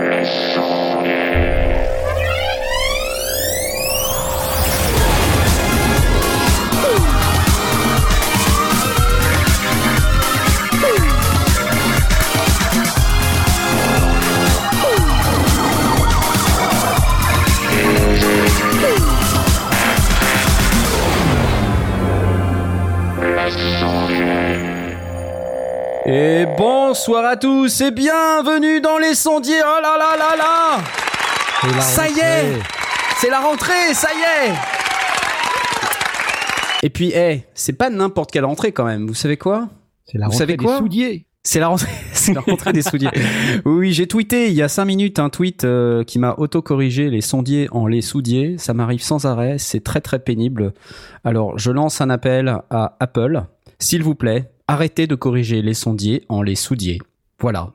Et bonsoir à tous et bienvenue dans les sondiers. Oh là là là là Ça y est C'est la rentrée, ça y est Et puis, eh, c'est pas n'importe quelle rentrée quand même. Vous savez quoi? C'est la Vous rentrée savez des quoi? soudiers. C'est la rentrée, c'est la rentrée des sondiers. Oui, oui, j'ai tweeté il y a cinq minutes un tweet euh, qui m'a auto-corrigé les sondiers en les soudiers. Ça m'arrive sans arrêt, c'est très très pénible. Alors, je lance un appel à Apple. S'il vous plaît, arrêtez de corriger les sondiers en les soudiers. Voilà.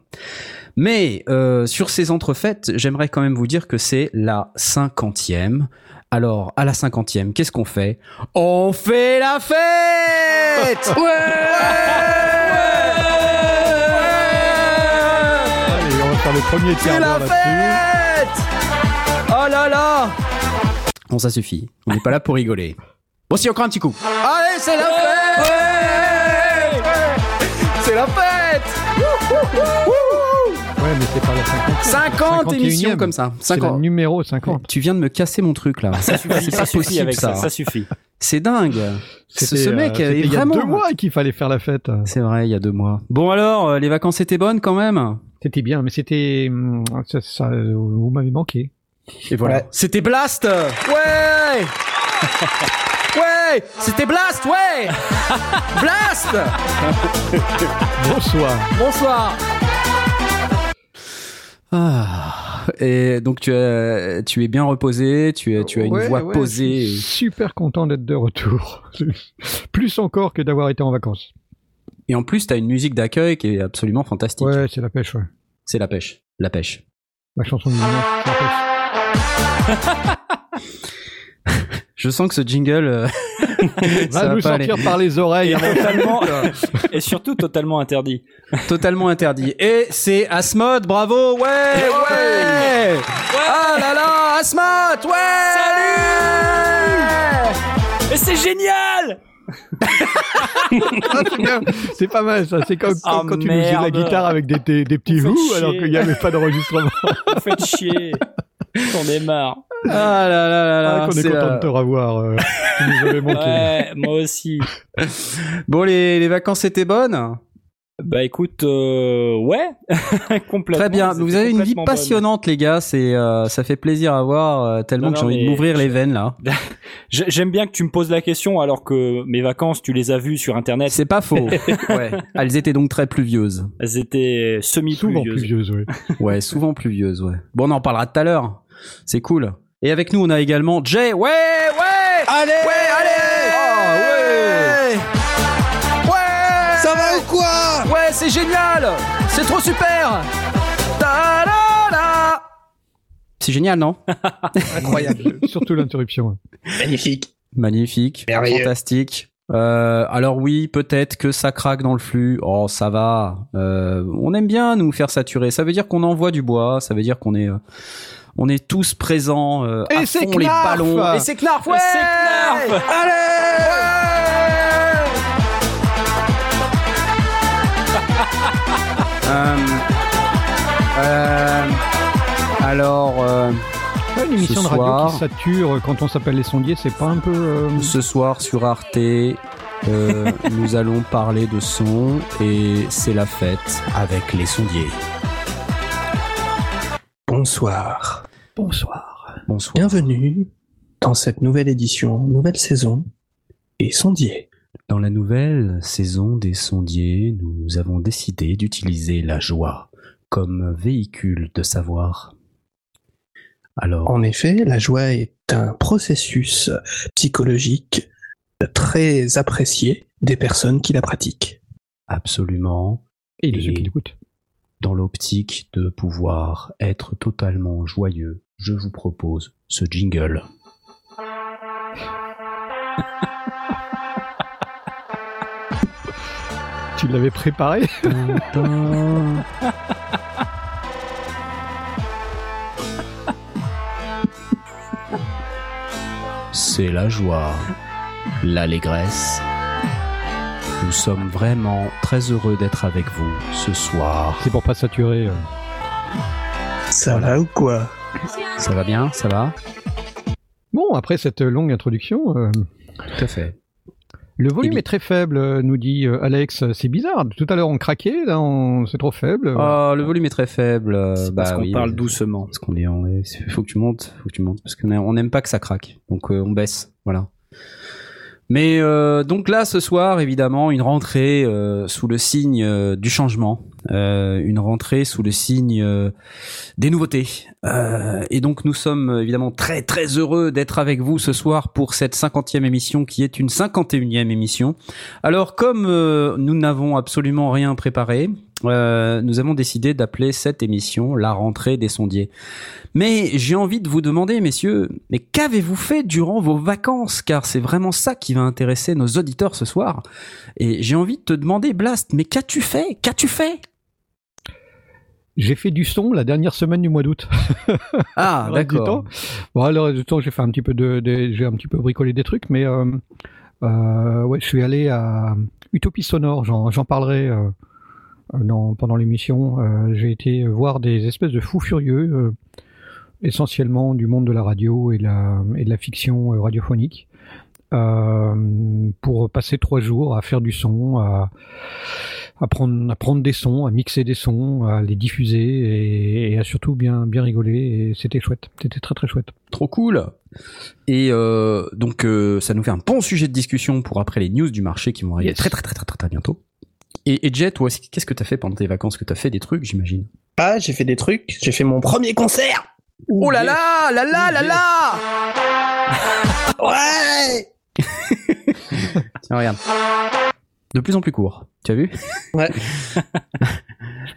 Mais euh, sur ces entrefaites, j'aimerais quand même vous dire que c'est la cinquantième. Alors, à la cinquantième, qu'est-ce qu'on fait? On fait la fête Allez, on va faire le premier tiers la fête Oh là là Bon, ça suffit. On n'est pas là pour rigoler. Bon, si, encore un petit coup. Allez, c'est la fête la fête Ouais, mais c'est pas la 50. 50 51e. émissions comme ça. C'est la 50. numéro 50. Tu viens de me casser mon truc là. Ça suffit, C'est pas possible avec ça. ça. Ça suffit. C'est dingue. Ce, euh, mec est il y a deux mois qu'il fallait faire la fête. C'est vrai, il y a deux mois. Bon alors, euh, les vacances étaient bonnes quand même. C'était bien, mais c'était... hum, Ça, ça, vous m'avez manqué. Et voilà. C'était Blast Ouais Ouais C'était Blast, ouais Blast Bonsoir. Bonsoir ah, et donc tu, as, tu es bien reposé, tu, as- tu as une Ouais, voix ouais, posée. je suis super content d'être de retour. Plus encore que d'avoir été en vacances. Et en plus, tu as une musique d'accueil qui est absolument fantastique. Ouais, c'est la pêche, ouais. C'est la pêche. La pêche. La chanson c'est la pêche. Je sens que ce jingle... euh, Va nous sortir par les oreilles. Totalement, et surtout totalement interdit. Totalement interdit. Et c'est Asmod, bravo, ouais, ouais, Ah là là, Asmod, ouais Mais c'est génial c'est pas mal ça. C'est comme Ah, quand, quand tu nous joues de la merde. guitare avec des, des, des petits Vous alors qu'il n'y avait pas d'enregistrement. Vous faites chier. J'en ai marre. Ah là là là là, Ah, qu'on est c'est content de te revoir. euh, tu nous avais manqué. Ouais, moi aussi. Bon, les, les vacances étaient bonnes Bah écoute, euh, ouais, complètement. Très bien. Vous avez une vie bonne. passionnante, les gars. C'est, euh, ça fait plaisir à voir. euh, tellement Non, que j'ai envie de m'ouvrir les veines là. J'ai- J'aime bien que tu me poses la question alors que mes vacances, tu les as vues sur internet. C'est pas faux. ouais. Elles étaient donc très pluvieuses. Elles étaient Souvent semi-pluvieuses. pluvieuse, oui. Ouais, souvent pluvieuses. Ouais. Bon, on en parlera tout à l'heure. C'est cool. Et avec nous, on a également Jay. Ouais, ouais. Allez. Ouais, allez. Ah, ouais. Ouais. Ça va ou quoi Ouais, c'est génial. C'est trop super. Ta-da-da. C'est génial, non Incroyable. Surtout l'interruption. Magnifique. Magnifique, Merveilleux. fantastique. Euh, alors oui, peut-être que ça craque dans le flux. Oh, ça va. Euh, on aime bien nous faire saturer. Ça veut dire qu'on envoie du bois. Ça veut dire qu'on est, euh, on est tous présents euh, Et à c'est fond les ballons. Et c'est Knarf, ouais. C'est Knarf Euh, euh, alors, euh, Ouais, une émission Ce de radio soir- qui sature quand on s'appelle les sondiers, c'est pas un peu. euh, ce soir sur Arte, euh, nous allons parler de son et c'est la fête avec les sondiers. Bonsoir. Bonsoir. Bonsoir. Bienvenue dans cette nouvelle édition, nouvelle saison et sondier. Dans la nouvelle saison des sondiers, nous avons décidé d'utiliser la joie comme véhicule de savoir. Alors, En effet, la joie est un processus psychologique très apprécié des personnes qui la pratiquent. absolument, Et de ceux qui l'écoutent. Dans l'optique de pouvoir être totalement joyeux, je vous propose ce jingle. tu l'avais préparé? C'est la joie, l'allégresse. Nous sommes vraiment très heureux d'être avec vous ce soir. C'est pour pas saturer. euh. Ça va ou quoi? Ça va bien Ça va? Bon, après cette longue introduction, euh, Tout à fait. le volume Eh bien- est très faible, euh, nous dit euh, Alex. C'est bizarre. Tout à l'heure on craquait, là on... c'est trop faible. Oh, le volume est très faible. euh, C'est bah parce qu'on oui, parle doucement. Parce qu'on est, on est, faut que tu montes, faut que tu montes, parce qu'on a- on n'aime pas que ça craque, donc euh, on baisse, voilà. Mais euh, donc là, ce soir, évidemment, une rentrée euh, sous le signe euh, du changement, une rentrée sous le signe des nouveautés. Et donc nous sommes évidemment très très heureux d'être avec vous ce soir pour cette cinquantième émission qui est une 51e émission. Alors comme nous n'avons absolument rien préparé, euh, nous avons décidé d'appeler cette émission la rentrée des sondiers. Mais j'ai envie de vous demander, messieurs, mais qu'avez-vous fait durant vos vacances? Car c'est vraiment ça qui va intéresser nos auditeurs ce soir. Et j'ai envie de te demander, Blast, mais qu'as-tu fait? Qu'as-tu fait? J'ai fait du son la dernière semaine du mois d'août. Ah, d'accord. Bon, reste du temps, j'ai fait un petit peu de, de- j'ai un petit peu bricolé des trucs, mais euh, euh, ouais, je suis allé à Utopie Sonore. J'en, parlerai dans, pendant l'émission. Euh, j'ai été voir des espèces de fous furieux, euh, essentiellement du monde de la radio et, la, et de la fiction euh, radiophonique, euh, pour passer trois jours à faire du son, à, à prendre, à prendre des sons, à mixer des sons, à les diffuser et, et à surtout bien, bien rigoler. Et c'était chouette. C'était très très chouette. Trop cool. Et euh, donc euh, ça nous fait un bon sujet de discussion pour après les news du marché qui vont arriver Yes. très, très très très très très bientôt. Et, et Jet, toi, aussi, qu'est-ce que t'as fait pendant tes vacances? Que t'as fait des trucs, j'imagine. Ah, j'ai fait des trucs. J'ai fait mon premier concert. Oh là là, là là, là là Ouais. Tiens, regarde. De plus en plus court. Tu as vu? Ouais.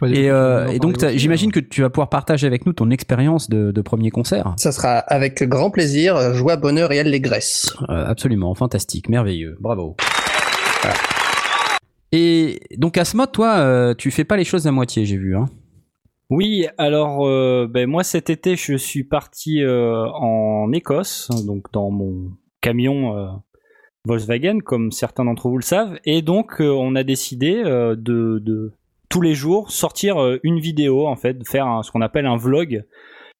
Et, euh, et donc, j'imagine hein. que tu vas pouvoir partager avec nous ton expérience de, de premier concert. Ça sera avec grand plaisir, joie, bonheur et allégresse. Euh, absolument, fantastique, merveilleux, bravo. Voilà. Et donc, Asmod, toi, euh, tu fais pas les choses à moitié, j'ai vu. Hein. Oui, alors euh, ben moi cet été je suis parti euh, en Écosse, donc dans mon camion euh, Volkswagen, comme certains d'entre vous le savent, et donc on a décidé de, de tous les jours sortir une vidéo en fait, de faire un- ce qu'on appelle un vlog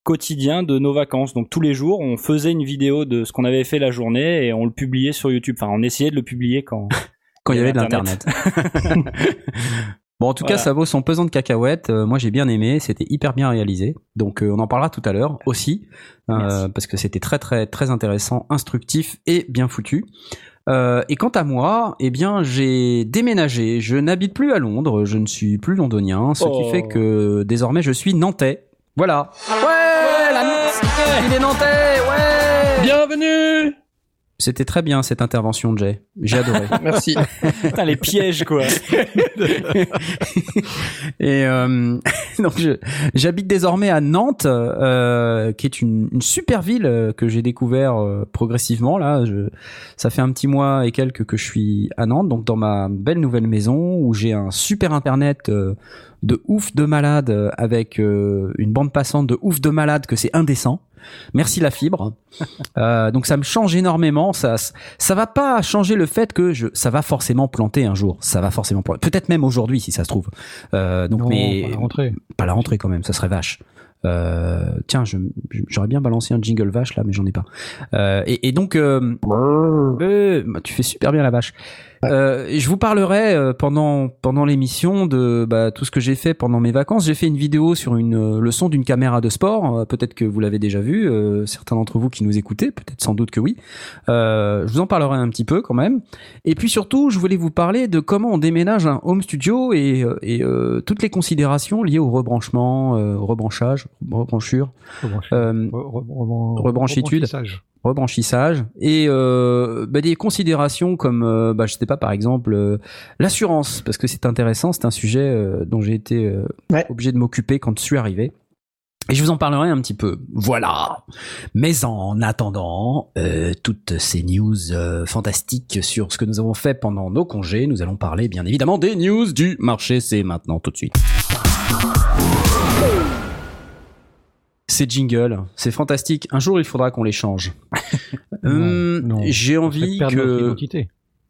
quotidien de nos vacances. Donc tous les jours on faisait une vidéo de ce qu'on avait fait la journée et on le publiait sur YouTube. Enfin on essayait de le publier quand Quand il y avait de Internet. l'internet. bon, en tout cas, ça vaut son pesant de cacahuètes. Euh, moi, j'ai bien aimé. C'était hyper bien réalisé. Donc, euh, on en parlera tout à l'heure aussi, euh, parce que c'était très, très, très intéressant, instructif et bien foutu. Et quant à moi, eh bien, j'ai déménagé. Je n'habite plus à Londres. Je ne suis plus londonien, ce Oh. qui fait que désormais, je suis nantais. Voilà. Ouais, la il est nantais. Ouais. Bienvenue C'était très bien cette intervention, Jay. J'ai adoré. Merci. Putain les pièges quoi. Et euh, donc j'habite désormais à Nantes, euh, qui est une, une super ville euh, que j'ai découvert euh, progressivement. Là, je, ça fait un petit mois et quelques que je suis à Nantes, donc dans ma belle nouvelle maison où j'ai un super internet euh, de ouf de malade avec euh, une bande passante de ouf de malade que c'est indécent. Merci la fibre. Euh, donc ça me change énormément. Ça, ça va pas changer le fait que je, ça va forcément planter un jour. Ça va forcément planter. Peut-être même aujourd'hui si ça se trouve. Euh, donc Non, mais pas la rentrée. pas la rentrée quand même. Ça serait vache. Euh, tiens, je- j'aurais bien balancé un jingle vache là, mais j'en ai pas. Euh, et, et donc, euh, euh, bah, tu fais super bien la vache. Euh, je vous parlerai euh, pendant pendant l'émission de bah, tout ce que j'ai fait pendant mes vacances. J'ai fait une vidéo sur une euh, leçon d'une caméra de sport. Peut-être que vous l'avez déjà vu. euh, certains d'entre vous qui nous écoutez, peut-être sans doute que oui. Euh, je vous en parlerai un petit peu quand même. Et puis surtout, je voulais vous parler de comment on déménage un home studio et, et euh, toutes les considérations liées au rebranchement, euh, rebranchage, rebranchure, Rebranchi- euh, re- re- rebran- rebranchitude. Rebranchissage. et euh, bah, des considérations comme euh, bah, je sais pas par exemple euh, l'assurance parce que c'est intéressant c'est un sujet euh, dont j'ai été Ouais. obligé de m'occuper quand je suis arrivé et je vous en parlerai un petit peu voilà mais en attendant euh, toutes ces news euh, fantastiques sur ce que nous avons fait pendant nos congés nous allons parler bien évidemment des news du marché c'est maintenant tout de suite ces jingles, c'est fantastique. Un jour, il faudra qu'on les change. Hum. J'ai envie que.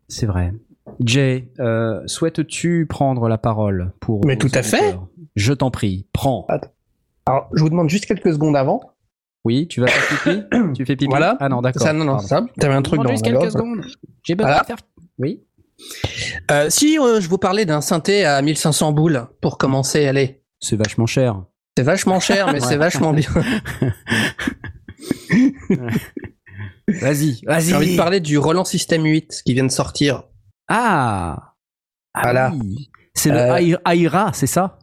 C'est vrai. Jay, euh, souhaites-tu prendre la parole pour Mais tout à fait. Je t'en prie, prends. Alors, je vous demande juste quelques secondes avant. Oui, tu vas faire pipi Tu fais pipi Voilà. Ah non, d'accord. Ça, non, non, ça. T'avais un truc dans juste quelques secondes. J'ai besoin Voilà. de faire. Oui. Euh, si euh, je vous parlais d'un synthé à 1500 boules pour commencer, allez. C'est vachement cher. C'est vachement cher, mais c'est vachement bien. Vas-y, vas-y. J'ai envie de parler du Roland System 8 qui vient de sortir. Ah. Ah Voilà. oui. C'est le Euh, Aira- Aira, c'est ça?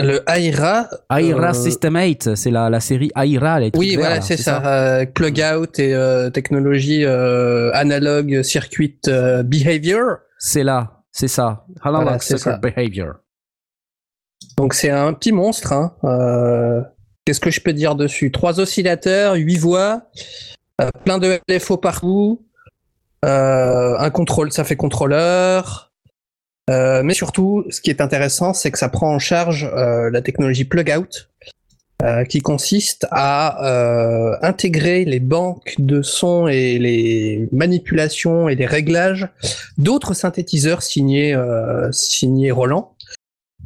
Le Aira. Aira euh, System 8, c'est la, la série Aira. Les trucs Oui, voilà, là, c'est ça. Euh, plug out et euh, technologie analogue circuit behavior. C'est là, c'est ça. Voilà, c'est ça. Behavior? Donc c'est un petit monstre. Hein. Euh, Qu'est-ce que je peux dire dessus? Trois oscillateurs, huit voix, euh, plein de LFO partout, euh, un contrôle, ça fait contrôleur. Mais surtout, ce qui est intéressant, c'est que ça prend en charge la technologie plug out, euh, qui consiste à intégrer les banques de sons et les manipulations et les réglages d'autres synthétiseurs signés signés Roland.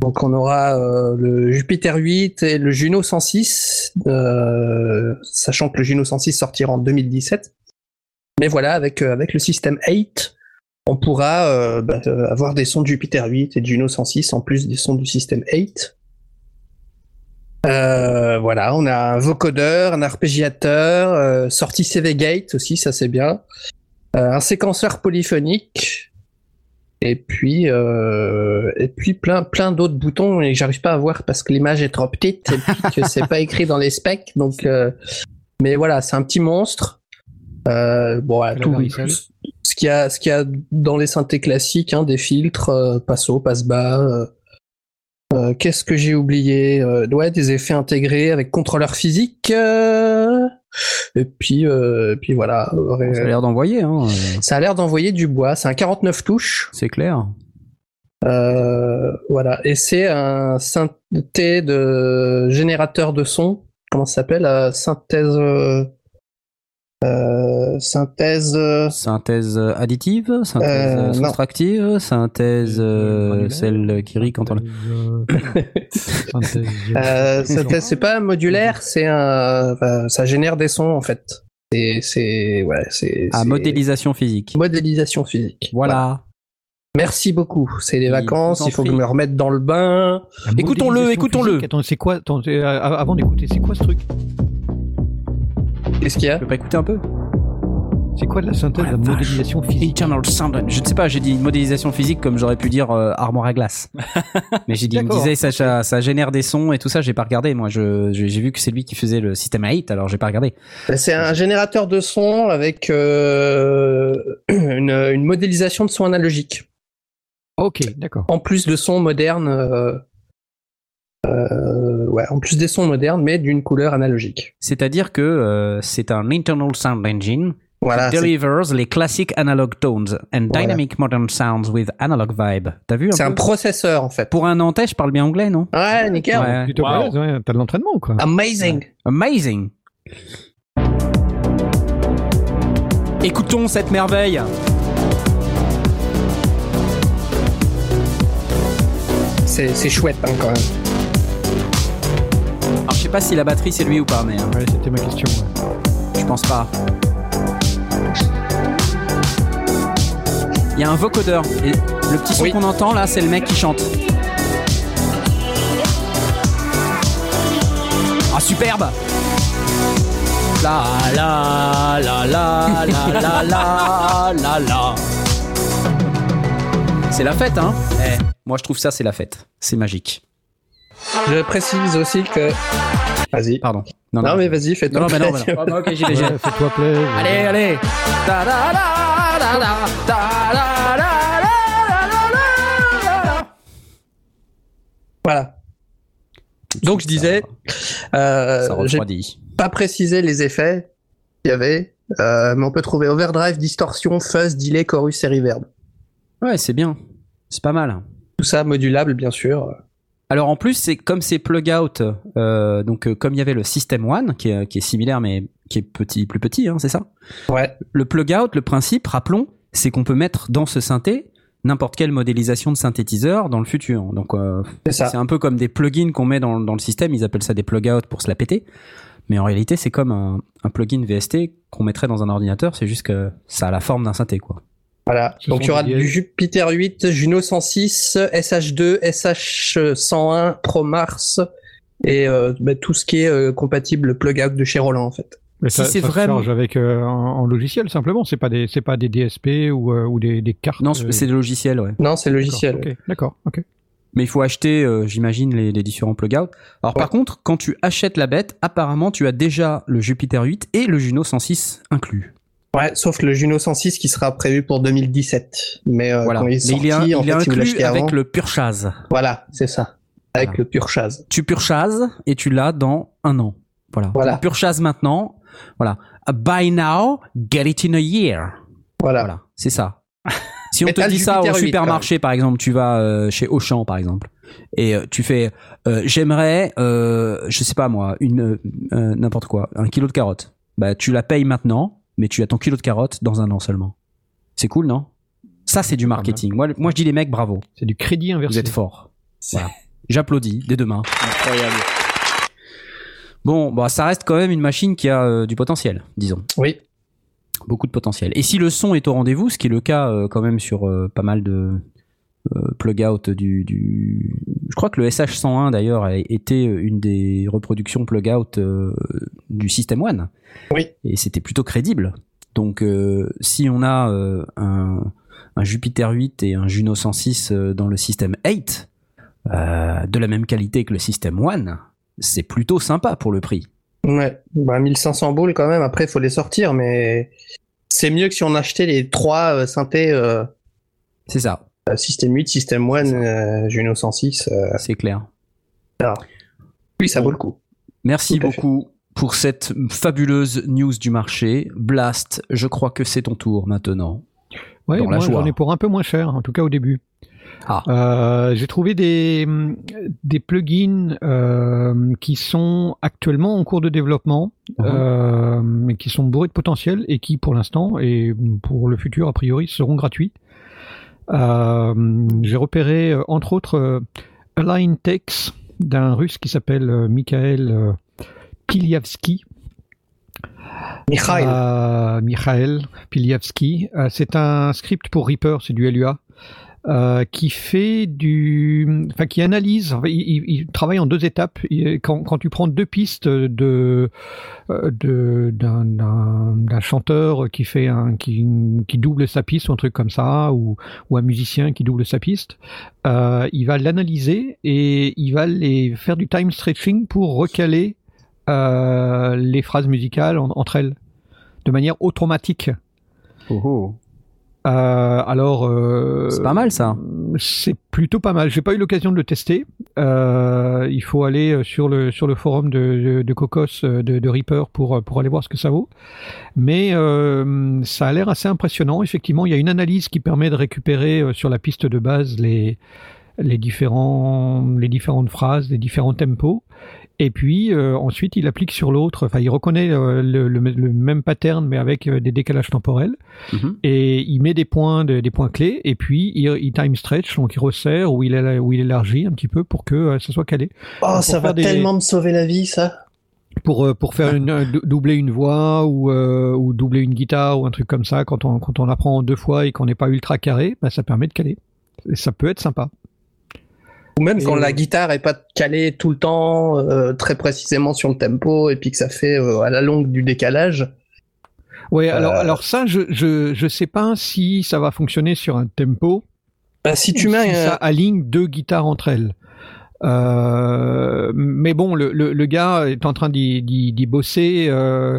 Donc on aura euh, le Jupiter 8 et le Juno 106, euh, sachant que le Juno 106 sortira en 2017. Mais voilà, avec euh, le système 8, on pourra bah, avoir des sons de Jupiter 8 et de Juno 106 en plus des sons du système 8. Euh, voilà, on a un vocodeur, un arpégiateur, sortie CV Gate aussi, ça c'est bien. Un séquenceur polyphonique, et puis euh, et puis plein plein d'autres boutons et j'arrive pas à voir parce que l'image est trop petite et puis que c'est pas écrit dans les specs. Donc euh, mais voilà c'est un petit monstre. Euh, bon voilà, tout ce qu'il y a ce qu'il y a dans les synthés classiques hein, des filtres passe haut passe bas qu'est-ce que j'ai oublié ouais des effets intégrés avec contrôleur physique et puis euh, et puis voilà Ça a l'air d'envoyer, hein. euh, ça a l'air d'envoyer du bois c'est un 49 touches c'est clair. euh, voilà, et c'est un synthé de générateur de son. Comment ça s'appelle? Euh, Synthèse. Euh, synthèse. euh, Synthèse additive, synthèse Euh, non. soustractive, synthèse euh, Granulaire, celle qui rit quand on. Synthèse, synthèse, c'est pas modulaire, c'est un. ça génère des sons en fait. C'est. c'est ouais, c'est. Ah, modélisation physique. Modélisation physique. Voilà. Merci beaucoup. C'est les vacances, il faut que je me remette dans le bain. Écoutons-le, écoutons-le. physique. Attends, c'est quoi euh, Avant d'écouter, c'est quoi ce truc? Qu'est-ce qu'il y a Tu peux pas écouter un peu? C'est quoi de la synthèse Oh de la modélisation physique? Internal sound. Je ne sais pas, j'ai dit modélisation physique comme j'aurais pu dire euh, armoire à glace. Mais j'ai dit, il me D'accord. disait ça, ça, ça génère des sons et tout ça, j'ai pas regardé. Moi, je, j'ai j'ai vu que c'est lui qui faisait le système 8, alors j'ai pas regardé. C'est un générateur de son avec euh, une, une modélisation de son analogique. Ok, d'accord. En plus de sons modernes, euh, euh, ouais, en plus des sons modernes, mais d'une couleur analogique. C'est-à-dire que euh, c'est un internal sound engine Voilà. qui delivers les classic analog tones and Voilà. dynamic modern sounds with analog vibe. T'as vu c'est un processeur en fait. Pour un Nantais, je parle bien anglais, non? Ouais, nickel. Ouais. Plutôt Wow. ouais, T'as de l'entraînement ou quoi Amazing. Amazing. Écoutons cette merveille. C'est c'est chouette hein, quand même. Alors, je sais pas si la batterie c'est lui ou pas, mais euh, Ouais, c'était ma question. ouais. je pense pas. Il y a un vocodeur. Et le petit son Oui. qu'on entend là, c'est le mec qui chante. Ah, superbe La la la la la la la la la C'est la fête, hein Eh, moi je trouve ça c'est la fête. C'est magique. Je précise aussi que. Vas-y. Pardon. Non, Non, mais vas-y, fais-toi non, non, mais non, plaisir. mais non. Ah, bah, ok, j'y vais. Ouais, Fais-toi plaisir. Allez, allez da da da da, ta da da da da da da. Voilà. Donc je disais, euh, j'ai pas précisé les effets qu'il y avait, euh, mais on peut trouver overdrive, distorsion, fuzz, delay, chorus et reverb. Ouais, c'est bien. C'est pas mal. Tout ça modulable, bien sûr. Alors en plus, c'est comme c'est plug out, euh, donc euh, comme il y avait le System One qui est, qui est similaire mais qui est petit, plus petit, hein, c'est ça? Ouais. Le plug out, le principe, rappelons, c'est qu'on peut mettre dans ce synthé n'importe quelle modélisation de synthétiseur dans le futur. Donc euh, C'est un peu comme des plugins qu'on met dans, dans le système, ils appellent ça des plug out pour se la péter. Mais en réalité, c'est comme un, un plugin VST qu'on mettrait dans un ordinateur, c'est juste que ça a la forme d'un synthé quoi. Voilà. Ce Donc il y aura des- du Jupiter 8, Juno 106, SH2, SH101, ProMars et euh, bah, tout ce qui est euh, compatible plug out de chez Roland en fait. Mais Si ça, c'est se vraiment- charge avec euh, en, en logiciel simplement. C'est pas des c'est pas des DSP ou, euh, ou des, des cartes. Non, euh, c'est des logiciels, ouais. Non, c'est d'accord, logiciel. D'accord. Ok. Mais il faut acheter, euh, j'imagine, les, les différents plug-out. Alors par contre, quand tu achètes la bête, apparemment, tu as déjà le Jupiter 8 et le Juno 106 inclus. Ouais, sauf le Juno 106 qui sera prévu pour 2017. Mais euh, voilà. quand il est sorti, il est, en il est fait, si vous inclus avec avant, le Purchase. voilà, c'est ça. Avec Voilà. le Purchase. Tu Purchase et tu l'as dans un an. Voilà. Voilà. Tu Purchase maintenant. Voilà. Buy now, get it in a year. Voilà. Voilà. C'est ça. Si on te dit ça au Jupiter 8, supermarché, par exemple, tu vas euh, chez Auchan, par exemple, et euh, tu fais, euh, j'aimerais, euh, je sais pas moi, une euh, n'importe quoi, un kilo de carottes. Bah, tu la payes maintenant, mais tu as ton kilo de carottes dans un an seulement. C'est cool, non? Ça, c'est du marketing. Moi, moi, je dis les mecs, bravo, C'est du crédit vous inversé. êtes forts. Voilà. J'applaudis dès demain. Incroyable. Bon, bah, ça reste quand même une machine qui a euh, du potentiel, disons. Oui. beaucoup de potentiel. Et si le son est au rendez-vous, ce qui est le cas euh, quand même sur euh, pas mal de plug-out du, du... Je crois que le SH101 d'ailleurs a été une des reproductions plug-out euh, du System One. Oui. Et c'était plutôt crédible. Donc euh, si on a euh, un, un Jupiter 8 et un Juno 106 euh, dans le System 8, euh, de la même qualité que le System One, c'est plutôt sympa pour le prix. Ouais. Bah, 1500 boules quand même. Après, il faut les sortir, mais c'est mieux que si on achetait les trois synthés euh, C'est ça, System 8, System 1, euh, Juno 106. euh, c'est clair. oui, ça Bon. vaut le coup. Merci Tout beaucoup pour cette fabuleuse news du marché. Blast, je crois que c'est ton tour maintenant. La moi j'en ai pour un peu moins cher, en tout cas au début. Ah. Euh, J'ai trouvé des, des plugins euh, qui sont actuellement en cours de développement, euh, mais qui sont bourrés de potentiel et qui pour l'instant et pour le futur a priori seront gratuits. Euh, J'ai repéré euh, entre autres euh, Align Text d'un russe qui s'appelle Mikhail Piliavski. Mikhail. Euh, Mikhail Piliavski. Euh, c'est un script pour Reaper, c'est du LUA. Euh, qui fait du, enfin qui analyse. il, il- il travaille en deux étapes. Quand, tu prends deux pistes de euh, d'un chanteur qui fait un qui, double sa piste ou un truc comme ça, ou un musicien qui double sa piste, euh, il va l'analyser et il va les faire du time stretching pour recaler les phrases musicales en- entre elles de manière automatique. Euh, alors, euh, C'est pas mal ça. c'est plutôt pas mal. J'ai pas eu l'occasion de le tester. Euh, il faut aller euh, sur le sur le forum de, de, de Cocos euh, de, de Reaper pour euh, pour aller voir ce que ça vaut. Mais euh, ça a l'air assez impressionnant. Effectivement, il y a une analyse qui permet de récupérer sur la piste de base les les différents les différentes phrases, les différents tempos. Et puis euh, ensuite, il applique sur l'autre. Enfin, il reconnaît euh, le, le, le même pattern, mais avec euh, des décalages temporels Mhm. et il met des points de- des points clés et puis il, il time stretch donc il resserre ou il éla- ou il élargit un petit peu pour que euh, ça soit calé Oh, ça va des- tellement me sauver la vie, ça. pour pour faire une, doubler une voix ou euh, ou doubler une guitare ou un truc comme ça quand on quand on apprend en deux fois et qu'on n'est pas ultra carré bah, ça permet de caler et ça peut être sympa Ou même Et quand euh, la guitare est pas calée tout le temps, euh, très précisément sur le tempo, et puis que ça fait euh, à la longue du décalage. ouais alors Euh. alors ça je je je sais pas si ça va fonctionner sur un tempo Bah, si tu mets si un- ça aligne deux guitares entre elles. Euh, mais bon, le, le, le gars est en train d'y, bosser euh,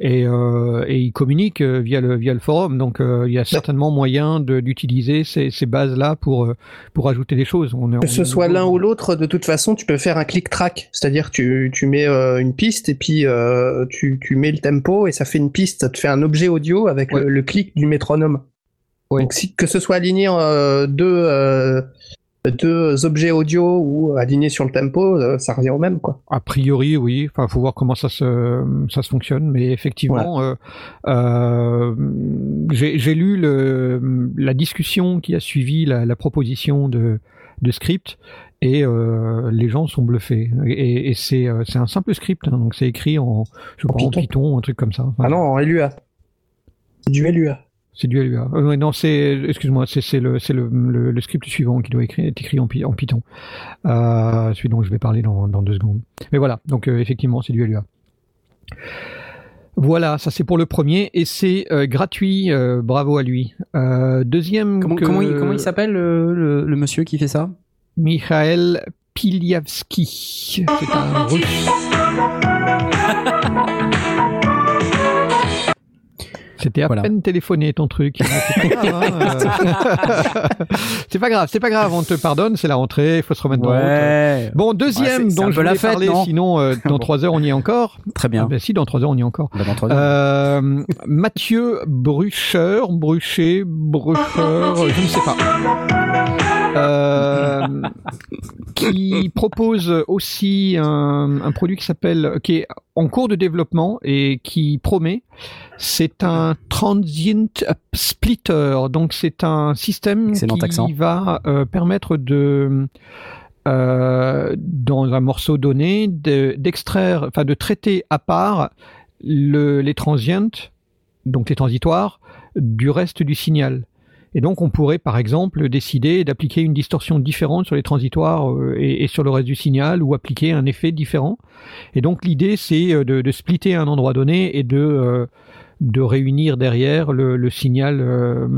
et, euh, et il communique via le, via le forum. Donc il y a certainement moyen d'utiliser ces, ces bases-là pour, pour ajouter des choses. On Que ce soit l'un ou l'autre, de toute façon, tu peux faire un click track. C'est-à-dire tu, tu mets une piste et puis tu, tu mets le tempo et ça fait une piste, ça te fait un objet audio avec Ouais. le, le clic du métronome. Ouais. Donc si, que ce soit aligné euh, deux, euh, deux objets audio ou alignés sur le tempo, euh, ça revient au même, quoi. A priori, oui. Enfin, faut voir comment ça se ça se fonctionne, mais effectivement, euh, euh, j'ai lu le, la discussion qui a suivi la, la proposition de de script et euh, les gens sont bluffés. Et, et c'est euh, c'est un simple script, hein, donc c'est écrit en je En crois en Python. Python, un truc comme ça. Enfin, Ah non, en LUA. C'est du LUA. C'est du LUA. Euh, non, c'est, excuse-moi, c'est, c'est le, c'est le, le, le script suivant qui doit écrire, être écrit en, Py- en Python. Euh, celui dont je vais parler dans, dans deux secondes. Mais voilà, donc euh, effectivement, c'est du LUA. Voilà, ça c'est pour le premier et c'est euh, gratuit. euh, bravo à lui. Euh, deuxième. Comment, que- comment il, comment il s'appelle le, le- le monsieur qui fait ça? Mikhail Pilyavski. C'est un russe. C'était à Voilà. peine téléphoné ton truc. C'est pas grave. hein. c'est pas grave, c'est pas grave. On te pardonne, c'est la rentrée, il faut se remettre en route. Ouais. Bon, deuxième Ouais, dont je la voulais fête, parler, non sinon euh, dans trois heures on y est encore. Très Ah bien. ben si, dans trois heures on y est encore. Bah, dans heures. Euh, Mathieu Brucher, Brucher, Brucher, je ne sais pas. Euh, qui propose aussi un, un produit qui s'appelle, qui est en cours de développement et qui promet. C'est un transient splitter, donc c'est un système Excellent qui accent. va euh, permettre de euh, dans un morceau donné de- d'extraire, enfin de traiter à part le, les transients, donc les transitoires, du reste du signal. Et donc on pourrait par exemple décider d'appliquer une distorsion différente sur les transitoires euh, et, sur le reste du signal ou appliquer un effet différent. Et donc l'idée c'est euh, de, splitter un endroit donné et de, euh, de réunir derrière le, le signal euh,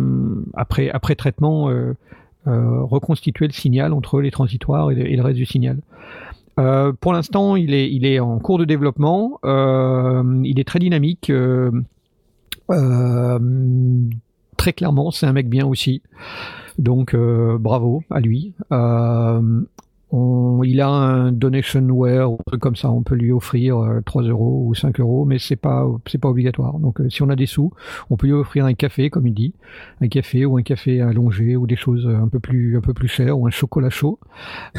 après, après traitement, euh, reconstituer le signal entre les transitoires et, le- reste du signal. Pour l'instant, il est, il est en cours de développement. Il est très dynamique. euh, très clairement, c'est un mec bien aussi. Donc, euh, bravo à lui. Euh, il a un donationware ou un truc comme ça. On peut lui offrir euh, 3 euros ou 5 euros, mais c'est pas, c'est pas obligatoire. Donc, euh, si on a des sous, on peut lui offrir un café, comme il dit, un café ou un café allongé ou des choses un peu plus, un peu plus chères ou un chocolat chaud.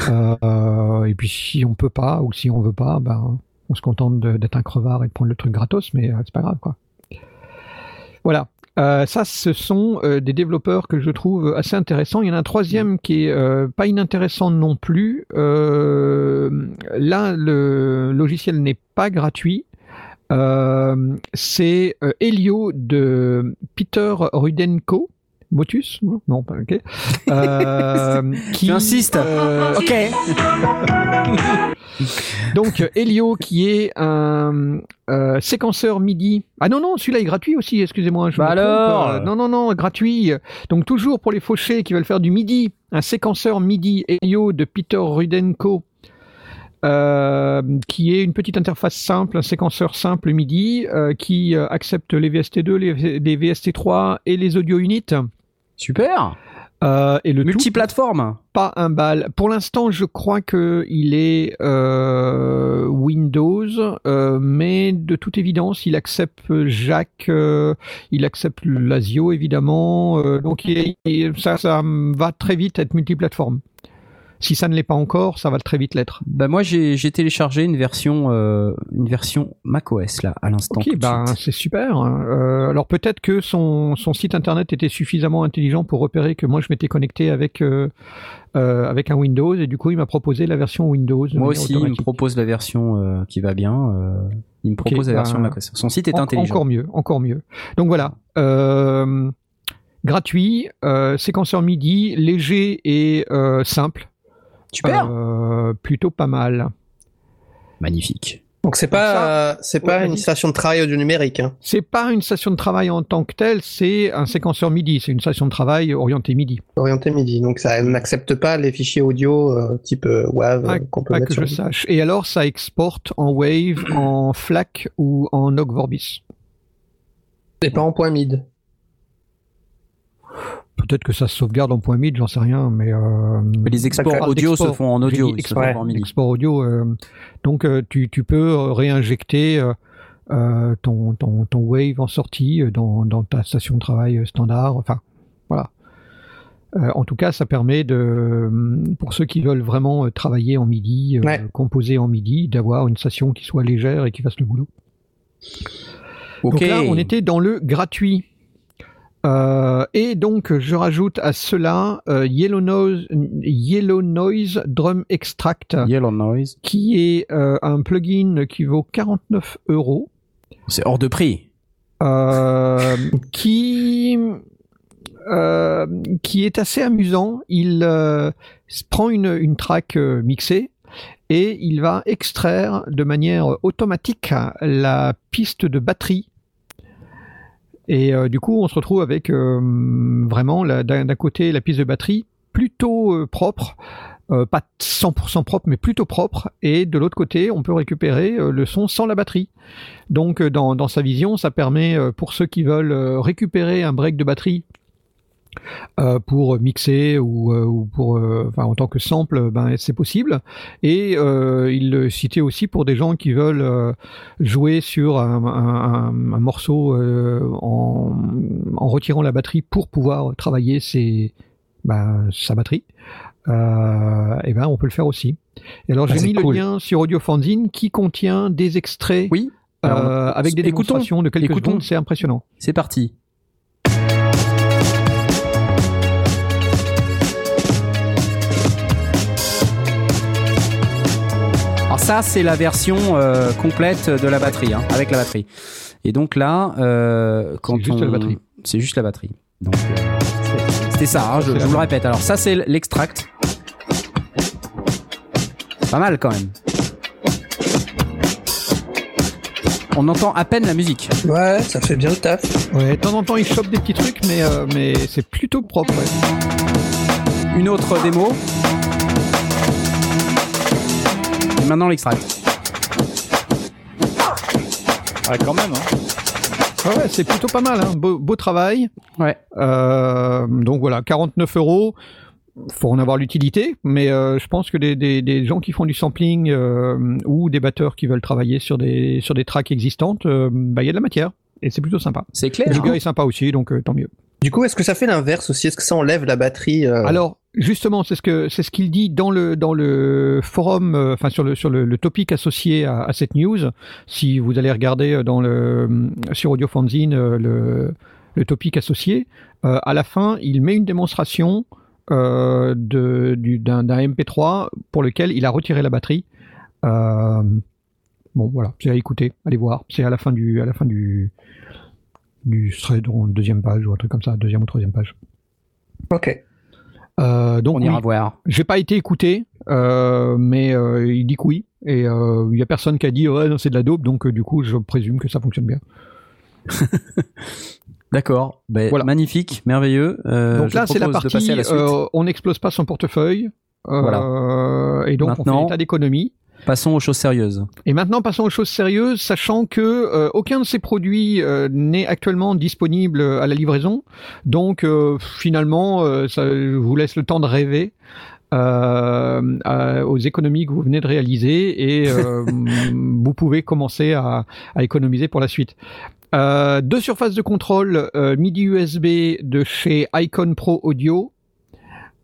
Euh, et puis, si on peut pas ou si on veut pas, ben, on se contente d'être un crevard et de prendre le truc gratos, mais euh, c'est pas grave, quoi. Voilà. Euh, ça, ce sont euh, des développeurs que je trouve assez intéressants. Il y en a un troisième qui est euh, pas inintéressant non plus. Euh, là, le logiciel n'est pas gratuit. Euh, c'est Helio de Peter Rudenko. Motus Non, Non, pas ok. Euh, qui, Tu insistes. euh, Ok. donc Helio qui est un euh, séquenceur MIDI. Ah non non, celui-là est gratuit aussi, excusez-moi. je Bah alors Euh, Non non non, gratuit. Donc toujours pour les fauchés qui veulent faire du MIDI, un séquenceur MIDI Helio de Peter Rudenko. euh, qui est une petite interface simple, un séquenceur simple MIDI euh, qui euh, accepte les VST2, les, les VST3 et les audio units. Super. Euh, et le Multiplateforme. pas un bal. Pour l'instant, je crois que il est euh, Windows, euh, mais de toute évidence, il accepte Jack, euh, il accepte l'Asio évidemment. donc il- il- ça, ça va très vite être multiplateforme. Si ça ne l'est pas encore, ça va très vite l'être. Bah moi j'ai téléchargé une version euh, une version macOS là à l'instant. Ok, ben c'est super. hein. Euh, alors peut-être que son, son site internet était suffisamment intelligent pour repérer que moi je m'étais connecté avec euh, euh, avec un Windows et du coup il m'a proposé la version Windows. Moi aussi, il me propose la version euh, qui va bien. euh, il me propose la bah, version macOS. Son site est En- intelligent. Encore mieux, encore mieux. Donc voilà, euh, gratuit, euh, séquenceur MIDI, léger et euh, simple. Super. Euh, plutôt pas mal. Magnifique. Donc c'est pas, c'est pas Ouais, une station de travail audio numérique. Hein. C'est pas une station de travail en tant que telle, c'est un séquenceur MIDI. C'est une station de travail orientée MIDI. orienté MIDI. Donc ça n'accepte pas les fichiers audio euh, type euh, WAV qu'on peut pas mettre que sur je sache. Et alors, ça exporte en Wave, en FLAC ou en Ogg Vorbis. Et pas en point mid. Peut-être que ça se sauvegarde en point MIDI, j'en sais rien, mais euh, Mais les exports audio se font en audio. Se font export. pas en MIDI. export audio. euh, donc euh, tu, tu peux réinjecter euh, euh, ton, ton, ton Wave en sortie dans, dans ta station de travail standard. Enfin, voilà. Euh, en tout cas, ça permet de, pour ceux qui veulent vraiment travailler en MIDI, euh, Ouais. composer en MIDI, d'avoir une station qui soit légère et qui fasse le boulot. Donc là, on était dans le gratuit. Euh, et donc, je rajoute à cela euh, Yellow, Noise, Yellow Noise Drum Extract, Yellow Noise. qui est euh, un plugin qui vaut 49 euros, C'est hors de prix. qui qui est assez amusant. Il prend une, une track mixée et il va extraire de manière automatique la piste de batterie. Et euh, du coup, on se retrouve avec euh, vraiment d'un côté la piste de batterie plutôt euh, propre, pas 100% propre, mais plutôt propre, et de l'autre côté, on peut récupérer le son sans la batterie. Donc, dans, sa vision, ça permet pour ceux qui veulent récupérer un break de batterie euh, pour mixer ou, euh, ou pour, euh, enfin, en tant que sample, ben, c'est possible. Et il le citait aussi pour des gens qui veulent jouer sur un, un- un- un morceau en, en retirant la batterie pour pouvoir travailler ses, ben, sa batterie. Et ben, on peut le faire aussi. Et alors, Ah, j'ai mis cool. le lien sur Audio Fanzine qui contient des extraits Oui. Alors, avec des écoutons. démonstrations de quelques Écoutons. secondes. C'est impressionnant. C'est parti. Alors ça, c'est la version euh, complète de la batterie, hein, avec la batterie. Et donc là, euh, quand C'est juste on- la batterie. c'est juste la batterie. Donc euh, c'était- ça. hein, je, vous le répète. Alors ça, c'est l'extract. Pas mal quand même. On entend à peine la musique. Ouais, ça fait bien le taf. Ouais, de temps en temps, il chope des petits trucs, mais, euh, mais c'est plutôt propre. ouais. Une autre démo. Maintenant l'extract. Ouais, quand même. Hein. Ah ouais, c'est plutôt pas mal. Hein. Beau, beau travail. Ouais. Euh, donc voilà, 49 euros. Faut en avoir l'utilité, mais euh, je pense que des, des, des gens qui font du sampling euh, ou des batteurs qui veulent travailler sur des sur des tracks existantes, euh, bah il y a de la matière et c'est plutôt sympa. C'est clair. Le hein gars est sympa aussi, donc euh, tant mieux. Du coup, est-ce que ça fait l'inverse aussi? Est-ce que ça enlève la batterie euh, Alors justement, c'est ce que c'est ce qu'il dit dans le forum, euh, enfin sur le sur le, topic associé à, cette news. Si vous allez regarder euh, dans le sur Audio Fanzine euh, le le topic associé, euh, à la fin, il met une démonstration euh, de du d'un d'un MP3 pour lequel il a retiré la batterie. Euh, bon voilà, c'est à écouter, allez voir. C'est à la fin du à la fin du du thread, deuxième page ou un truc comme ça, deuxième ou troisième page. Ok. Euh, donc On oui, ira voir. j'ai pas été écouté, euh, mais euh, il dit que oui. Et il y a personne qui a dit ouais non c'est de la dope, donc du coup je présume que ça fonctionne bien. D'accord. Ben, Voilà. Magnifique, merveilleux. Donc là c'est la partie la on n'explose pas son portefeuille. Voilà. Et donc on fait l'état d'économie. Passons aux choses sérieuses. Et maintenant passons aux choses sérieuses, sachant que euh, aucun de ces produits euh, n'est actuellement disponible à la livraison. Donc euh, finalement, ça je vous laisse le temps de rêver. euh, aux économies que vous venez de réaliser et euh, vous pouvez commencer à, à économiser pour la suite. Deux surfaces de contrôle MIDI USB de chez Icon Pro Audio.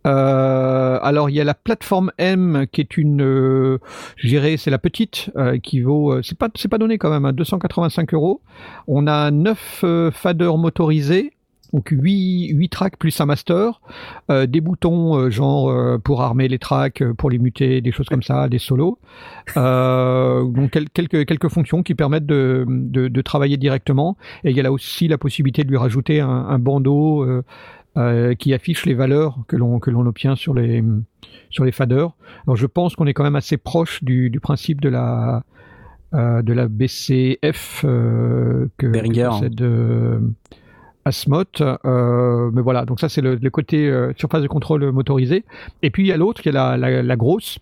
Euh, alors il y a la plateforme M qui est une, euh, dirais c'est la petite euh, qui vaut, euh, c'est pas c'est pas donné quand même, à 285 euros. On a neuf euh, faders motorisés, donc 8, 8 tracks plus un master, des boutons genre pour armer les tracks, pour les muter, des choses comme ça, des solos. Donc quel- quelques quelques fonctions qui permettent de, de, travailler directement. Et il y a là aussi la possibilité de lui rajouter un bandeau. Euh, qui affiche les valeurs que l'on que l'on obtient sur les sur les faders. Alors je pense qu'on est quand même assez proche du, du principe de la euh, de la BCF euh, que, possède euh, Asmot. Mais voilà, donc ça c'est le, le côté surface de contrôle motorisé. Et puis il y a l'autre qui est la, la, la grosse,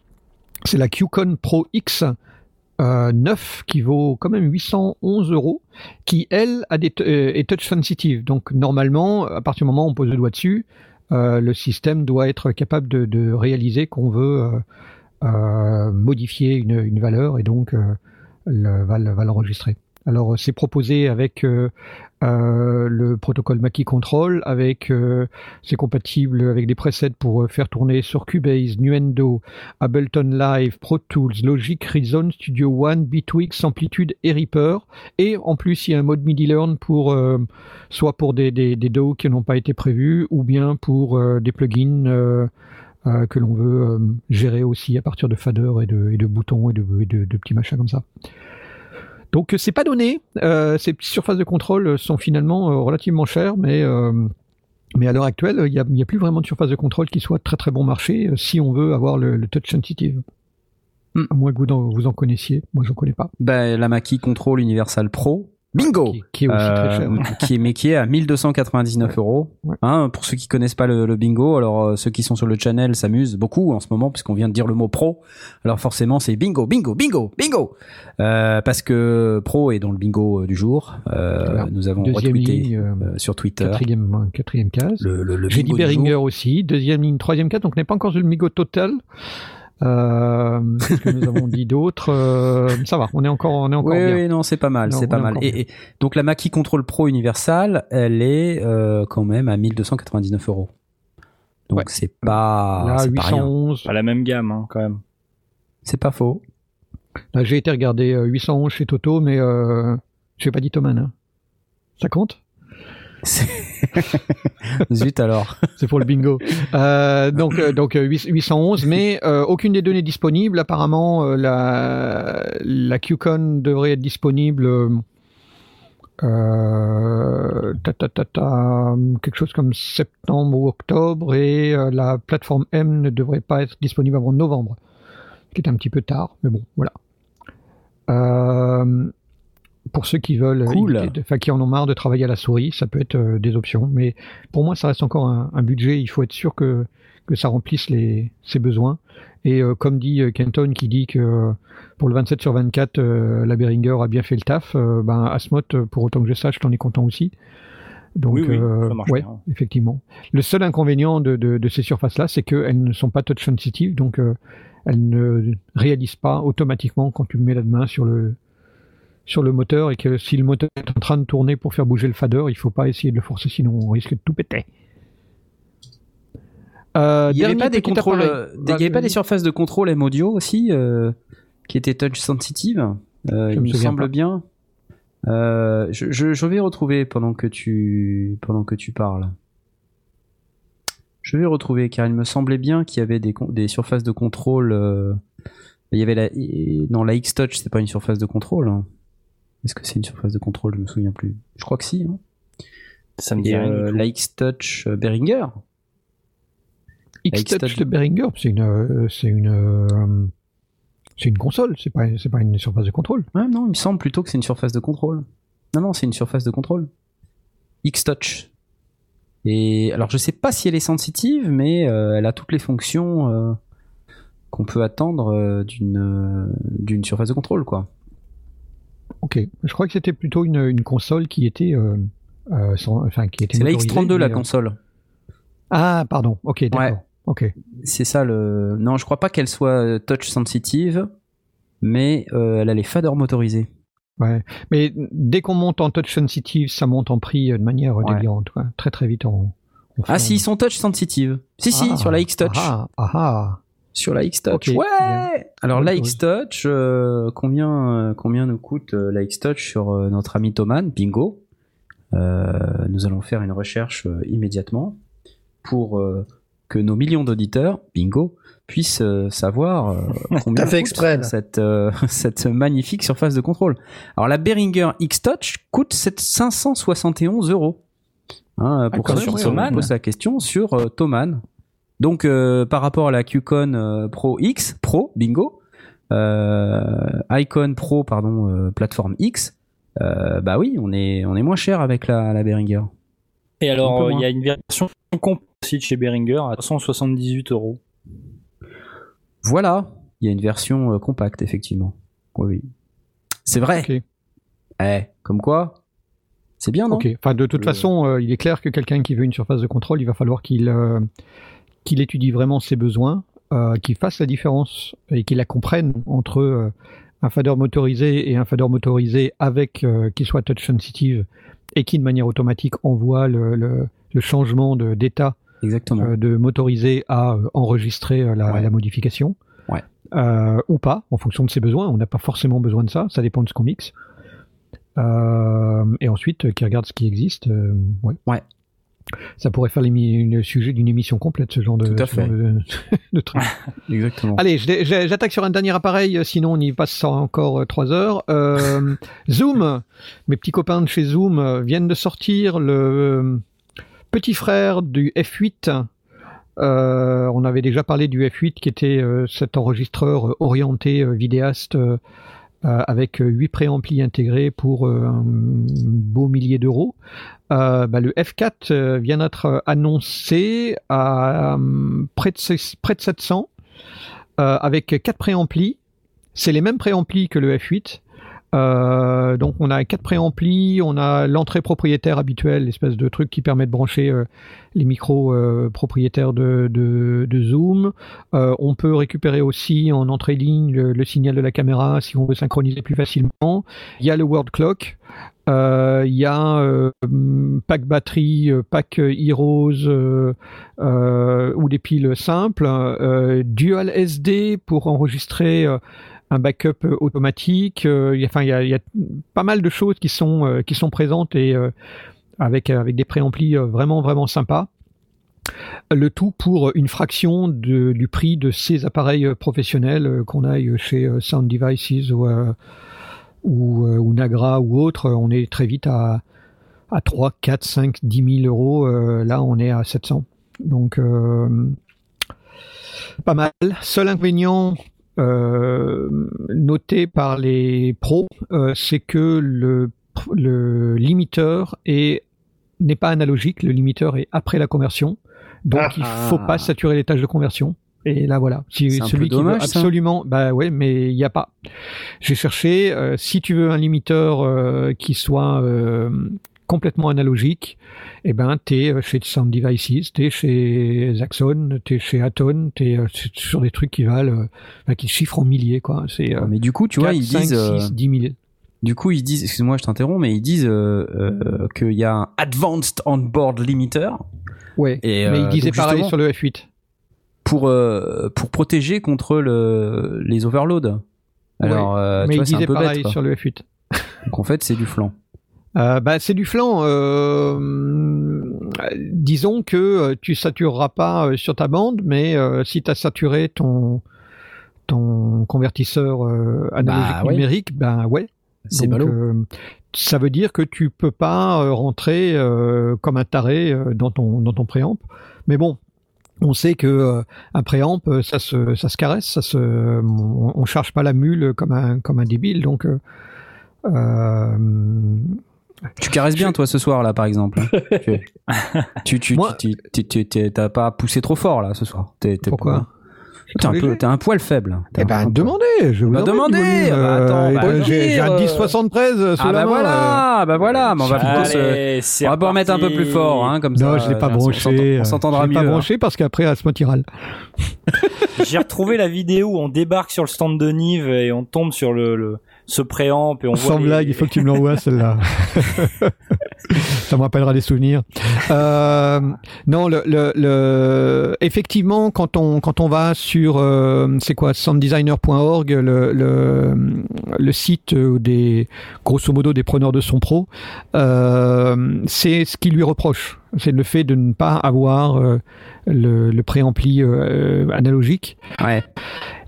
c'est la QCon Pro X. Euh, 9 qui vaut quand même 811 euros qui elle a des euh, est touch sensitive. Donc normalement à partir du moment où on pose le doigt dessus euh, le système doit être capable de, réaliser qu'on veut euh, euh, modifier une, valeur et donc euh, le- va, va l'enregistrer. Alors c'est proposé avec euh, euh, le protocole Mackie Control, avec euh, c'est compatible avec des presets pour faire tourner sur Cubase, Nuendo, Ableton Live, Pro Tools, Logic, Reason, Studio One, Bitwix, Amplitude et Reaper. Et en plus il y a un mode MIDI Learn pour soit pour des, des, des DAW qui n'ont pas été prévus ou bien pour des plugins. que l'on veut gérer aussi à partir de faders et de, boutons et de, de petits machins comme ça. Donc c'est pas donné. Euh, ces petites surfaces de contrôle sont finalement euh, relativement chères, mais euh, mais à l'heure actuelle, il n'y a, a, plus vraiment de surface de contrôle qui soit très très bon marché si on veut avoir le, le touch sensitive. Hmm. À moins que vous en, vous en connaissiez, moi je connais pas. Ben, la Mackie Control Universal Pro, Bingo qui, est aussi très cher. Euh, qui est mais qui est à 1299 euros. Hein, pour ceux qui connaissent pas le, le bingo, alors euh, ceux qui sont sur le channel s'amusent beaucoup en ce moment puisqu'on vient de dire le mot pro. Alors forcément c'est bingo, bingo, bingo, bingo, euh, parce que pro est dans le bingo euh, du jour. Euh, Nous avons retweeté ligne, sur Twitter. Quatrième, quatrième case. Le, le, le bingo jour. aussi. Deuxième ligne, troisième case. Donc on n'est pas encore sur le bingo total. Euh, Qu'est-ce que nous avons dit d'autre euh, Ça va, on est encore, on est encore oui, bien. oui, non, c'est pas mal, c'est pas mal. Et, et donc la Mackie Control Pro Universal, elle est euh, quand même à 1299 euros. Donc Ouais. c'est pas, Là, c'est pas rien. 811. Pas la même gamme, hein, quand même. C'est pas faux. J'ai été regarder euh, 811 chez Toto, mais euh, je n'ai pas dit Thoman. Hein. Ça compte? Zut alors. C'est pour le bingo. Euh, donc, euh, donc euh, 8- 811, mais euh, aucune des n'est disponible. Apparemment, la, la QCon devrait être disponible. quelque chose comme septembre ou octobre et la plateforme M ne devrait pas être disponible avant novembre, ce qui est un petit peu tard, mais bon, voilà. Pour ceux qui veulent, Cool. enfin qui en ont marre de travailler à la souris, ça peut être euh, des options, mais pour moi, ça reste encore un, un budget. Il faut être sûr que que ça remplisse les, ses besoins. Et euh, comme dit euh, Kenton, qui dit que euh, pour le 27 sur 24, euh, la Behringer a bien fait le taf, ben Asmot, pour autant que je sache, t'en es content aussi. Donc, Oui, oui, euh, ça marche ouais, bien. effectivement. Le seul inconvénient de, de, de ces surfaces-là, c'est qu'elles ne sont pas touch sensitive, donc elles ne réalisent pas automatiquement quand tu mets la main sur le sur le moteur et que si le moteur est en train de tourner pour faire bouger le fader, il faut pas essayer de le forcer, sinon on risque de tout péter. Euh, Il n'y avait pas des contrôles, euh, des- il y avait pas des surfaces de contrôle M audio aussi euh, qui étaient touch sensitive. Euh, il me semble pas. bien. Je, je, je vais retrouver pendant que tu pendant que tu parles. Je vais retrouver car il me semblait bien qu'il y avait des, surfaces de contrôle. il y avait la non la X Touch c'est pas une surface de contrôle. hein. Est-ce que c'est une surface de contrôle? Je me souviens plus. Je crois que si. Hein. Ça me dit euh, la X Touch euh, Behringer. X-Touch X-Touch. de Behringer, c'est une, euh, c'est une, euh, c'est une console, c'est pas, c'est pas une surface de contrôle. Ouais, non, il me semble plutôt que c'est une surface de contrôle. Non, non, c'est une surface de contrôle. X-Touch. Et alors, je sais pas si elle est sensitive, mais euh, elle a toutes les fonctions euh, qu'on peut attendre euh, d'une euh, d'une surface de contrôle, quoi. Ok. Je crois que c'était plutôt une, une console qui était, euh, euh, sans- enfin, qui était C'est la motorisée, X32, la euh, console. Ah, pardon. Ok, d'accord. Ouais. Ok. C'est ça le. Non, je crois pas qu'elle soit touch sensitive, mais elle a les faders motorisés. Ouais. Mais dès qu'on monte en touch sensitive, ça monte en prix de manière Ouais. délirante. quoi. Très très vite en. Ah, si, ils sont touch sensitive. Si, si, Ah, sur la X-Touch. Ah, ah, ah. Sur la X-Touch. Ouais bien. Alors la. X-Touch, euh, combien, euh, combien nous coûte euh, la X-Touch sur euh, notre ami Thoman Bingo. Euh, nous allons faire une recherche euh, immédiatement pour euh, que nos millions d'auditeurs, Bingo, puissent euh, savoir euh, combien fait coûte exprès, cette, euh, cette magnifique surface de contrôle. Alors la Behringer X-Touch coûte 7 571 euros. Hein, pour quand ceux même, qui ouais, se ouais. posent la question sur euh, Thoman. Donc euh, par rapport à la QCon euh, Pro X, Pro, bingo, euh, Icon Pro, pardon, euh, plateforme X, euh, bah oui, on est, on est moins cher avec la, la Behringer. Et alors, il y a une version de chez Behringer à 178 euros. Voilà, il y a une version euh, compacte, effectivement. Oui, oui. C'est vrai. Ok. Eh, comme quoi, c'est bien, non? Ok. Enfin, de toute Euh, façon, euh, il est clair que quelqu'un qui veut une surface de contrôle, il va falloir qu'il euh, qu'il étudie vraiment ses besoins, euh, qu'il fasse la différence et qu'il la comprenne entre euh, un fader motorisé et un fader motorisé avec qui soit touch sensitive et qui de manière automatique envoie le, le, le changement d'état Exactement. de motorisé à enregistrer la, Ouais. la modification. Ouais. Euh, ou pas, en fonction de ses besoins. On n'a pas forcément besoin de ça, ça dépend de ce qu'on mixe. Euh, et ensuite, euh, qui regarde ce qui existe. euh, ouais. Ouais. Ça pourrait faire le sujet d'une émission complète, ce genre de, Tout à ce genre fait. de, de truc. Exactement. Allez, j'attaque sur un dernier appareil, euh, sinon on y passe encore euh, trois heures. Euh, Zoom, mes petits copains de chez Zoom viennent de sortir le petit frère du F8. Euh, on avait déjà parlé du F8 qui était euh, cet enregistreur orienté euh, vidéaste avec euh, huit préamplis intégrés pour euh, un beau millier d'euros. Euh, bah, le F4 euh, vient d'être euh, annoncé à euh, près, de, près de 700 euh, avec quatre préamplis. C'est les mêmes préamplis que le F8. Euh, donc on a quatre préamplis, on a l'entrée propriétaire habituelle, l'espèce de truc qui permet de brancher euh, les micros euh, propriétaires de, Zoom. On peut récupérer aussi en entrée ligne le, signal de la caméra si on veut synchroniser plus facilement. Il y a le word clock. Il y a pack batterie, pack Heroes ou des piles simples, dual SD pour enregistrer un backup euh, automatique. Euh, il Enfin, y a, pas mal de choses qui sont euh, qui sont présentes et avec avec des préamplis vraiment vraiment sympas. Le tout pour une fraction de- du prix de ces appareils professionnels qu'on aille chez Sound Devices ou ou, Nagra ou autre, on est très vite à, à 3, 4, 5, 10 000 euros. Là, on est à 700. Donc, pas mal. Seul inconvénient noté par les pros, euh, c'est que le, le limiteur est n'est pas analogique, le limiteur est après la conversion. Donc Ah. il faut pas saturer les tâches de conversion. Et là voilà, si celui qui dommage, veut ça. absolument, bah ouais, mais il n'y a pas. J'ai cherché. euh, si tu veux un limiteur euh, qui soit euh, complètement analogique, eh ben t'es euh, chez Sound Devices, t'es chez Zaxxon, t'es chez Aton, t'es euh, c'est sur des trucs qui valent, euh, enfin, qui chiffrent en milliers quoi. C'est euh, Mais du coup, tu vois, 4, ils 5, disent. euh, 6, 10 000. Du coup, ils disent, excuse-moi, je t'interromps, mais ils disent euh, euh, qu'il y a un Advanced On-Board Limiter Ouais. et, mais euh, il disait donc, pareil sur le F8. pour euh, pour protéger contre le, les overloads. Alors, euh, mais tu il vois, c'est un disait peu pareil bête. sur le F8. Donc en fait, c'est du flanc. Euh, bah, c'est du flanc. euh, disons que euh, tu satureras pas euh, sur ta bande, mais euh, si tu as saturé ton ton convertisseur analogique Bah, ouais. numérique, ben ouais. C'est ballot. ça veut dire que tu peux pas rentrer comme un taré dans ton dans ton préamp. Mais bon, on sait que euh, un préamp, ça se ça se caresse, ça se on, on charge pas la mule comme un comme un débile. Donc euh, Tu caresses bien, toi, ce soir, là, par exemple. hein. tu, tu, tu, Moi- tu, tu- tu- tu- t'as pas poussé trop fort, là, ce soir. T'es, t'es Pourquoi pas- T'es un, peu, t'es un poil faible. T'es Eh ben, demandez, je vous Bah, demandez, bah, attends, euh, bah, euh, je j'ai j'ai un 1073 sous Ah la bah main. euh. voilà, bah voilà, mais on va plutôt se... On va pas remettre un peu plus fort, hein, comme ça. Non, je l'ai pas branché. euh, On s'entendra je l'ai mieux. pas branché parce qu'après, à ce motiral. J'ai retrouvé la vidéo où on débarque sur le stand de Nive et on tombe sur le, le ce préamp et on voit Sans les- blague, il faut que tu me l'envoies celle-là. Ça me rappellera des souvenirs. Euh, non, le, le, le, effectivement, quand on quand on va sur euh, c'est quoi sounddesigner.org, le, le le site euh, des grosso modo des preneurs de son pro, euh, c'est ce qui lui reproche, c'est le fait de ne pas avoir euh, le, le préampli euh, analogique. Ouais.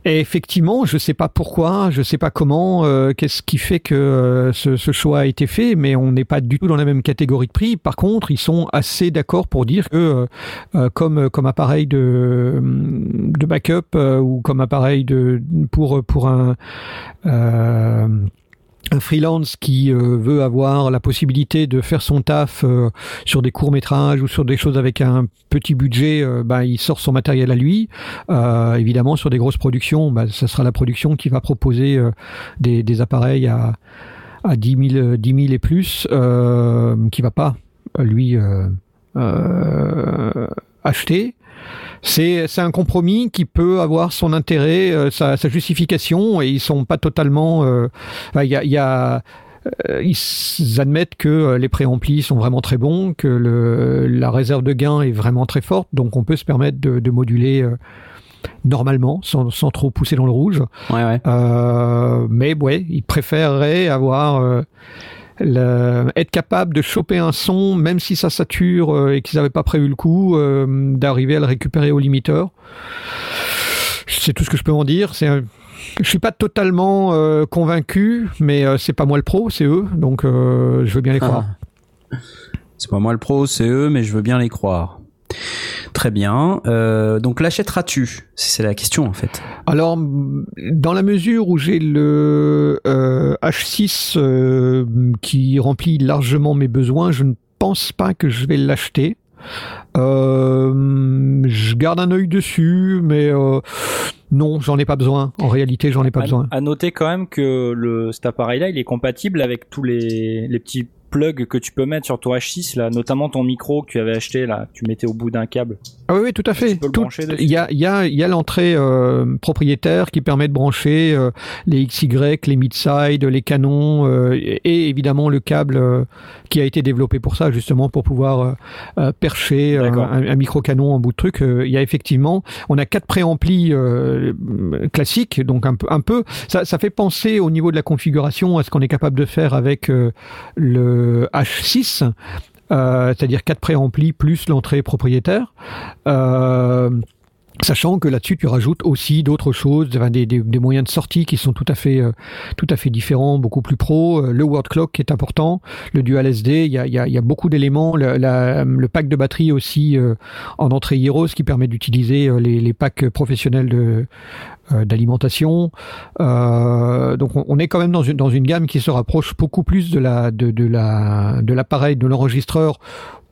Et effectivement, je sais pas pourquoi, je sais pas comment, euh, qu'est-ce qui fait que euh, ce, ce choix a été fait, mais on n'est pas du tout dans la même catégorie de prix. Par contre, ils sont assez d'accord pour dire que euh, euh, comme comme appareil de de backup euh, ou comme appareil de pour pour un euh, un freelance qui euh, veut avoir la possibilité de faire son taf euh, sur des courts métrages ou sur des choses avec un petit budget, euh, bah, il sort son matériel à lui. Évidemment, sur des grosses productions, bah, ça sera la production qui va proposer des, appareils à, à 10 000, 10 000 et plus, qui va pas lui acheter. C'est un compromis qui peut avoir son intérêt, euh, sa, sa, justification, et ils sont pas totalement. Euh, il y a, y a euh, ils admettent que les préamplis sont vraiment très bons, que le, la réserve de gain est vraiment très forte, donc on peut se permettre de, de moduler normalement, sans, sans, trop pousser dans le rouge. Ouais, ouais. Euh, mais ouais, ils préféreraient avoir le, être capable de choper un son, même si ça sature euh, et qu'ils n'avaient pas prévu le coup, euh, d'arriver à le récupérer au limiteur. C'est tout ce que je peux en dire. C'est je suis pas totalement euh, convaincu, mais c'est pas moi le pro, c'est eux, donc je veux bien les croire. Ah. C'est pas moi le pro, c'est eux, mais je veux bien les croire. Très bien. Euh, donc l'achèteras-tu C'est la question en fait? Alors, dans la mesure où j'ai le euh, H6 euh, qui remplit largement mes besoins, je ne pense pas que je vais l'acheter. Euh, je garde un œil dessus, mais euh, non, j'en ai pas besoin. En réalité, j'en ai pas besoin. À noter quand même que le, cet appareil-là, il est compatible avec tous les, les petits plug que tu peux mettre sur ton H6 là, notamment ton micro que tu avais acheté là, tu mettais au bout d'un câble. Ah oui, oui tout à fait. Il y a, y a, y a l'entrée euh, propriétaire qui permet de brancher euh, les XY, les mid-side, les canons euh, et, évidemment le câble euh, qui a été développé pour ça justement pour pouvoir euh, percher un, un, micro canon en bout de truc. Il y a effectivement, on a quatre préamplis classiques, donc un peu, un peu, ça, ça fait penser au niveau de la configuration à ce qu'on est capable de faire avec le H6, euh, c'est-à-dire 4 préamplis plus l'entrée propriétaire. Euh, Sachant que là-dessus, tu rajoutes aussi d'autres choses, des, moyens de sortie qui sont tout à fait, euh, tout à fait différents, beaucoup plus pro. Euh, le word clock est important, le dual SD, il y a, y a, y a beaucoup d'éléments. Le, le, pack de batterie aussi euh, en entrée Heroes qui permet d'utiliser les, les, packs professionnels de d'alimentation. donc on, on, est quand même dans une, dans une gamme qui se rapproche beaucoup plus de la de, de la de l'appareil de l'enregistreur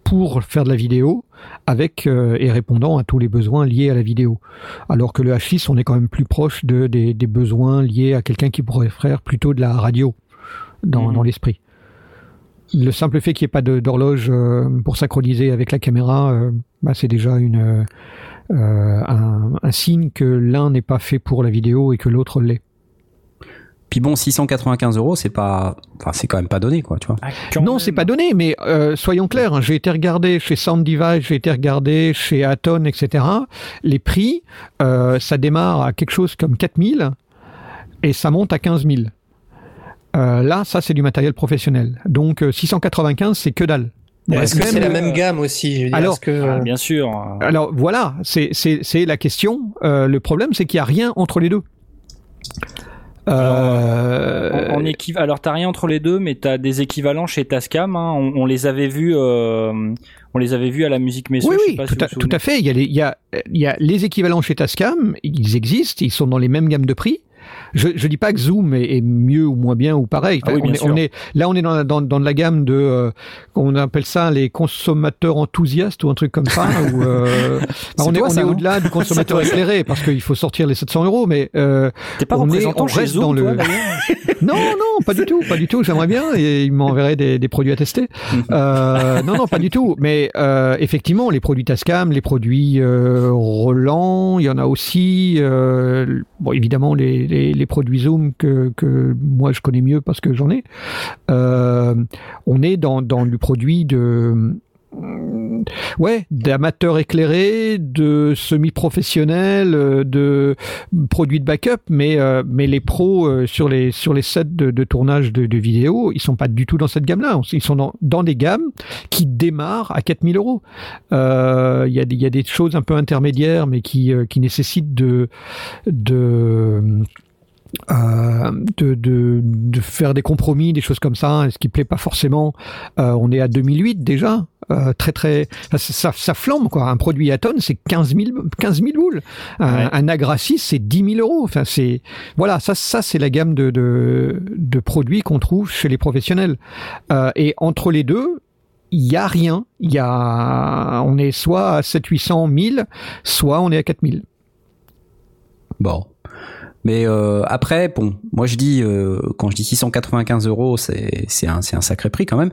pour faire de la vidéo avec euh, et répondant à tous les besoins liés à la vidéo. Alors que le H6, on est quand même plus proche de, des, des besoins liés à quelqu'un qui pourrait faire plutôt de la radio dans, mmh. dans l'esprit. Le simple fait qu'il n'y ait pas d'horloge euh, pour synchroniser avec la caméra, euh, bah, c'est déjà une, euh, un, un signe que l'un n'est pas fait pour la vidéo et que l'autre l'est. Puis bon, 695 euros, c'est pas, enfin, c'est quand même pas donné, quoi, tu vois. Ah, non, c'est pas donné, mais euh, soyons clairs. Hein, j'ai été regardé chez Sound Device, j'ai été regardé chez Aton, etc. Les prix, euh, ça démarre à quelque chose comme 4000 et ça monte à 15 000. Euh, là, ça, c'est du matériel professionnel. Donc, 695, c'est que dalle. Est-ce que c'est la même gamme aussi je veux dire, Alors, que... ah, bien sûr. Alors voilà, c'est la question. Euh, le problème, c'est qu'il n'y a rien entre les deux. Euh... En, en équiv... Alors t'as rien entre les deux, mais t'as des équivalents chez Tascam. Hein. On, on, les avait vus, euh... on les avait vus à la musique Messieurs. Oui, oui, tout, si à, tout, à, fait. Il y, a les, il, y a, il y a les équivalents chez Tascam. Ils existent. Ils sont dans les mêmes gammes de prix. Je, je dis pas que Zoom est, est, mieux ou moins bien ou pareil. Enfin, ah oui, on, est, on, est, là, on est dans, dans, dans la gamme de, euh, on appelle ça les consommateurs enthousiastes ou un truc comme ça. où, euh, bah, on est, on est au-delà du consommateur éclairé parce qu'il faut sortir les 700 euros, mais euh, pas on, est, on reste Zoom, dans le. Non, non, pas du tout, pas du tout. J'aimerais bien et il m'enverrait des, des, produits à tester. euh, non, non, pas du tout. Mais effectivement, les produits Tascam, les produits Roland, il y en a aussi. Bon, évidemment, les, les, les produits Zoom que, que, moi je connais mieux parce que j'en ai. Euh, on est dans, dans du produit de ouais, d'amateurs éclairés, de semi-professionnels, de produits de backup, mais euh, mais les pros euh, sur les sur les sets de, tournage de, de vidéos, ils sont pas du tout dans cette gamme-là. Ils sont dans, dans des gammes qui démarrent à 4000 euros. Il y a a des choses un peu intermédiaires, mais qui qui nécessitent de de euh, de, de, de, faire des compromis, des choses comme ça, ce qui plaît pas forcément. Euh, on est à 2008 déjà, euh, très très, ça, ça, flambe quoi. Un produit Aton c'est 15 000, 15 000 boules. Un, ouais. un Agra 6 c'est 10 000 euros. Enfin c'est, voilà, ça ça c'est la gamme de, de, de produits qu'on trouve chez les professionnels. Euh, et entre les deux, il y a rien. Il y a, on est soit à 7 800 1000, soit on est à 4000. Bon. Mais euh, après, bon, moi je dis euh, quand je dis 695 euros, c'est c'est un c'est un sacré prix quand même.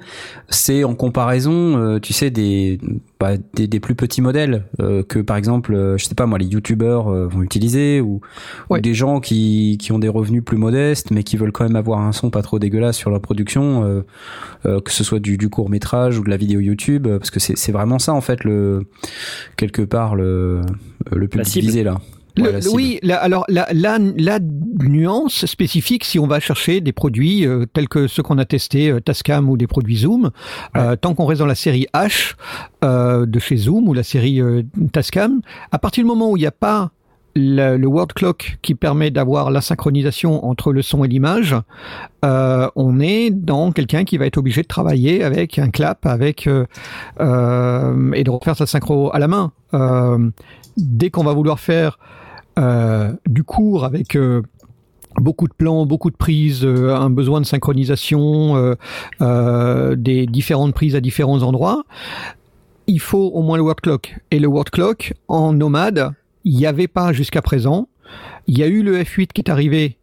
C'est en comparaison, euh, tu sais, des, bah, des des plus petits modèles euh, que par exemple, euh, je sais pas moi, les youtubeurs euh, vont utiliser ou, ou des gens qui qui ont des revenus plus modestes mais qui veulent quand même avoir un son pas trop dégueulasse sur leur production, euh, euh, que ce soit du, du court métrage ou de la vidéo YouTube, euh, parce que c'est c'est vraiment ça en fait le quelque part le le public cible. visé là. Le- la oui, la- alors la, nuance spécifique, si on va chercher des produits euh, tels que ceux qu'on a testés, euh, Tascam ou des produits Zoom, euh, tant qu'on reste dans la série H de chez Zoom ou la série Tascam, à partir du moment où il n'y a pas le, le word clock qui permet d'avoir la synchronisation entre le son et l'image, euh, on est dans quelqu'un qui va être obligé de travailler avec un clap, avec euh, euh, et de refaire sa synchro à la main. Dès qu'on va vouloir faire du cours avec euh, beaucoup de plans, beaucoup de prises, euh, un besoin de synchronisation, euh, euh, des différentes prises à différents endroits, il faut au moins le word clock. Et le word clock, en nomade, il n'y avait pas jusqu'à présent. Il y a eu le F8 qui est arrivé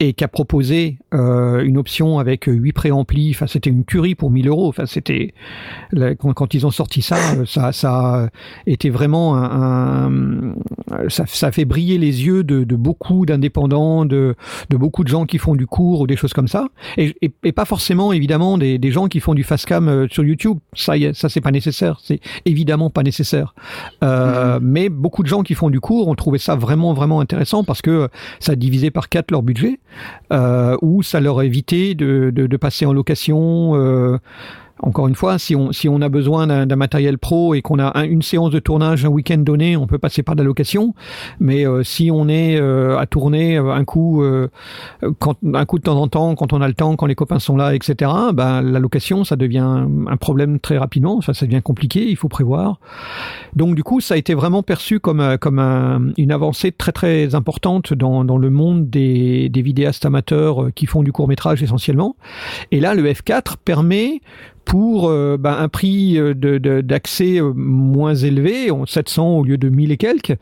et qui a proposé euh, une option avec 8 préamplis. Enfin, c'était une tuerie pour 1000 euros. Enfin, c'était quand, quand ils ont sorti ça, euh, ça, ça a été vraiment un, un- ça, ça fait briller les yeux de, de beaucoup d'indépendants, de, de beaucoup de gens qui font du cours ou des choses comme ça, et, et, et pas forcément évidemment des, des gens qui font du fast cam euh, sur YouTube. Ça, ça c'est pas nécessaire. C'est évidemment pas nécessaire. Euh, Mais beaucoup de gens qui font du cours ont trouvé ça vraiment vraiment intéressant parce que ça a divisé par quatre leur budget euh, ou ça leur a de, de, de passer en location. Encore une fois, si on, si on a besoin d'un matériel pro et qu'on a un- une séance de tournage un week-end donné, on peut passer par de la location. Mais euh, si on est euh, à tourner euh, un coup, un coup de temps en temps, quand on a le temps, quand les copains sont là, etc., ben, la location, ça devient un problème très rapidement. Enfin, ça devient compliqué, il faut prévoir. Donc du coup, ça a été vraiment perçu comme, comme un- une avancée très très importante dans, dans le monde des, des vidéastes amateurs qui font du court métrage essentiellement. Et là, le F4 permet pour euh, ben, un prix euh, de- de- d'accès euh, moins élevé, en 700 au lieu de 1000 et quelques.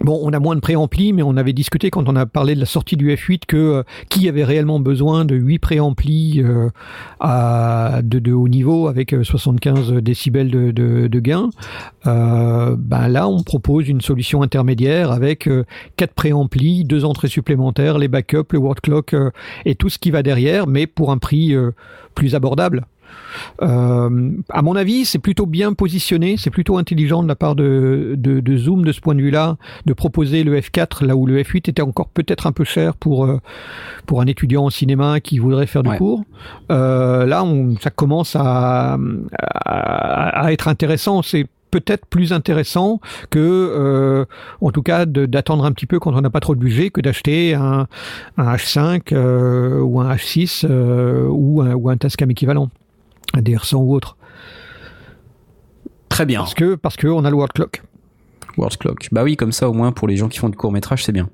Bon, on a moins de préamplis, mais on avait discuté quand on a parlé de la sortie du F8 que euh, qui avait réellement besoin de 8 préamplis euh, à, de, haut niveau avec euh, 75 décibels de, de, gain. Euh, ben là, on propose une solution intermédiaire avec euh, 4 préamplis, deux entrées supplémentaires, les backups, le word clock euh, et tout ce qui va derrière, mais pour un prix euh, plus abordable. Euh, à mon avis, c'est plutôt bien positionné, c'est plutôt intelligent de la part de, de, de Zoom de ce point de vue-là, de proposer le F4 là où le F8 était encore peut-être un peu cher pour euh, pour un étudiant en cinéma qui voudrait faire du Ouais. cours. Euh, là, on, ça commence à, à, à être intéressant. C'est peut-être plus intéressant que, euh, en tout cas, d'attendre un petit peu quand on n'a pas trop de budget, que d'acheter un, un H5 euh, ou un H6 euh, ou un, ou un Tascam équivalent, un DR100 ou autre, Très bien. parce que parce que on a le word clock. World Clock. Bah oui, comme ça au moins pour les gens qui font du court métrage, c'est bien.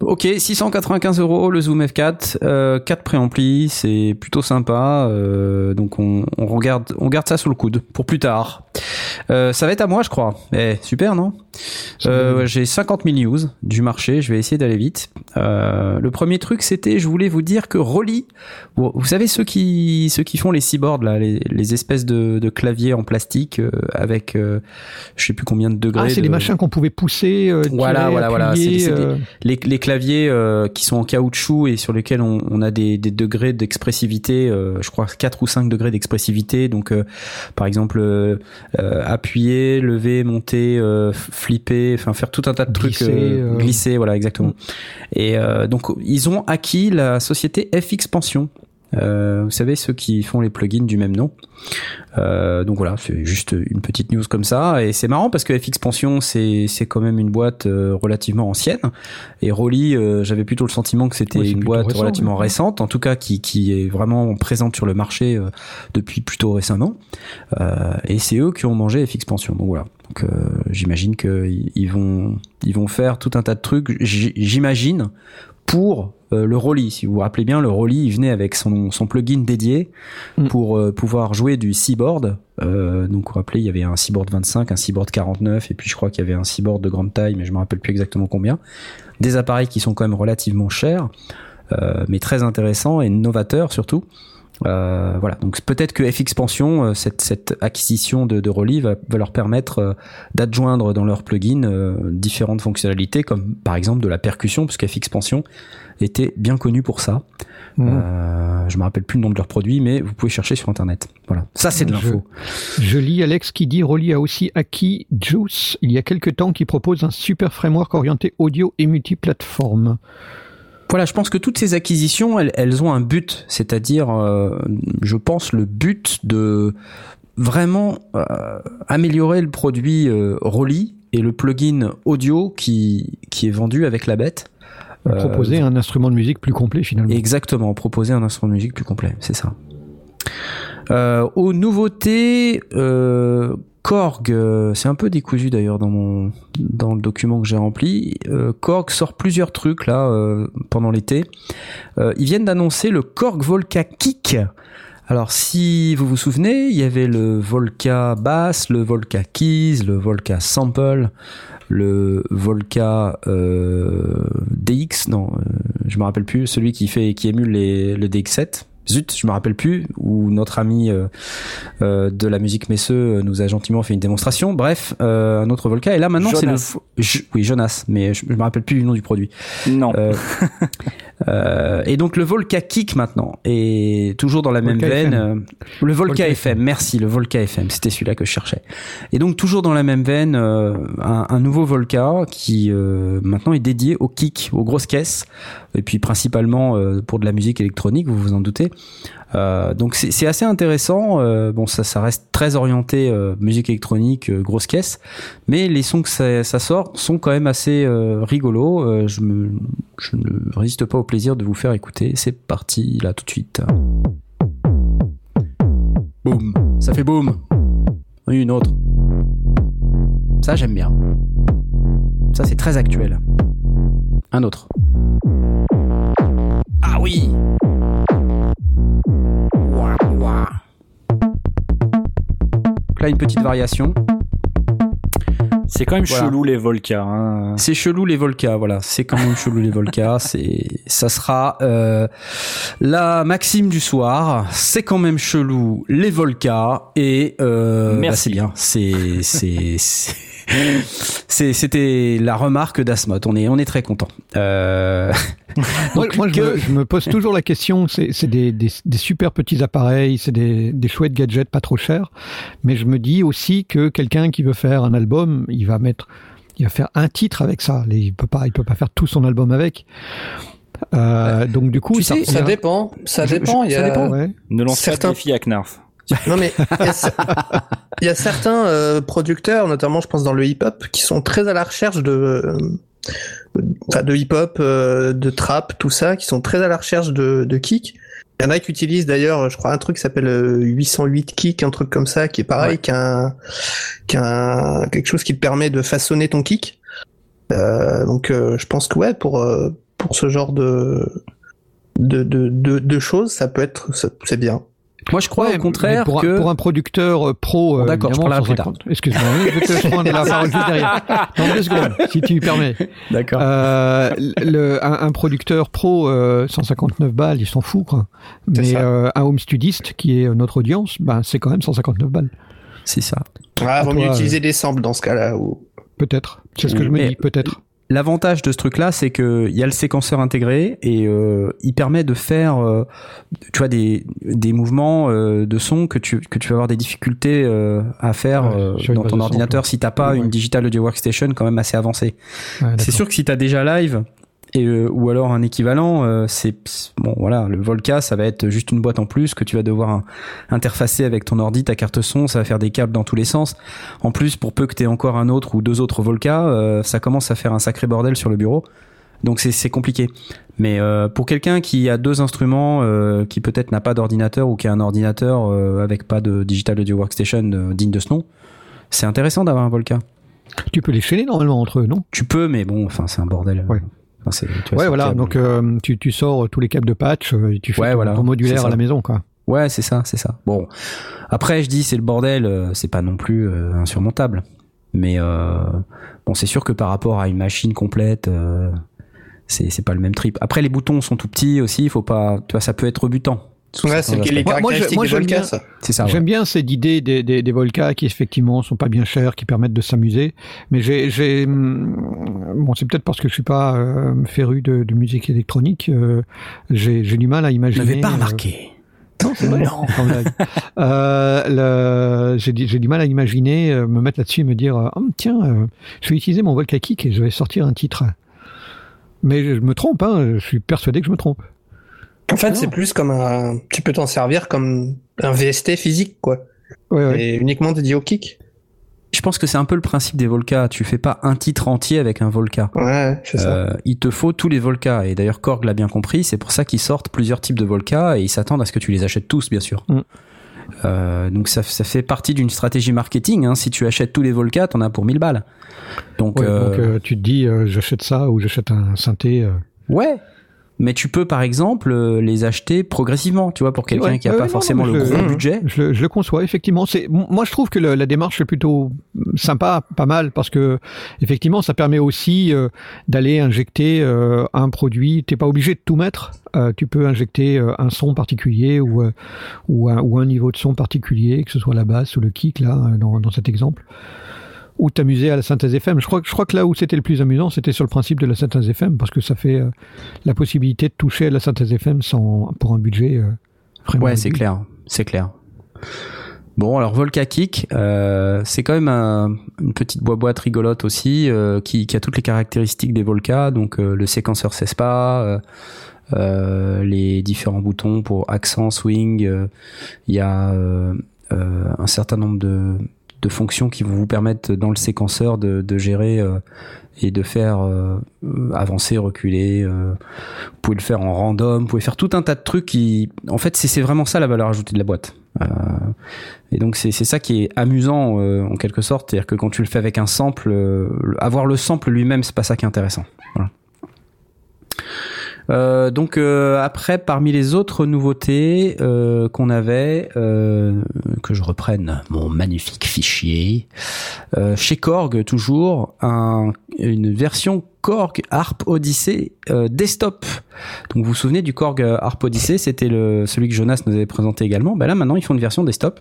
Ok, 695 euros le Zoom F4, euh, 4 préamplis, c'est plutôt sympa. euh, donc on, on regarde, on garde ça sous le coude pour plus tard. Euh, ça va être à moi, je crois. Eh, super, non? Euh, J'ai 50 000 news du marché. Je vais essayer d'aller vite. Euh, le premier truc, c'était, je voulais vous dire que Rolly, vous, vous savez ceux qui ceux qui font les cyborgs là, les, les espèces de, de claviers en plastique avec je sais plus combien de degrés. Ah, c'est de- des machins qu'on pouvait pousser, Voilà, tirer, voilà, voilà, appuyer, les, les claviers qui sont en caoutchouc et sur lesquels on, on a des, des degrés d'expressivité, je crois 4 ou 5 degrés d'expressivité. Donc, par exemple, appuyer, lever, monter, euh, flipper, enfin faire tout un tas de Glisser, trucs, euh, euh. glisser, voilà, exactement. Et euh, donc, ils ont acquis la société FX Pension. Euh, vous savez ceux qui font les plugins du même nom. Euh, donc voilà, c'est juste une petite news comme ça. Et c'est marrant parce que FX Pension c'est c'est quand même une boîte euh, relativement ancienne. Et Rolly j'avais plutôt le sentiment que c'était une boîte récent, relativement ouais. récente en tout cas qui qui est vraiment présente sur le marché depuis plutôt récemment. Euh, et c'est eux qui ont mangé FX Pension. Donc voilà. Donc euh, j'imagine que ils ils vont ils vont faire tout un tas de trucs j'imagine pour euh, le Rolly. Si vous vous rappelez bien, le Rolly, il venait avec son, son plugin dédié Mm. pour euh, pouvoir jouer du Seaboard. Euh, donc, vous vous rappelez, il y avait un Seaboard 25, un Seaboard 49, et puis je crois qu'il y avait un Seaboard de grande taille, mais je me rappelle plus exactement combien. Des appareils qui sont quand même relativement chers, euh, mais très intéressants et novateurs surtout. Euh, voilà, donc peut-être que FX Expansion, euh, cette, cette acquisition de, de Rolly va, va leur permettre d'adjoindre dans leur plugin différentes fonctionnalités, comme par exemple de la percussion, puisque FX Expansion était bien connu pour ça. Mhm. Euh, je me rappelle plus le nom de leurs produits, mais vous pouvez chercher sur internet. Voilà, ça c'est de l'info. Je lis Alex qui dit Rolly a aussi acquis Juice il y a quelques temps qui propose un super framework orienté audio et multiplateforme. Voilà, je pense que toutes ces acquisitions, elles, elles ont un but, c'est-à-dire, euh, je pense, le but de vraiment euh, améliorer le produit euh, Rolly et le plugin audio qui, qui est vendu avec la bête. Euh, Proposer un instrument de musique plus complet finalement. Exactement, proposer un instrument de musique plus complet, c'est ça. Euh, aux nouveautés, euh, Korg, euh, c'est un peu décousu d'ailleurs dans mon dans le document que j'ai rempli. Euh, Korg sort plusieurs trucs là euh, pendant l'été. Euh, ils viennent d'annoncer le Korg Volca Kick. Alors si vous vous souvenez, il y avait le Volca Bass, le Volca Keys, le Volca Sample, le Volca euh, DX, non, euh, je me rappelle plus, celui qui fait qui émule les, le DX7. Zut, je me rappelle plus, où notre ami euh, euh, de la musique Messeux nous a gentiment fait une démonstration. Bref, euh, un autre Volca. Et là maintenant c'est le... Je- oui, Jonas, mais je, je me rappelle plus du nom du produit. Non. Euh, euh, et donc le Volca Kick maintenant est toujours dans la même Volca veine. FM. euh, le Volca, Volca FM, merci, le Volca FM, c'était celui-là que je cherchais. Et donc toujours dans la même veine, euh, un, un nouveau Volca qui euh, maintenant est dédié au kick, aux grosses caisses, et puis principalement euh, pour de la musique électronique, vous vous en doutez. Euh, donc c'est assez intéressant. euh, bon, ça, reste très orienté musique électronique, grosse caisse, mais les sons que ça, sort sont quand même assez rigolos. Je, je ne résiste pas au plaisir de vous faire écouter. C'est parti là tout de suite. Boum, ça fait boum. Une autre. Ça j'aime bien. Ça c'est très actuel. Un autre. Ah oui. Donc Là une petite variation. C'est quand même Voilà. chelou les Volca. Hein. C'est chelou les Volcas, voilà. C'est quand même chelou les Volcas. C'est, ça sera euh, la maxime du soir. C'est quand même chelou les Volcas et euh, Merci. bah, c'est bien. C'est- c'est- c'était la remarque d'Asmot. On est on est très content. Euh, Moi, donc moi, je, me, je me pose toujours la question, c'est c'est des, des, des super petits appareils, c'est des, des chouettes gadgets pas trop chers, mais je me dis aussi que quelqu'un qui veut faire un album, il va mettre, il va faire un titre avec ça. Les- Il peut pas, il peut pas faire tout son album avec. Euh, donc du coup, Tu ça sais, Ça revient- dépend. Ça Je- dépend. je- il y ça a- dépend. Ouais. Ne lance pas Certains- de défi à Knarf. Non mais il y a, il y a certains euh, producteurs, notamment je pense dans le hip-hop, qui sont très à la recherche de, euh, de hip-hop, euh, de trap, tout ça, qui sont très à la recherche de, de kick. Il y en a qui utilisent d'ailleurs, je crois, un truc qui s'appelle euh, 808 kick, un truc comme ça, qui est pareil, Ouais. qu'un, qu'un quelque chose qui te permet de façonner ton kick. Euh, donc euh, je pense que ouais, pour euh, pour ce genre de de, de, de, de choses, ça peut être, c'est bien. Moi je crois Ouais, au contraire mais pour, que un, pour un producteur euh, pro, euh, D'accord, je tard. 150. Excuse-moi, je te laisse prendre la parole juste derrière. Dans deux secondes, si tu permets. d'accord. Euh, le, un, un producteur pro, euh, 159 balles, il s'en fout, quoi. Mais euh, un home studiste, qui est notre audience, ben, c'est quand même 159 balles. C'est ça. Ah, vaut mieux euh, utiliser des samples dans ce cas-là. Ou... Peut-être. C'est ce que je me dis, peut-être. L'avantage de ce truc-là, c'est que il y a le séquenceur intégré et euh, il permet de faire, euh, tu vois, des, des mouvements euh, de son que tu que tu vas avoir des difficultés euh, à faire Ouais, euh, dans ton ordinateur si t'as pas Ouais. une digital audio workstation quand même assez avancée. Ouais, C'est sûr que si t'as déjà live et euh, ou alors un équivalent, euh, c'est bon voilà, le Volca ça va être juste une boîte en plus que tu vas devoir interfacer avec ton ordi, ta carte son, ça va faire des câbles dans tous les sens. En plus, pour peu que t'aies encore un autre ou deux autres Volca, euh, ça commence à faire un sacré bordel sur le bureau. Donc c'est c'est compliqué. Mais euh, pour quelqu'un qui a deux instruments, euh, qui peut-être n'a pas d'ordinateur ou qui a un ordinateur euh, avec pas de digital audio workstation digne de ce nom, c'est intéressant d'avoir un Volca. Tu peux les chaîner normalement entre eux, non? Tu peux, mais bon, enfin c'est un bordel. Ouais. Enfin, c'est- tu vois, Ouais, voilà. câble. Donc euh, tu, tu sors tous les câbles de patch euh, et tu fais Ouais, ton, voilà, ton modulaire à la maison, quoi. Ouais, c'est ça, c'est ça. Bon, après, je dis, c'est le bordel, euh, c'est pas non plus euh, insurmontable. Mais euh, bon, c'est sûr que par rapport à une machine complète, euh, c'est c'est pas le même trip. Après, les boutons sont tout petits aussi, il faut pas, tu vois, ça peut être rebutant. Ouais, c'est les. Moi- moi, je- moi, des j'aime Volca, bien- ça. C'est ça. ouais. J'aime bien cette idée des, des, des Volca qui effectivement sont pas bien chers, qui permettent de s'amuser. Mais j'ai, j'ai, hum, bon, c'est peut-être parce que je suis pas euh, féru de, de musique électronique. euh, j'ai, j'ai du mal à Je imaginer. n'avais pas euh, remarqué. Non, c'est vrai. Euh, le- j'ai, du- j'ai du mal à imaginer euh, me mettre là-dessus et me dire, oh, tiens, euh, je vais utiliser mon Volca Kick et je vais sortir un titre. Mais je me trompe, hein, je suis persuadé que je me trompe. En fait, c'est plus comme un. Tu peux t'en servir comme un VST physique, quoi. Ouais, ouais. Et uniquement dédié au kick. Je pense que c'est un peu le principe des Volca. Tu fais pas un titre entier avec un Volca. Ouais, c'est ça. Euh, il te faut tous les Volca. Et d'ailleurs, Korg l'a bien compris. C'est pour ça qu'ils sortent plusieurs types de Volca et ils s'attendent à ce que tu les achètes tous, bien sûr. Mm. Euh, donc ça, ça fait partie d'une stratégie marketing. Hein. Si tu achètes tous les Volca, t'en as pour 1000 balles. Donc, Ouais, euh, Donc euh, tu te dis, euh, j'achète ça ou j'achète un synthé. euh. ouais. Mais tu peux, par exemple, euh, les acheter progressivement. Tu vois, pour quelqu'un Ouais, qui a ouais, pas non, forcément non, le gros budget. Je, le- je le conçois effectivement. C'est moi je trouve que le- la démarche est plutôt sympa, pas mal parce que effectivement ça permet aussi euh, d'aller injecter euh, un produit. T'es pas obligé de tout mettre. Euh, tu peux injecter euh, un son particulier ou euh, ou, un, ou un niveau de son particulier, que ce soit la basse ou le kick là euh, dans, dans cet exemple. Ou t'amuser à la synthèse FM. Je crois, que- je crois que là où c'était le plus amusant, c'était sur le principe de la synthèse FM, parce que ça fait euh, la possibilité de toucher à la synthèse FM sans, pour un budget euh, vraiment. Ouais, c'est clair, c'est clair. Bon, alors Volca Kick, euh, c'est quand même un- une petite boîte rigolote aussi, euh, qui, qui a toutes les caractéristiques des Volca, donc le séquenceur CESPA, les différents boutons pour accent, swing, il y a un certain nombre de, de fonctions qui vont vous permettre dans le séquenceur de, gérer euh, et de faire euh, avancer, reculer. euh, vous pouvez le faire en random, vous pouvez faire tout un tas de trucs qui, en fait, c'est vraiment ça la valeur ajoutée de la boîte. Et donc c'est ça qui est amusant en quelque sorte, c'est-à-dire que quand tu le fais avec un sample, avoir le sample lui-même, c'est pas ça qui est intéressant. Voilà. Euh, donc euh, après, parmi les autres nouveautés euh, qu'on avait, euh, que je reprenne mon magnifique fichier, euh, chez Korg toujours un, une version Korg Harp Odyssey euh, desktop. Donc vous vous souvenez du Korg euh, Harp Odyssey, c'était le celui que Jonas nous avait présenté également. Ben là maintenant ils font une version desktop.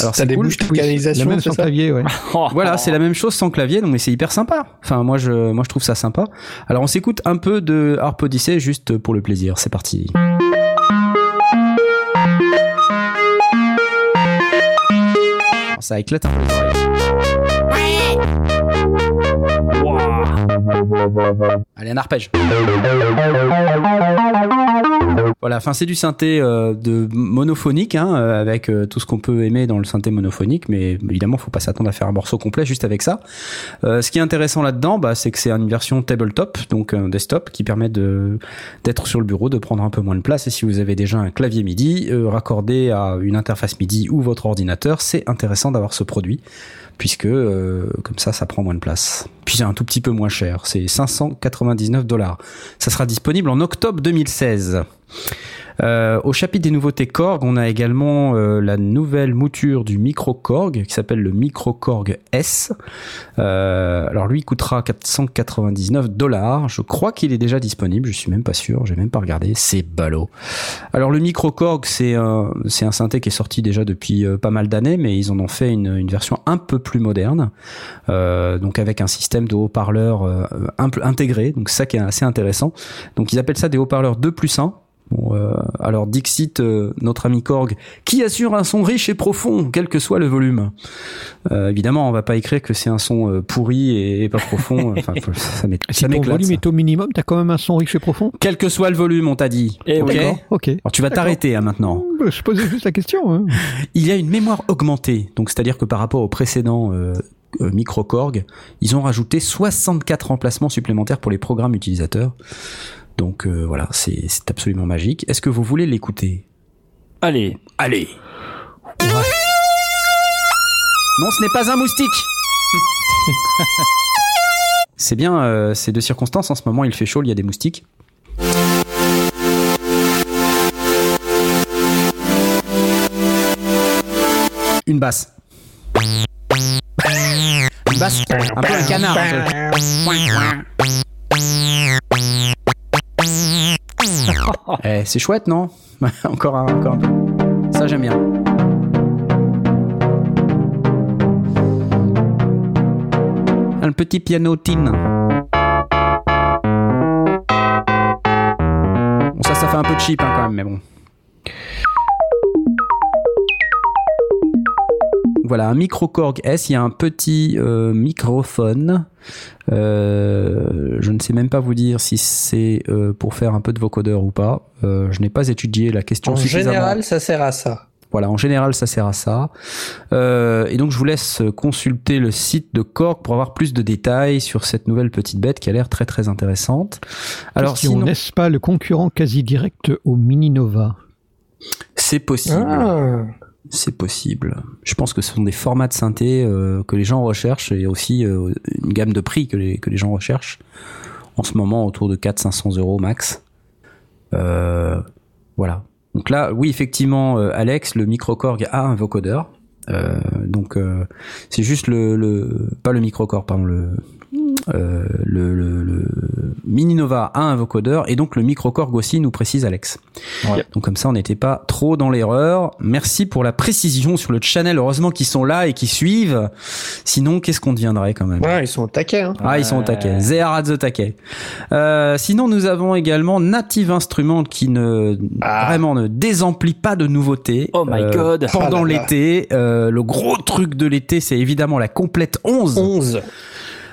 Alors c'est cool. de canalisation, la même sans clavier, ouais. Voilà, c'est la même chose sans clavier, donc mais c'est hyper sympa. Enfin, moi je, moi je trouve ça sympa. Alors on s'écoute un peu de Harp Odyssey juste pour le plaisir. C'est parti. Ça éclate un peu Allez, un arpège. Voilà, enfin c'est du synthé euh, de monophonique, hein, euh, avec euh, tout ce qu'on peut aimer dans le synthé monophonique, mais évidemment, faut pas s'attendre à faire un morceau complet juste avec ça. Ce qui est intéressant là-dedans, bah, c'est que c'est une version tabletop, donc un desktop, qui permet d'être sur le bureau, de prendre un peu moins de place. Et si vous avez déjà un clavier MIDI raccordé à une interface MIDI ou votre ordinateur, c'est intéressant d'avoir ce produit puisque comme ça, ça prend moins de place. Puis c'est un tout petit peu moins cher, c'est 599 dollars. Ça sera disponible en octobre 2016. Euh, au chapitre des nouveautés Korg, on a également euh, la nouvelle mouture du Micro Korg qui s'appelle le Micro Korg S. Euh, alors lui coûtera 499 dollars. Je crois qu'il est déjà disponible. Je suis même pas sûr. J'ai même pas regardé. C'est ballot. Alors le Micro Korg c'est un c'est synthé qui est sorti déjà depuis pas mal d'années, mais ils en ont fait une, version un peu plus moderne, donc avec un système de haut-parleurs euh, intégré. Donc ça qui est assez intéressant. Donc ils appellent ça des haut-parleurs 2 plus 1. Bon, euh, alors Dixit, euh, notre ami Korg, qui assure un son riche et profond, quel que soit le volume. Euh, évidemment, on va pas écrire que c'est un son euh, pourri et, et pas profond. Enfin, ça Si ton volume ça. est au minimum, t'as quand même un son riche et profond. Quel que soit le volume, on t'a dit. Eh ok. ok. Alors tu vas t'arrêter hein, maintenant. Bah, Je posais juste la question. Hein. Il y a une mémoire augmentée, donc c'est-à-dire que par rapport au précédent euh, euh, micro Korg, ils ont rajouté 64 remplacements supplémentaires pour les programmes utilisateurs. Donc euh, voilà, c'est absolument magique. Est-ce que vous voulez l'écouter? Allez. Allez Non, ce n'est pas un moustique C'est bien, euh, c'est de circonstance. En ce moment, il fait chaud, il y a des moustiques. Une basse. Une un peu un canard. Eh, c'est chouette, non? Encore, un, encore un peu. Ça, j'aime bien. Un petit piano tin. Bon, ça, ça fait un peu cheap hein, quand même, mais bon. Voilà, un micro Korg S, il y a un petit euh, microphone. Euh, je ne sais même pas vous dire si c'est euh, pour faire un peu de vocodeur ou pas. Euh, je n'ai pas étudié la question En suffisamment. général, ça sert à ça. Voilà, en général, ça sert à ça. Euh, et donc, je vous laisse consulter le site de Korg pour avoir plus de détails sur cette nouvelle petite bête qui a l'air très très intéressante. Alors, Question, sinon, n'est-ce pas le concurrent quasi direct au Mini Nova c'est possible. Ah. C'est possible. Je pense que ce sont des formats de synthé euh, que les gens recherchent et aussi euh, une gamme de prix que les, que les gens recherchent. En ce moment, autour de 400-500 euros max. Euh, voilà. Donc là, oui, effectivement, Alex, le microcorg a un vocodeur. Donc c'est juste le, le pas le microcorg, pardon, le euh, le, le, le Mini Nova a un vocodeur et donc le microcorg aussi nous précise Alex. Ouais. Donc comme ça on n'était pas trop dans l'erreur. Merci pour la précision sur le channel. Heureusement qu'ils sont là et qu'ils suivent. Sinon qu'est-ce qu'on deviendrait quand même? Ouais, ils sont au taquet. Hein. ah, ils sont au taquet. They are at the taquet. Euh, sinon, nous avons également Native Instruments qui ne Ah. vraiment ne désemplit pas de nouveautés. Oh my Euh, god. Pendant Ah l'été, euh, le gros truc de l'été, c'est évidemment la complète 11. 11.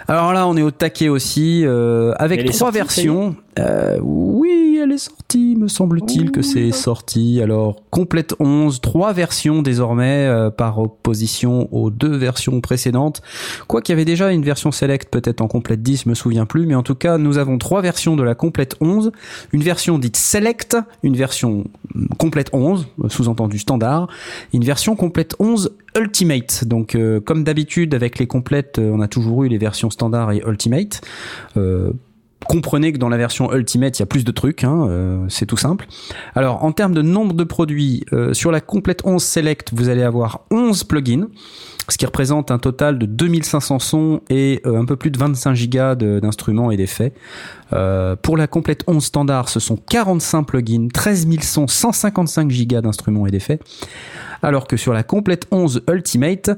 Alors là, on est au taquet aussi, euh, avec trois versions. Euh, oui, elle est sortie, me semble-t-il que c'est sorti. Alors, complète 11, trois versions désormais, euh, par opposition aux deux versions précédentes. Quoi qu'il y avait déjà une version select, peut-être en complète 10, je me souviens plus, mais en tout cas, nous avons trois versions de la complète 11. Une version dite select, une version hum, complète 11, euh, sous-entendu standard, une version complète 11 Ultimate. Donc, euh, comme d'habitude, avec les complètes, on a toujours eu les versions standard et Ultimate. Euh, comprenez que dans la version Ultimate, il y a plus de trucs, hein, euh, c'est tout simple. Alors, en termes de nombre de produits, euh, sur la complète 11 Select, vous allez avoir 11 plugins, ce qui représente un total de 2500 sons et euh, un peu plus de 25 gigas de- d'instruments et d'effets. Euh, pour la complète 11 standard, ce sont 45 plugins, 13 000 sons, 155 gigas d'instruments et d'effets. Alors que sur la complète 11 Ultimate,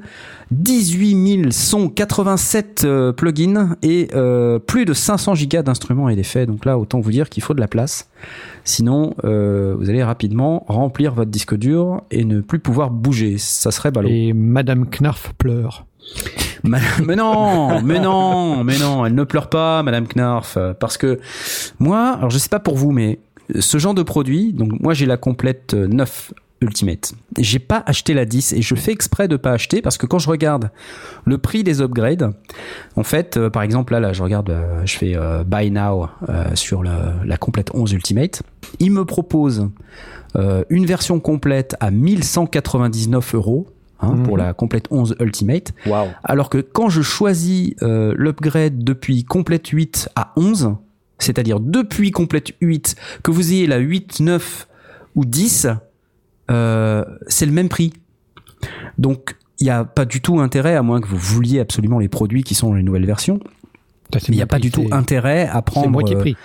18 000 sons, 87 euh, plugins et euh, plus de 500 gigas d'instruments et d'effets. Donc là, autant vous dire qu'il faut de la place. Sinon, euh, vous allez rapidement remplir votre disque dur et ne plus pouvoir bouger. Ça serait ballot. Et Madame Knarf pleure. Ma- mais non, mais non, mais non, elle ne pleure pas, Madame Knarf, parce que moi, alors je sais pas pour vous, mais ce genre de produit, donc moi j'ai la complète euh, 9 Ultimate. J'ai pas acheté la 10 et je fais exprès de pas acheter parce que quand je regarde le prix des upgrades, en fait, euh, par exemple là, là, je regarde, euh, je fais euh, buy now euh, sur le- la complète 11 Ultimate, il me propose euh, une version complète à 1199 euros. hein, Mhm. pour la complète 11 Ultimate. Waouh. Alors que quand je choisis euh, l'upgrade depuis complète 8 à 11, c'est-à-dire depuis complète 8, que vous ayez la 8, 9 ou 10, euh, c'est le même prix. Donc, il n'y a pas du tout intérêt, à moins que vous vouliez absolument les produits qui sont dans les nouvelles versions, il n'y a pas du tout intérêt à C'est prendre... moitié euh, prix.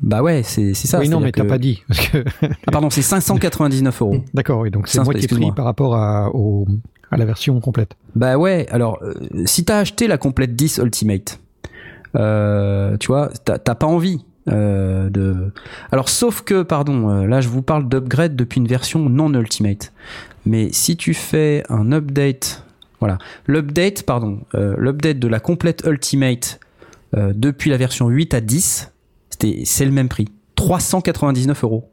Bah ouais, c'est ça. oui, non, mais t'as que- pas dit. parce que- Ah pardon, c'est 599 euros. D'accord, oui, donc c'est Ça, moitié prix excuse-moi. par rapport à, au, à la version complète. Bah ouais, alors euh, si t'as acheté la complète 10 Ultimate, euh, tu vois, t'as pas envie euh, de. Alors sauf que, pardon, euh, là je vous parle d'upgrade depuis une version non Ultimate. Mais si tu fais un update, voilà, l'update, pardon, euh, l'update de la complète Ultimate euh, depuis la version 8 à 10, c'était c'est le même prix, 399 euros.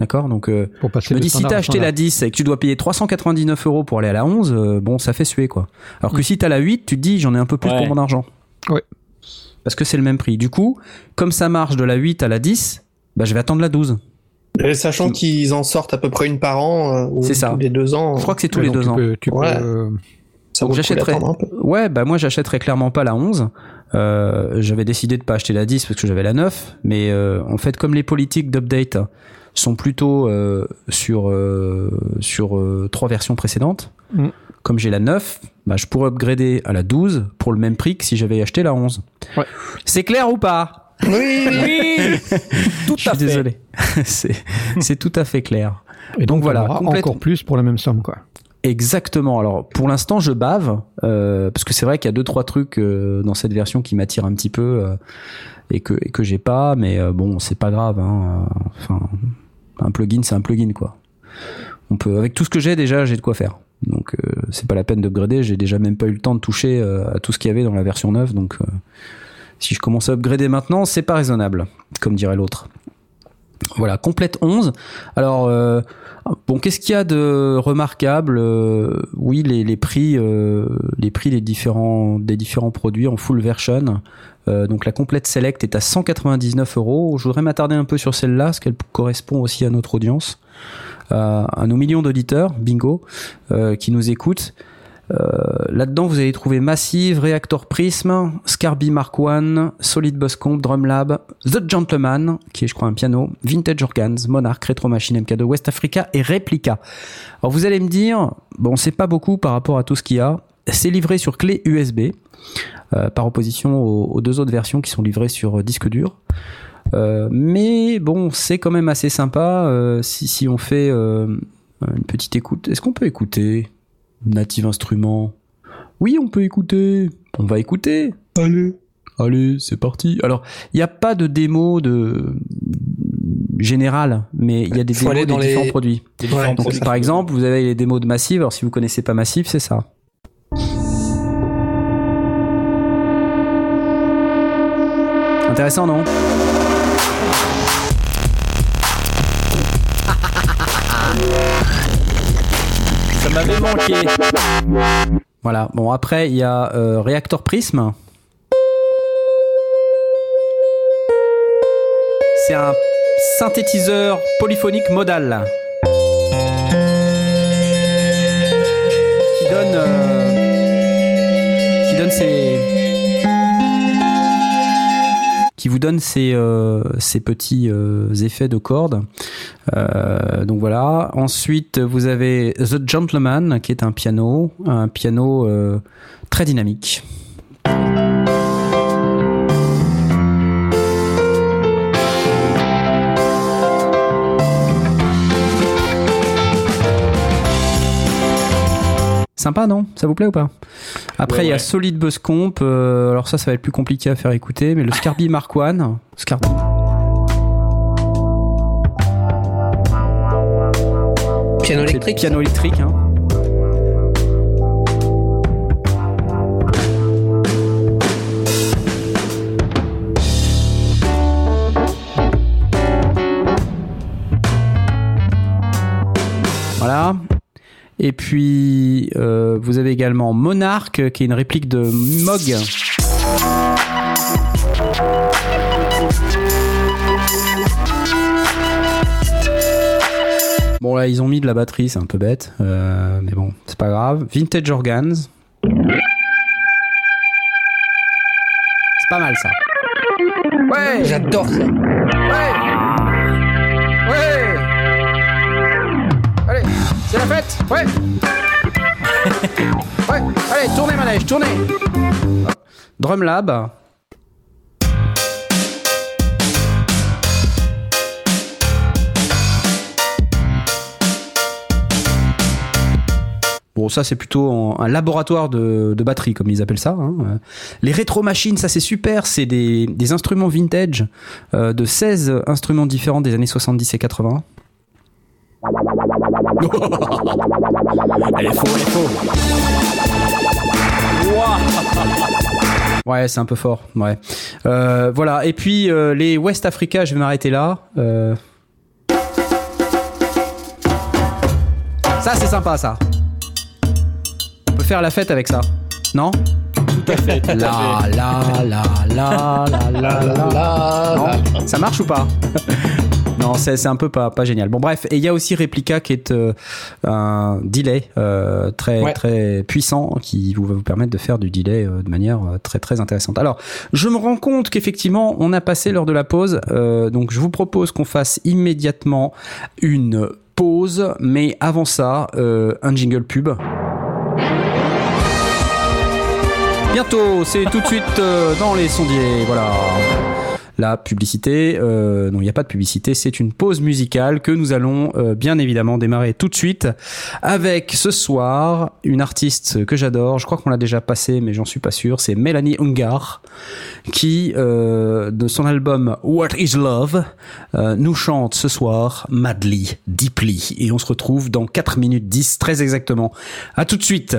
D'accord, donc. euh, Pour passer je me de dis, si t'as à acheté la 10 et que tu dois payer 399 euros pour aller à la 11, euh, bon, ça fait suer, quoi. Alors que Mm. si t'as la 8, tu te dis, j'en ai un peu plus Ouais. pour mon argent. Ouais. Parce que c'est le même prix. Du coup, comme ça marche de la 8 à la 10, bah, je vais attendre la 12. Et sachant qu'ils en sortent à peu près une par an, euh, ou C'est ça. tous les deux ans. Je crois que c'est tous les deux tu ans. Peux, tu Ouais. peux, euh, ça donc j'achèterais- d'attendre un peu. Ouais, bah moi j'achèterais clairement pas la 11. Euh, j'avais décidé de pas acheter la 10 parce que j'avais la 9, mais euh, en fait comme les politiques d'update sont plutôt euh, sur euh, sur euh, trois versions précédentes, Mm. Comme j'ai la 9, bah, je pourrais upgrader à la 12 pour le même prix que si j'avais acheté la 11. Ouais. C'est clair ou pas? Oui, Oui Tout Je suis fait. désolé. c'est c'est tout à fait clair. Et donc, Donc voilà, complète- encore plus pour la même somme, quoi. Exactement. Alors pour l'instant, je bave euh, parce que c'est vrai qu'il y a deux trois trucs euh, dans cette version qui m'attirent un petit peu euh, et que et que j'ai pas, mais euh, bon, c'est pas grave. Hein, enfin, un plugin, c'est un plugin quoi. On peut avec tout ce que j'ai déjà, j'ai de quoi faire. Donc euh, c'est pas la peine d'upgrader. J'ai déjà même pas eu le temps de toucher euh, à tout ce qu'il y avait dans la version 9. Donc euh, si je commence à upgrader maintenant, c'est pas raisonnable, comme dirait l'autre. Voilà, complète 11. Alors, bon, qu'est-ce qu'il y a de remarquable Oui, les, prix, les prix des différents des différents produits en full version. Donc la complète select est à 199 euros. Je voudrais m'attarder un peu sur celle-là, parce qu'elle correspond aussi à notre audience, à, à nos millions d'auditeurs, bingo, euh, qui nous écoutent. Euh, Là-dedans, vous allez trouver Massive, Reactor Prism, Scarby Mark I, Solid Bus Comp, Drumlab, The Gentleman, qui est, je crois, un piano, Vintage Organs, Monarch, Retro Machine MK2, West Africa et Replica. Alors, vous allez me dire, bon, c'est pas beaucoup par rapport à tout ce qu'il y a. C'est livré sur clé USB, euh, par opposition aux, deux autres versions qui sont livrées sur euh, disque dur. Euh, mais bon, c'est quand même assez sympa euh, si, si on fait euh, une petite écoute. Est-ce qu'on peut écouter Native Instruments? Oui, on peut écouter. On va écouter. Allez. Allez, c'est parti. Alors, il n'y a pas de démo de général, mais il y a des démos des dans les- différents produits. Des différents Ouais. Donc, produits. par exemple, vous avez les démos de Massive. Alors, si vous connaissez pas Massive, c'est ça. Intéressant, non? Voilà. Bon, après, il y a euh, Reactor Prism. C'est un synthétiseur polyphonique modal. Qui donne. euh, qui donne ses. Vous donne ces, euh, petits euh, effets de cordes. Euh, donc voilà. Ensuite, vous avez The Gentleman, qui est un piano, un piano très dynamique. Sympa, non? Ça vous plaît ou pas? Après, Ouais, il y a ouais. Solid Buzz Comp. euh, alors ça, ça va être plus compliqué à faire écouter, mais le Scarby Mark I. Scarby. Piano électrique. Piano électrique. Hein. Et puis, euh, vous avez également Monarch, qui est une réplique de Moog. Bon là ils ont mis de la batterie, c'est un peu bête, euh, mais bon c'est pas grave. Vintage Organs. C'est pas mal ça. Ouais, J'adore ça. La fête, ouais. ouais, allez tournez manège, tournez. Drumlab. Bon, ça c'est plutôt un laboratoire de, batterie, comme ils appellent ça. hein. Euh, Les rétro-machines, ça c'est super, c'est des, des instruments vintage euh, de 16 instruments différents des années 70 et 80. Elle est faux, elle est faux. Ouais, c'est un peu fort. Ouais. Euh, voilà. Et puis euh, les West Africa, je vais m'arrêter là. Euh, Ça, c'est sympa, ça. On peut faire la fête avec ça. Non? Tout à fait. tout à La la la la la la la la. Là, Non? Ça marche ou pas? Non, c'est un peu pas pas génial. Bon bref, et il y a aussi Replica qui est euh, un delay euh, très Ouais. très puissant qui vous va vous permettre de faire du delay euh, de manière très très intéressante. Alors, je me rends compte qu'effectivement, on a passé l'heure de la pause, donc je vous propose qu'on fasse immédiatement une pause, mais avant ça, un jingle pub. Bientôt, c'est tout de suite dans les sondiers, voilà. La publicité, euh, non, il n'y a pas de publicité, c'est une pause musicale que nous allons euh, bien évidemment démarrer tout de suite avec ce soir une artiste que j'adore. Je crois qu'on l'a déjà passé, mais j'en suis pas sûr. C'est Mélanie Ungar qui, euh, de son album What Is Love, nous chante ce soir Madly, Deeply, et on se retrouve dans 4 minutes 10 très exactement. À tout de suite.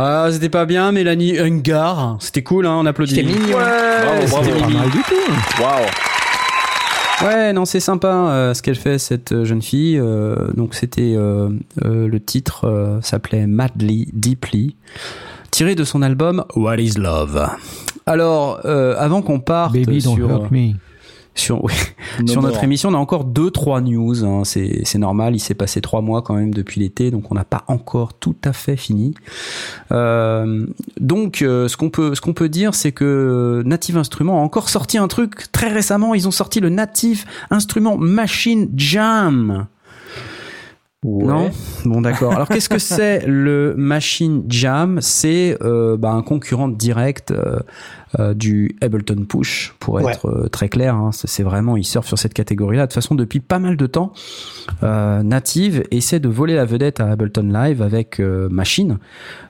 Ah, c'était pas bien, Mélanie Ungar. C'était cool, hein, on applaudit. C'était mignon. Ouais, Bravo, c'était bravo. Pas mignon. mal du tout. Waouh. Ouais, non, c'est sympa euh, ce qu'elle fait cette euh, jeune fille. Euh, donc c'était euh, euh, le titre euh, s'appelait Madly Deeply, tiré de son album What Is Love. Alors, euh, avant qu'on parte Baby, don't sur hurt me. Sur, oui, No sur notre émission, on a encore deux trois news. hein. c'est normal, il s'est passé trois mois quand même depuis l'été, donc on n'a pas encore tout à fait fini. Euh, donc, euh, ce qu'on peut ce qu'on peut dire, c'est que Native Instruments a encore sorti un truc très récemment. Ils ont sorti le Native Instrument Machine Jam. Non? Bon, d'accord. Alors, qu'est-ce que c'est le Machine Jam? C'est euh, bah, un concurrent direct euh, euh, du Ableton Push, pour être euh, très clair. hein. C'est vraiment, ils surfent sur cette catégorie-là. De toute façon, depuis pas mal de temps, euh, Native essaie de voler la vedette à Ableton Live avec euh, Machine.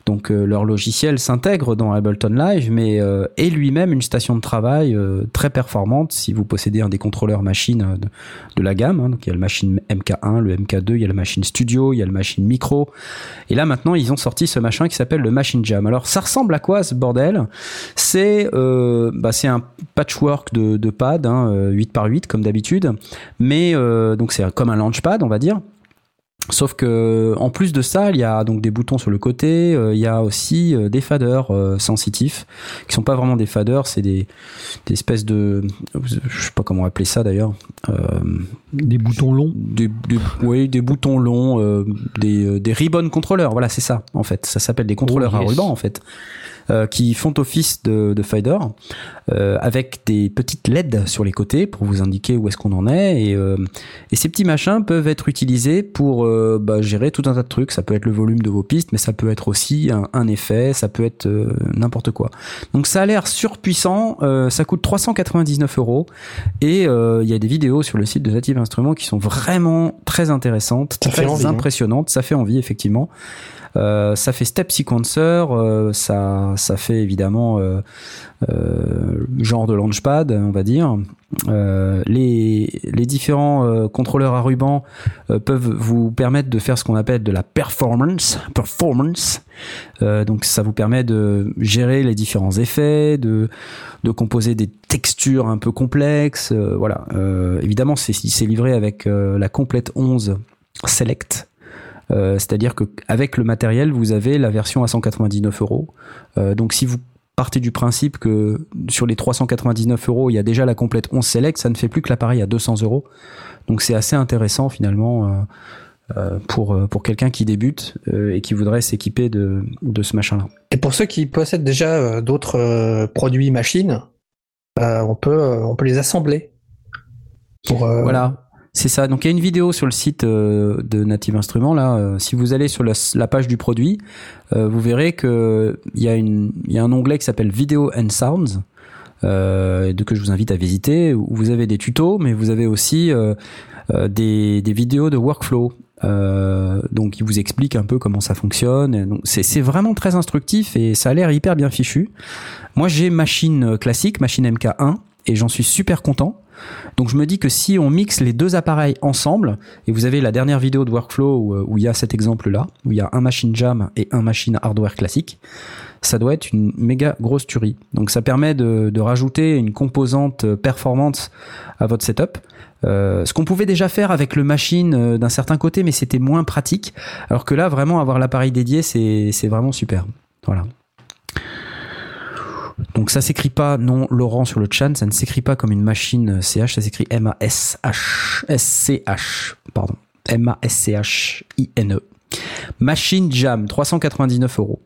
Donc, leur logiciel s'intègre dans Ableton Live, mais est lui-même une station de travail très performante si vous possédez un des contrôleurs Machine de, de la gamme. hein. Donc, il y a le Machine MK1, le MK2, il y a le Machine Studio, il y a le Machine Micro. Et là, maintenant, ils ont sorti ce machin qui s'appelle le Machine Jam. Alors, ça ressemble à quoi ce bordel? C'est euh, bah, c'est un patchwork de, de pads, hein, euh, 8 par 8 comme d'habitude, mais euh, donc c'est comme un launchpad, on va dire. Sauf que en plus de ça, il y a donc des boutons sur le côté, euh, il y a aussi euh, des faders euh, sensitifs qui sont pas vraiment des faders, c'est des, des espèces de je sais pas comment appeler ça d'ailleurs. Euh, Des boutons longs. des, des, oui, des boutons longs, euh, des, euh, des ribbon contrôleurs. Voilà, c'est ça, en fait. Ça s'appelle des contrôleurs Oh, à ruban, en fait. Euh, qui font office de, de fader euh, avec des petites LED sur les côtés pour vous indiquer où est-ce qu'on en est. Et, euh, et ces petits machins peuvent être utilisés pour euh, bah, gérer tout un tas de trucs. Ça peut être le volume de vos pistes mais ça peut être aussi un, un effet ça peut être euh, n'importe quoi. Donc ça a l'air surpuissant euh, ça coûte 399 euros. Et euh, il y a des vidéos sur le site de Native Instruments qui sont vraiment très intéressantes Ça très envie, hein. impressionnantes. Ça fait envie effectivement euh, ça fait step sequencer, euh, ça, ça fait évidemment euh, euh, genre de launchpad, on va dire. Euh, les, les différents contrôleurs à ruban peuvent vous permettre de faire ce qu'on appelle de la performance. Performance. Donc ça vous permet de gérer les différents effets, de, de composer des textures un peu complexes. voilà. Évidemment, c'est livré avec la complète 11 Select. Euh, C'est-à-dire que avec le matériel, vous avez la version à 199 euros. Euh, donc si vous partez du principe que sur les 399 euros, il y a déjà la complète 11 Select, ça ne fait plus que l'appareil à 200 euros. Donc c'est assez intéressant finalement euh, pour, pour quelqu'un qui débute euh, et qui voudrait s'équiper de, de ce machin-là. Et pour ceux qui possèdent déjà euh, d'autres produits machines, on, peut, on peut les assembler. Pour, Voilà. C'est ça. Donc il y a une vidéo sur le site euh, de Native Instruments là. euh, si vous allez sur la, page du produit, euh, vous verrez que il y a un onglet qui s'appelle Video and Sounds. De que je vous invite à visiter où vous avez des tutos mais vous avez aussi des, vidéos de workflow donc il vous explique un peu comment ça fonctionne c'est vraiment très instructif et ça a l'air hyper bien fichu moi j'ai machine classique machine MK1 et j'en suis super content donc je me dis que si on mixe les deux appareils ensemble, et vous avez la dernière vidéo de workflow où, euh, où il y a cet exemple-là, où il y a un machine jam et un machine hardware classique, ça doit être une méga grosse tuerie. Donc ça permet de, rajouter une composante euh, performante à votre setup. Euh, ce qu'on pouvait déjà faire avec le machine d'un certain côté, mais c'était moins pratique. Alors que là, vraiment, avoir l'appareil dédié, c'est c'est vraiment super. Voilà. Donc ça s'écrit pas, non, Laurent sur le chat, ça ne s'écrit pas comme une machine CH, ça s'écrit M-A-S-H, S-C-H, pardon, M-A-S-C-H-I-N-E. Machine Jam, 399 euros.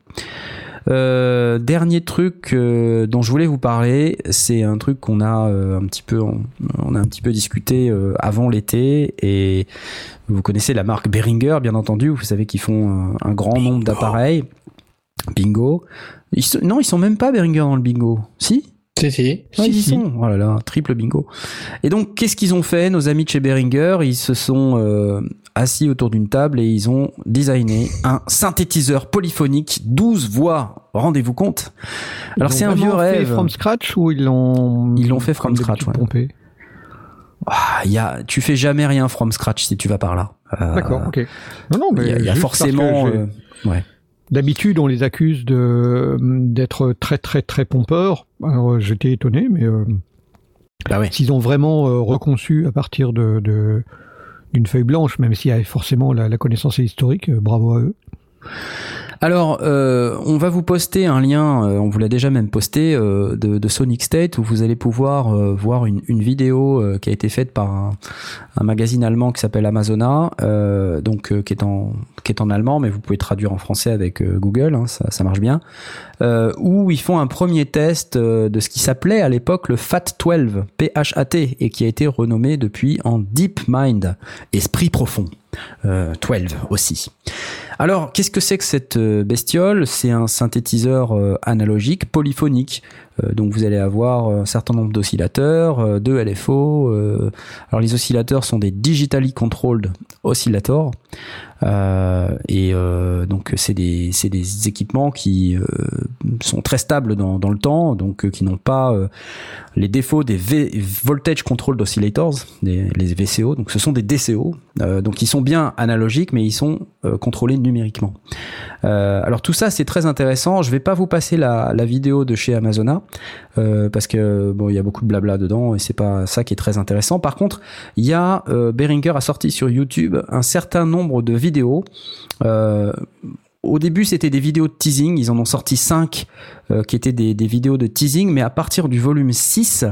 Euh, dernier truc euh, dont je voulais vous parler, c'est un truc qu'on a euh, un petit peu, on, on a un petit peu discuté euh, avant l'été et vous connaissez la marque Behringer, bien entendu. Vous savez qu'ils font un, un grand nombre d'appareils. Bingo. Ils se- non, ils sont même pas Behringer dans le bingo. Si? Si, si. Si, ils y si. sont. Oh là là, triple bingo. Et donc, qu'est-ce qu'ils ont fait, nos amis de chez Behringer Ils se sont euh, assis autour d'une table et ils ont designé un synthétiseur polyphonique 12 voix. Rendez-vous compte? Alors, Ils c'est l'ont un vieux vraiment fait rêve. from scratch ou ils l'ont Ils l'ont fait from scratch, ouais. pompé? Ah, il y a, tu fais jamais rien from scratch si tu vas par là. Euh, D'accord, ok. Non, non, mais Il y a, y forcément. euh, ouais. D'habitude, on les accuse de d'être très très très pompeurs. Alors, euh, j'étais étonné, mais euh, Bah ouais. s'ils ont vraiment euh, reconçu à partir de de- d'une feuille blanche, même s'il y a forcément la, la connaissance historique, bravo à eux. Alors, euh, on va vous poster un lien, euh, on vous l'a déjà même posté, euh, de, Sonic State où vous allez pouvoir voir une, vidéo qui a été faite par un, magazine allemand qui s'appelle Amazona, donc qui est en qui est en allemand, mais vous pouvez traduire en français avec Google, hein, ça, marche bien. Où ils font un premier test de ce qui s'appelait à l'époque le FAT12, P-H-A-T, et qui a été renommé depuis en DeepMind, esprit profond. Euh, 12 aussi. Alors, qu'est-ce que c'est que cette euh, bestiole? C'est un synthétiseur euh, analogique polyphonique. Euh, donc, vous allez avoir un certain nombre d'oscillateurs, euh, deux LFO. euh, alors, les oscillateurs sont des digitally controlled oscillators. Euh, et euh, donc, c'est des, des équipements qui euh, sont très stables dans, dans le temps, donc euh, qui n'ont pas euh, les défauts des voltage control oscillators, des, les VCO. Donc, ce sont des DCO. Euh, donc, ils sont bien analogiques, mais ils sont euh, contrôlés numériquement. Euh, alors tout ça c'est très intéressant. Je vais pas vous passer la, la vidéo de chez Amazona euh, parce que bon il y a beaucoup de blabla dedans et c'est pas ça qui est très intéressant. Par contre il y a euh, Behringer a sorti sur YouTube un certain nombre de vidéos. Euh, au début, c'était des vidéos de teasing. Ils en ont sorti 5 euh, qui étaient des, des vidéos de teasing. Mais à partir du volume 6,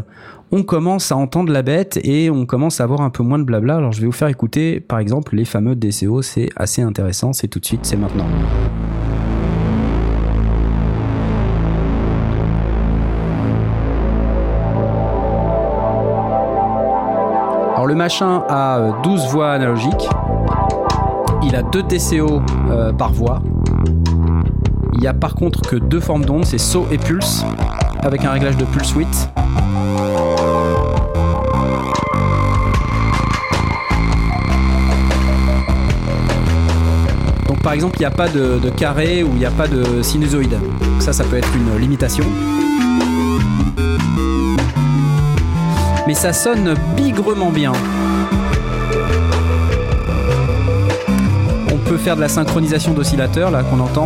on commence à entendre la bête et on commence à avoir un peu moins de blabla. Alors, je vais vous faire écouter, par exemple, les fameux DCO. C'est assez intéressant. C'est tout de suite, c'est maintenant. Le machin a euh, 12 voix analogiques. Il a deux DCO euh, par voix. Il y a par contre que deux formes d'ondes, c'est saut et pulse, avec un réglage de pulse width. Donc par exemple, il n'y a pas de, carré ou il n'y a pas de sinusoïde. Ça, ça peut être une limitation. Mais ça sonne bigrement bien. On peut faire de la synchronisation d'oscillateurs, là, qu'on entend.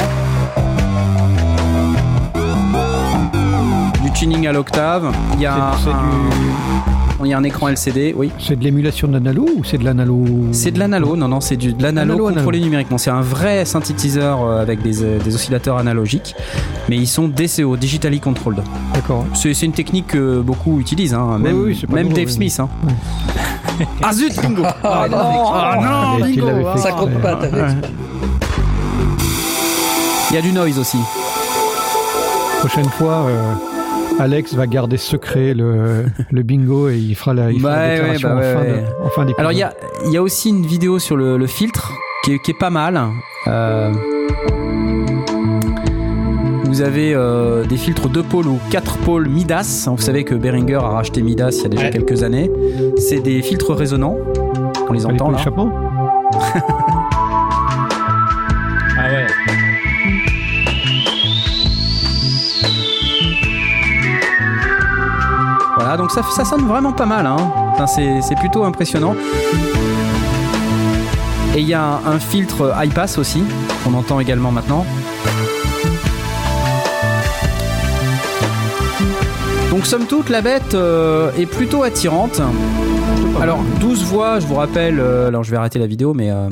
Du tuning à l'octave. Il y a un, du- il y a un écran LCD, oui. C'est de l'émulation d'analo ou c'est de l'analo C'est de l'analo, non, non, c'est du, de l'analo Analo, contrôlé analo. numériquement. C'est un vrai synthétiseur euh, avec des, euh, des oscillateurs analogiques, mais ils sont DCO, digitally controlled. D'accord. C'est une technique que beaucoup utilisent, hein, même, oui, c'est pas même nouveau, Dave oui. Smith. Hein. ah zut, bingo Ah, non, Ah non, bingo ça compte pas, Ouais. Il y a du noise aussi. Prochaine fois, euh, Alex va garder secret le, le bingo et il fera la, il fera la Ouais, déclaration ouais, bah en, ouais, fin ouais. de- en fin d'épisode. Alors il y a, il y a aussi une vidéo sur le, le filtre qui est, qui est pas mal. Euh, vous avez euh, des filtres 2 pôles ou 4 pôles Midas. Vous savez que Behringer a racheté Midas il y a déjà Ouais. quelques années. C'est des filtres résonants. On les Les entend pots là. donc ça, ça sonne vraiment pas mal. Hein. Enfin, c'est, plutôt impressionnant. Et il y a un, un filtre high pass aussi, qu'on entend également maintenant. Donc somme toute, la bête euh, est plutôt attirante. Alors 12 voix, je vous rappelle, euh, alors je vais arrêter la vidéo, mais euh,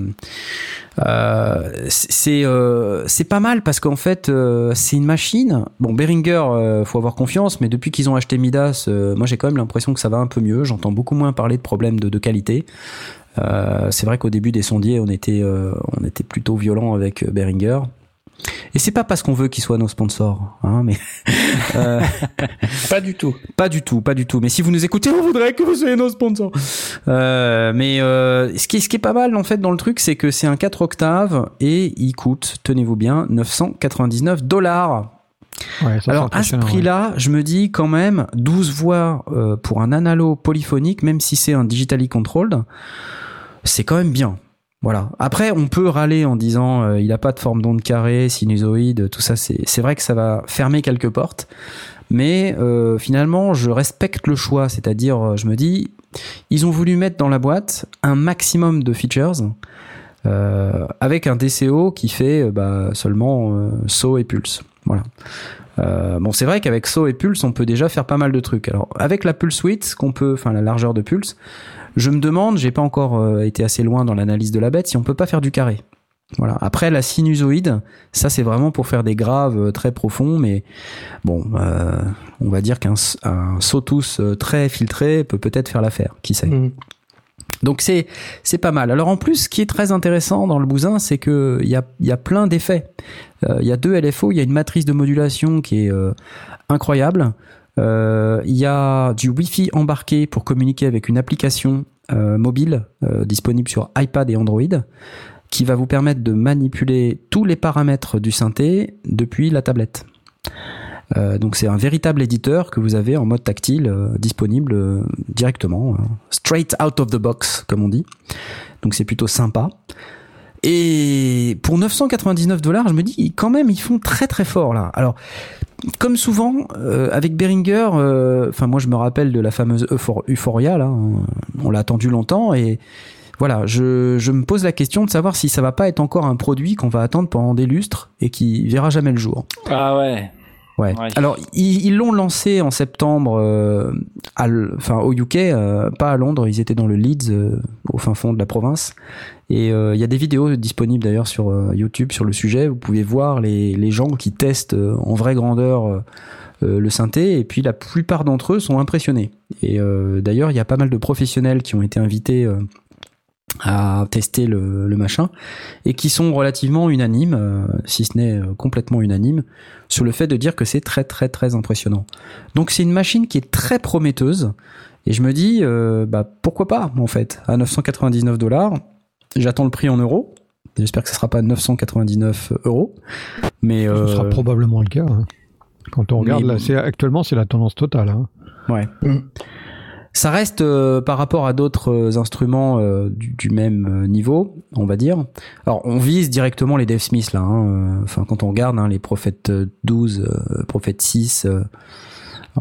c'est euh, c'est pas mal parce qu'en fait euh, c'est une machine. Bon Behringer, euh, faut avoir confiance, mais depuis qu'ils ont acheté Midas, euh, moi j'ai quand même l'impression que ça va un peu mieux. J'entends beaucoup moins parler de problèmes de, de qualité. Euh, c'est vrai qu'au début des sondiers, on était euh, on était plutôt violent avec euh, Behringer. Et c'est pas parce qu'on veut qu'ils soient nos sponsors, hein, mais euh, Pas du tout. pas du tout, pas du tout. Mais si vous nous écoutez, on voudrait que vous soyez nos sponsors. Euh, mais euh, ce, qui est, ce qui est pas mal en fait dans le truc, c'est que c'est un 4 octaves et il coûte, tenez-vous bien, 999 dollars. Ouais, ça, c'est Alors à ce ouais. prix-là, je me dis quand même 12 voix euh, pour un analo polyphonique, même si c'est un digitally controlled, c'est quand même bien. Voilà. Après, on peut râler en disant euh, il a pas de forme d'onde carrée, sinusoïde, tout ça. C'est vrai que ça va fermer quelques portes, mais euh, finalement, je respecte le choix. C'est-à-dire, euh, je me dis, ils ont voulu mettre dans la boîte un maximum de features. avec un DCO qui fait bah, seulement euh, saut et pulse. Voilà. Euh, bon, c'est vrai qu'avec saut et pulse, on peut déjà faire pas mal de trucs. Alors, avec la pulse width, qu'on peut, enfin la largeur de pulse, je me demande, j'ai pas encore euh, été assez loin dans l'analyse de la bête, si on peut pas faire du carré. Voilà. Après, la sinusoïde, ça c'est vraiment pour faire des graves euh, très profonds, mais bon, euh, on va dire qu'un sautus très filtré peut peut-être faire l'affaire. Qui sait Mm. donc c'est c'est pas mal. Alors en plus, ce qui est très intéressant dans le bousin, c'est que il y a il y a plein d'effets. Euh, Il y a deux LFO, il y a une matrice de modulation qui est euh, incroyable. Euh, Il y a du Wi-Fi embarqué pour communiquer avec une application euh, mobile euh, disponible sur iPad et Android qui va vous permettre de manipuler tous les paramètres du synthé depuis la tablette. Donc c'est un véritable éditeur que vous avez en mode tactile disponible directement, straight out of the box comme on dit. Donc c'est plutôt sympa. Et pour 999 dollars, je me dis quand même ils font très très fort là. Alors comme souvent euh, avec Behringer, euh, enfin moi je me rappelle de la fameuse Euphor- Euphoria là, hein, on l'a attendu longtemps et voilà, je, je me pose la question de savoir si ça va pas être encore un produit qu'on va attendre pendant des lustres et qui verra jamais le jour. Ah ouais. Ouais. Ouais. Alors ils l'ont lancé en septembre, euh, à enfin au UK, euh, pas à Londres. Ils étaient dans le Leeds, euh, au fin fond de la province. Et euh, il y a des vidéos disponibles d'ailleurs sur euh, YouTube sur le sujet. Vous pouvez voir les, gens qui testent euh, en vraie grandeur le synthé. Et puis la plupart d'entre eux sont impressionnés. Et d'ailleurs, il y a pas mal de professionnels qui ont été invités. à tester le, machin et qui sont relativement unanimes, si ce n'est complètement unanimes, sur le fait de dire que c'est très très très impressionnant. Donc c'est une machine qui est très prometteuse et je me dis bah pourquoi pas en fait à 999 dollars. J'attends le prix en euros. J'espère que ce sera pas 999 euros, mais Ce euh, sera probablement le cas. hein. Quand on regarde, mais- là, c'est, actuellement, c'est la tendance totale. hein. Ouais. Ça reste euh, par rapport à d'autres euh, instruments euh, du, du même euh, niveau, on va dire. Alors on vise directement les Dave Smith là. hein, euh, Enfin quand on regarde hein, les Prophet 12, euh, Prophet 6, euh,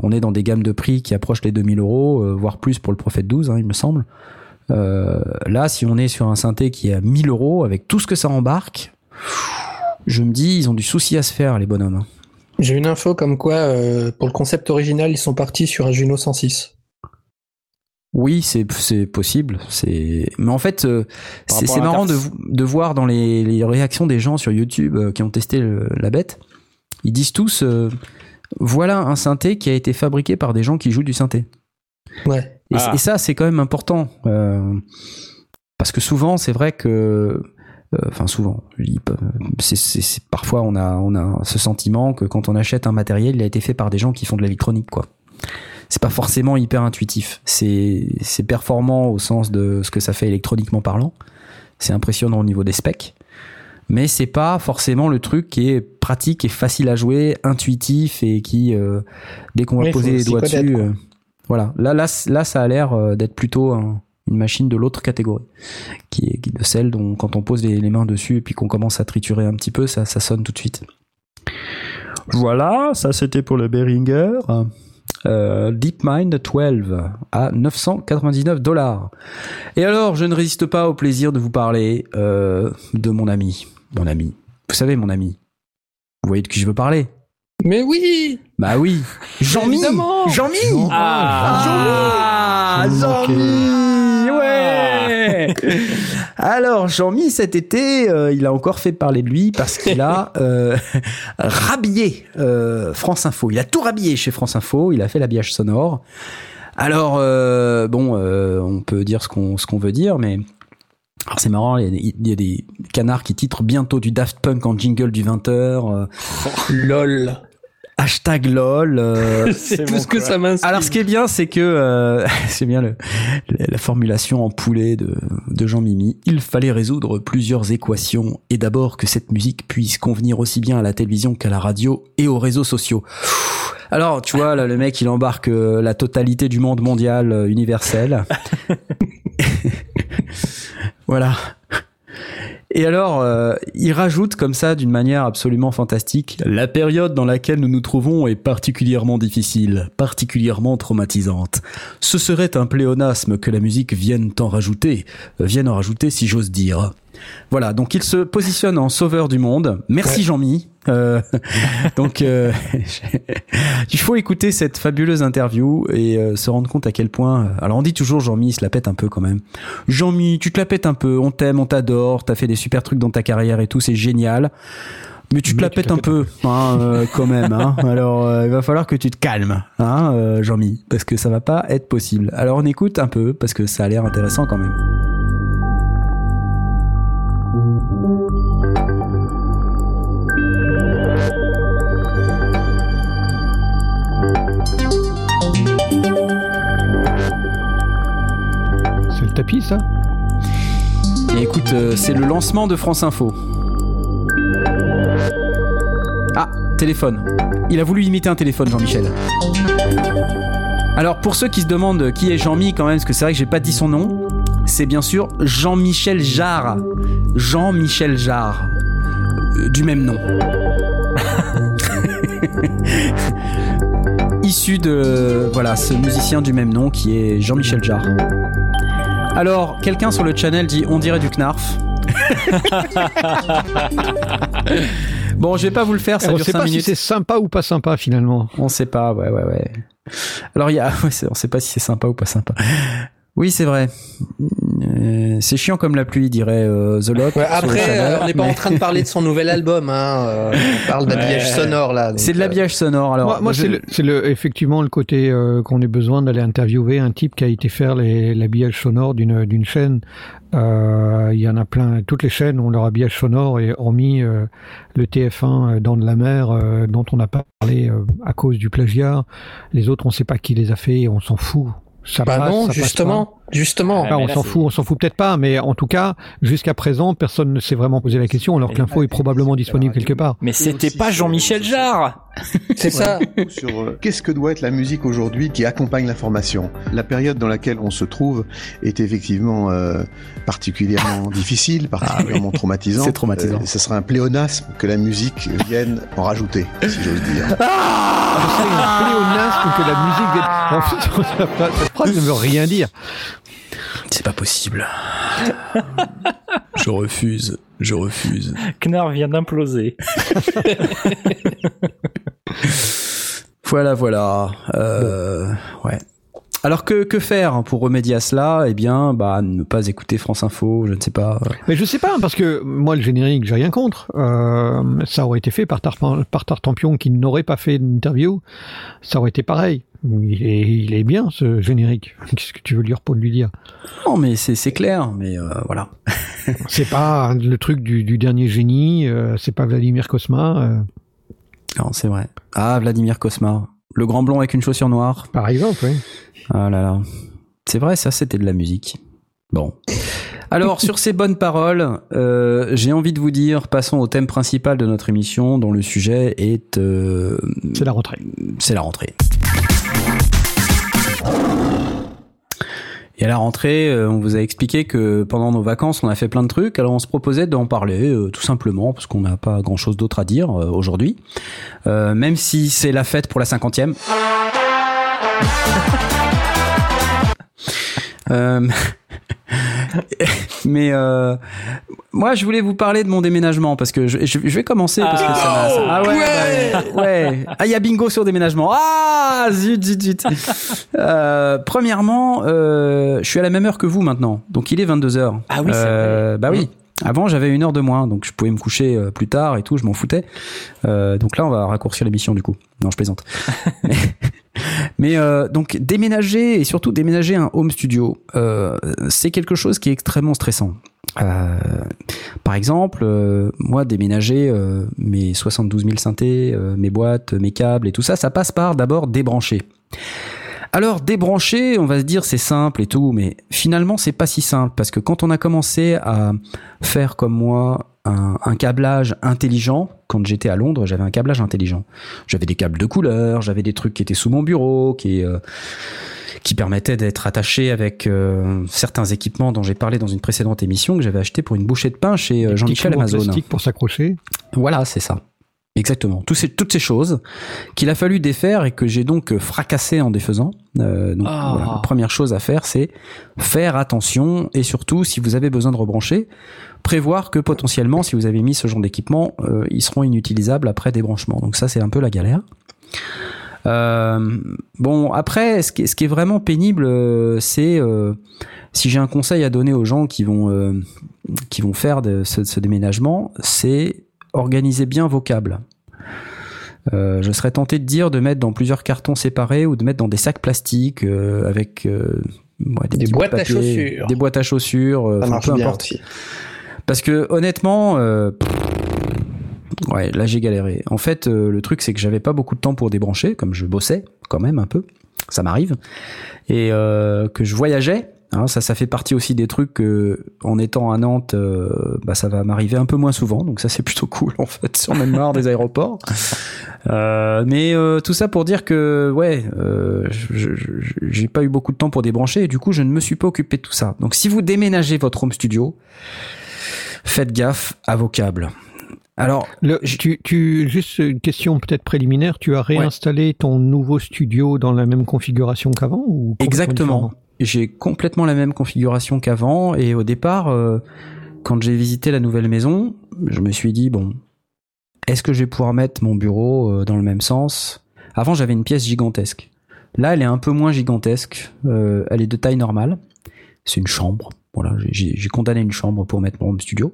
on est dans des gammes de prix qui approchent les 2000 euros, euh, voire plus pour le Prophet 12, hein, il me semble. Euh, là, si on est sur un synthé qui est à 1000 euros avec tout ce que ça embarque, je me dis ils ont du souci à se faire les bonhommes. hein. J'ai une info comme quoi, euh, pour le concept original, ils sont partis sur un Juno 106. Oui, c'est c'est possible. C'est mais en fait, euh, c'est marrant de, de voir dans les, les réactions des gens sur YouTube euh, qui ont testé le- la bête. Ils disent tous, euh, voilà un synthé qui a été fabriqué par des gens qui jouent du synthé. Ouais. Et, Ah. et ça, c'est quand même important. euh, parce que souvent, c'est vrai que. euh, Enfin, souvent. c'est- parfois, on a, on a ce sentiment que quand on achète un matériel, il a été fait par des gens qui font de l'électronique, quoi. C'est pas forcément hyper intuitif. C'est c'est performant au sens de ce que ça fait électroniquement parlant. C'est impressionnant au niveau des specs. Mais c'est pas forcément le truc qui est pratique et facile à jouer, intuitif et qui, euh, dès qu'on va poser les doigts dessus, euh, voilà. Là, là, ça a l'air euh, d'être plutôt un- une machine de l'autre catégorie, qui est, qui est de celle dont quand on pose les, les mains dessus et puis qu'on commence à triturer un petit peu, ça, ça sonne tout de suite. Voilà, ça c'était pour le Behringer. Euh, DeepMind 12 à 999 dollars. Et alors, je ne résiste pas au plaisir de vous parler euh, de mon ami, mon ami. Vous savez, mon ami. Vous voyez de qui je veux parler? Mais oui Bah oui. Jean-Mi Évidemment. Jean-Mi Ah, Ah, Jean-Mi Ouais Alors, Jean-Mi, cet été, euh, il a encore fait parler de lui parce qu'il a euh, rhabillé euh, France Info. Il a tout rhabillé chez France Info. Il a fait l'habillage sonore. Alors, euh, bon, euh, on peut dire ce qu'on ce qu'on veut dire, mais... Alors c'est marrant, il y, a des, il y a des canards qui titrent bientôt du Daft Punk en jingle du 20h. LOL. Hashtag LOL. euh, C'est tout bon, ce que quoi. ça m'inspire. Alors, ce qui est bien, c'est que euh, c'est bien le, la formulation en poulet de, de Jean Mimi. Il fallait résoudre plusieurs équations et d'abord que cette musique puisse convenir aussi bien à la télévision qu'à la radio et aux réseaux sociaux. Alors, tu vois, là, le mec, il embarque euh, la totalité du monde mondial euh, universel. voilà. Et alors, euh, il rajoute comme ça, d'une manière absolument fantastique, la période dans laquelle nous nous trouvons est particulièrement difficile, particulièrement traumatisante. Ce serait un pléonasme que la musique vienne en rajouter, vienne en rajouter si j'ose dire. Voilà, donc il se positionne en sauveur du monde. Merci Jean-Mi. Euh, donc, euh, il faut écouter cette fabuleuse interview et euh, se rendre compte à quel point. alors, on dit toujours Jean-Mi, il se la pète un peu quand même. Jean-Mi, tu te la pètes un peu. On t'aime, on t'adore. T'as fait des super trucs dans ta carrière et tout, c'est génial. Mais tu te Mais la tu pètes un peu, hein, euh, quand même. Hein. Alors, euh, il va falloir que tu te calmes, hein, euh, Jean-Mi, parce que ça va pas être possible. Alors, on écoute un peu parce que ça a l'air intéressant quand même. C'est le tapis, ça? Et écoute, euh, c'est le lancement de France Info. Ah, téléphone. Il a voulu imiter un téléphone, Jean-Michel. Alors, pour ceux qui se demandent qui est Jean-Mi, quand même, parce que c'est vrai que j'ai pas dit son nom, c'est bien sûr Jean-Michel Jarre. Jean-Michel Jarre. Euh, du même nom. Issu de, voilà, ce musicien du même nom qui est Jean-Michel Jarre. Alors, quelqu'un sur le channel dit on dirait du Knarf. bon, je vais pas vous le faire, ça On dure sait 5 pas si minutes. c'est sympa ou pas sympa finalement. on sait pas, ouais, ouais, ouais. Alors, il y a, ouais, on sait pas si c'est sympa ou pas sympa. Oui, c'est vrai. Euh, c'est chiant comme la pluie, dirait euh, The. Ouais, le après, euh, on n'est pas mais en train de parler de son nouvel album. Hein. euh, on parle d'habillage Ouais. sonore là. C'est de l'habillage sonore. Alors, moi, moi, je- c'est le- c'est le, effectivement le côté euh, qu'on ait besoin d'aller interviewer un type qui a été faire les- l'habillage sonore d'une d'une chaîne. Euh, Il y en a plein. Toutes les chaînes ont leur habillage sonore et hormis euh, le TF1 euh, dans de la mer euh, dont on n'a pas parlé euh, à cause du plagiat. Les autres, on sait pas qui les a fait et on s'en fout. Ça Bah passe, non, ça justement, justement. Ah, Ah, mais on s'en fout, on s'en fout peut-être pas, mais en tout cas, jusqu'à présent, personne ne s'est vraiment posé la question, alors que l'info est probablement disponible quelque part. Mais c'était pas Jean-Michel Jarre C'est ça. sur euh, qu'est-ce que doit être la musique aujourd'hui qui accompagne l'information. La période dans laquelle on se trouve est effectivement euh, particulièrement difficile, particulièrement traumatisante. C'est traumatisant. Euh, ce serait un pléonasme que la musique vienne en rajouter, si j'ose dire. C'est un pléonasme que la musique vienne. En fait, cette phrase ne veut rien dire. C'est pas possible. je refuse. Je refuse. Knarr vient d'imploser. Voilà, voilà. Euh, ouais. Alors que, que faire pour remédier à cela? Eh bien, bah, ne pas écouter France Info, je ne sais pas. Mais je sais pas, parce que moi, le générique, j'ai rien contre. Euh, ça aurait été fait par, Tarpan- par Tartampion qui n'aurait pas fait d'interview. Ça aurait été pareil. Il est, il est bien, ce générique. Qu'est-ce que tu veux dire pour lui dire? Non, mais c'est c'est clair, mais euh, voilà. C'est pas le truc du, du dernier génie, euh, c'est pas Vladimir Kosma, euh, Non, c'est vrai. Ah, Vladimir Kosma. Le grand blond avec une chaussure noire. par exemple, oui. Ah là là. C'est vrai, ça, c'était de la musique. Bon. Alors, sur ces bonnes paroles, euh, j'ai envie de vous dire, passons au thème principal de notre émission, dont le sujet est... euh, C'est la rentrée. c'est la rentrée. Et à la rentrée, euh, on vous a expliqué que pendant nos vacances, on a fait plein de trucs. Alors on se proposait d'en parler, euh, tout simplement, parce qu'on n'a pas grand-chose d'autre à dire euh, aujourd'hui. Même si c'est la fête pour la cinquantième. Mais euh, moi, je voulais vous parler de mon déménagement parce que je, je- je vais commencer parce que ça ça- ah ouais, bah, ouais. Ah, il y a bingo sur déménagement. Ah, zut, zut, zut. Euh, premièrement, euh, je suis à la même heure que vous maintenant, donc il est 22 h Ah oui, c'est Euh, Bah oui. Avant, j'avais une heure de moins, donc je pouvais me coucher euh, plus tard et tout, je m'en foutais. Euh, donc là, on va raccourcir l'émission du coup. Non, je plaisante. mais euh, donc déménager et surtout déménager un home studio, euh, c'est quelque chose qui est extrêmement stressant. Euh, par exemple, moi déménager mes 72 000 synthés, mes boîtes, mes câbles et tout ça, ça passe par d'abord débrancher. Alors débrancher, on va se dire c'est simple et tout, mais finalement c'est pas si simple parce que quand on a commencé à faire comme moi un, un câblage intelligent, quand j'étais à Londres, j'avais un câblage intelligent. J'avais des câbles de couleur, j'avais des trucs qui étaient sous mon bureau, qui euh, qui permettaient d'être attachés avec euh, certains équipements dont j'ai parlé dans une précédente émission que j'avais acheté pour une bouchée de pain chez euh, Jean-Michel Amazon. plastique pour s'accrocher. Voilà, c'est ça. Exactement. Ces, toutes ces choses qu'il a fallu défaire et que j'ai donc fracassé en défaisant. Euh, donc, Ah. voilà, la première chose à faire, c'est faire attention et surtout, si vous avez besoin de rebrancher, prévoir que potentiellement, si vous avez mis ce genre d'équipement, euh, ils seront inutilisables après débranchement. Donc ça, c'est un peu la galère. Euh, bon, après, ce qui est, ce qui est vraiment pénible, euh, c'est euh, si j'ai un conseil à donner aux gens qui vont qui vont faire de ce, ce déménagement, c'est organiser bien vos câbles. Je serais tenté de dire de mettre dans plusieurs cartons séparés ou de mettre dans des sacs plastiques avec ouais, Des de boîtes à chaussures. des boîtes à chaussures, Ça enfin, marche peu bien importe. aussi. Parce que honnêtement, euh, ouais, là j'ai galéré. En fait, euh, le truc c'est que j'avais pas beaucoup de temps pour débrancher, comme je bossais quand même un peu, ça m'arrive, et euh, que je voyageais. hein, ça, ça fait partie aussi des trucs que, en étant à Nantes, euh, bah, ça va m'arriver un peu moins souvent. Donc ça, c'est plutôt cool en fait. J'en ai marre des aéroports. Euh, mais euh, tout ça pour dire que, ouais, euh, j'ai pas eu beaucoup de temps pour débrancher et du coup, je ne me suis pas occupé de tout ça. Donc, si vous déménagez votre home studio, faites gaffe à vos câbles. Alors, Le, tu, tu, juste une question peut-être préliminaire, tu as réinstallé ton nouveau studio dans la même configuration qu'avant ou Exactement. J'ai complètement la même configuration qu'avant et au départ, euh, quand j'ai visité la nouvelle maison, je me suis dit bon, est-ce que je vais pouvoir mettre mon bureau euh, dans le même sens? Avant, j'avais une pièce gigantesque. Là, elle est un peu moins gigantesque. euh, elle est de taille normale. C'est une chambre. Voilà, j'ai- condamné une chambre pour mettre mon home studio.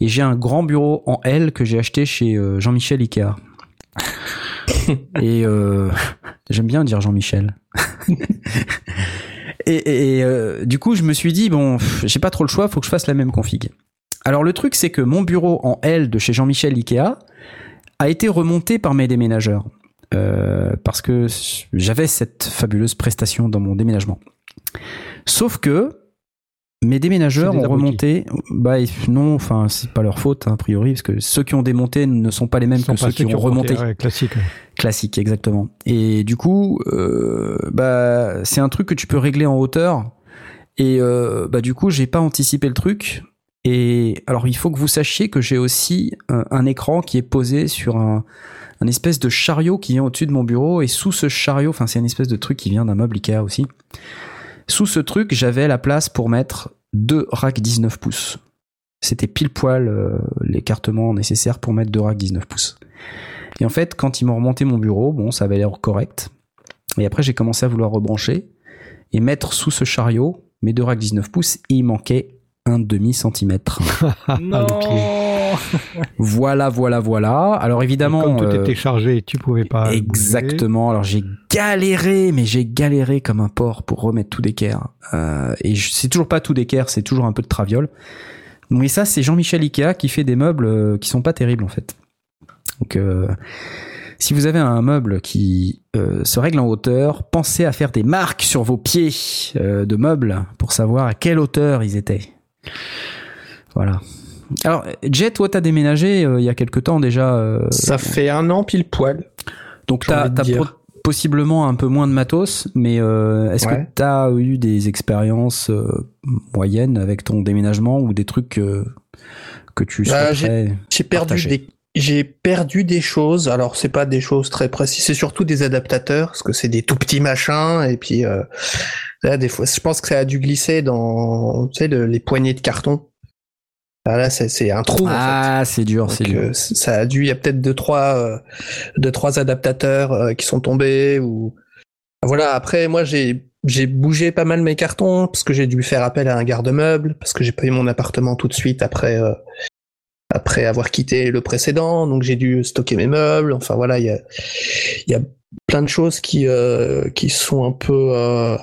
Et j'ai un grand bureau en L que j'ai acheté chez euh, Jean-Michel Ikea. et euh, j'aime bien dire Jean-Michel. Et, et- et, euh, du coup, je me suis dit, bon, j'ai pas trop le choix, faut que je fasse la même config. Alors le truc, c'est que mon bureau en L de chez Jean-Michel Ikea a été remonté par mes déménageurs. Euh, parce que j'avais cette fabuleuse prestation dans mon déménagement. Sauf que mes déménageurs ont remonté. Bah non, enfin c'est pas leur faute hein, a priori, parce que ceux qui ont démonté ne sont pas les mêmes que ceux qui ont remonté. ouais, classique. Classique, exactement. Et du coup, euh, bah, c'est un truc que tu peux régler en hauteur. Et euh, bah, du coup, j'ai pas anticipé le truc. Et alors, il faut que vous sachiez que j'ai aussi un, un écran qui est posé sur un, un espèce de chariot qui vient au-dessus de mon bureau. Et sous ce chariot, enfin, c'est une espèce de truc qui vient d'un meuble Ikea aussi. Sous ce truc, j'avais la place pour mettre deux racks 19 pouces. C'était pile poil euh, l'écartement nécessaire pour mettre deux racks 19 pouces. Et en fait, quand ils m'ont remonté mon bureau, bon, ça avait l'air correct. Et après, j'ai commencé à vouloir rebrancher et mettre sous ce chariot mes deux racks 19 pouces et il manquait un demi centimètre. non. voilà, voilà, voilà. Alors évidemment, Comme tout euh, était chargé, tu pouvais pas. bouger. Exactement. Alors j'ai galéré, mais j'ai galéré comme un porc pour remettre tout d'équerre. Euh, et c'est toujours pas tout d'équerre, c'est toujours un peu de traviole. Mais ça, c'est Jean-Michel Ikea qui fait des meubles euh, qui sont pas terribles en fait. Donc, euh, si vous avez un meuble qui euh, se règle en hauteur, pensez à faire des marques sur vos pieds euh, de meubles pour savoir à quelle hauteur ils étaient. Voilà. Alors, Jet, toi, t'as déménagé euh, il y a quelque temps déjà. euh, Ça fait un an pile poil. donc t'as possiblement un peu moins de matos, mais euh, est-ce Ouais. que t'as eu des expériences euh, moyennes avec ton déménagement ou des trucs euh, que tu Bah, J'ai perdu des j'ai perdu des choses. Alors c'est pas des choses très précises, c'est surtout des adaptateurs parce que c'est des tout petits machins et puis euh, Là, des fois, je pense que ça a dû glisser dans, tu sais, le- les poignées de carton. Ah, là, c'est un trou. en fait. Ah, c'est dur, c'est dur. euh, ça a dû, il y a peut-être deux trois, euh, deux trois adaptateurs euh, qui sont tombés ou voilà. Après, moi, j'ai j'ai bougé pas mal mes cartons parce que j'ai dû faire appel à un garde-meuble parce que j'ai pas eu mon appartement tout de suite après après avoir quitté le précédent. Donc j'ai dû stocker mes meubles. Enfin voilà, il y a il y a plein de choses qui euh, qui sont un peu euh,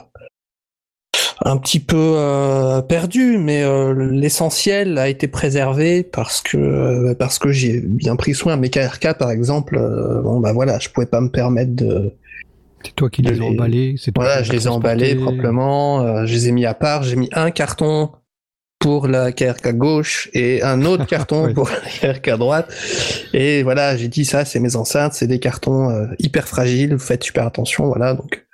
un petit peu euh, perdu, mais euh, l'essentiel a été préservé parce que euh, parce que j'ai bien pris soin. Mes KRK par exemple, euh, bon bah voilà, je pouvais pas me permettre de C'est toi qui de les as les- emballés. C'est toi voilà, qui je les ai emballés proprement, euh, je les ai mis à part. J'ai mis un carton pour la KRK gauche et un autre carton pour la KRK droite. Et voilà, j'ai dit ça, c'est mes enceintes, c'est des cartons euh, hyper fragiles. Vous faites super attention, voilà. Donc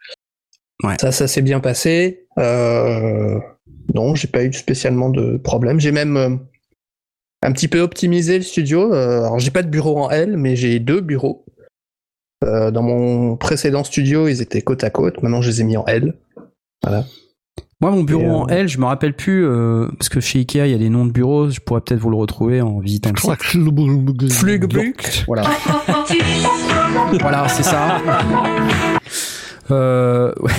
Ouais. ça, ça s'est bien passé. Euh, non, j'ai pas eu spécialement de problème. J'ai même euh, un petit peu optimisé le studio. Euh, alors j'ai pas de bureau en L, mais j'ai deux bureaux. Euh, dans mon précédent studio, ils étaient côte à côte. Maintenant, je les ai mis en L. Moi, mon bureau euh, en L, je me rappelle plus, euh, parce que chez Ikea, il y a des noms de bureaux, je pourrais peut-être vous le retrouver en visitant le site. Flugbuck. Voilà. voilà, c'est ça. Euh, ouais.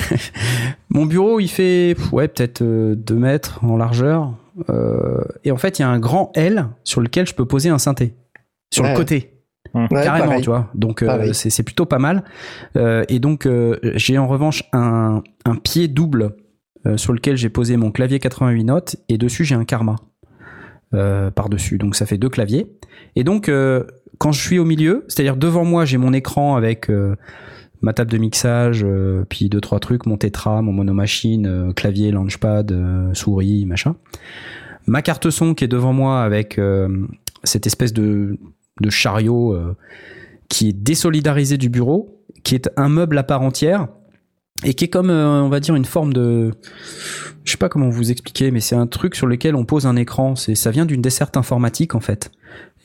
Mon bureau, il fait ouais, peut-être 2 mètres en largeur. Euh, et en fait, il y a un grand L sur lequel je peux poser un synthé. Sur Ouais. le côté. Ouais, carrément, pareil. tu vois. Donc, euh, c'est c'est plutôt pas mal. Euh, et donc, euh, j'ai en revanche un, un pied double euh, sur lequel j'ai posé mon clavier 88 notes. Et dessus, j'ai un karma euh, par-dessus. Donc, ça fait deux claviers. Et donc, euh, quand je suis au milieu, c'est-à-dire devant moi, j'ai mon écran avec euh, ma table de mixage, euh, puis deux trois trucs, mon tétra, mon monomachine, euh, clavier, launchpad, euh, souris, machin. Ma carte son qui est devant moi avec cette espèce de, chariot qui est désolidarisé du bureau, qui est un meuble à part entière et qui est comme on va dire une forme de je sais pas comment vous expliquer mais c'est un truc sur lequel on pose un écran c'est ça vient d'une desserte informatique en fait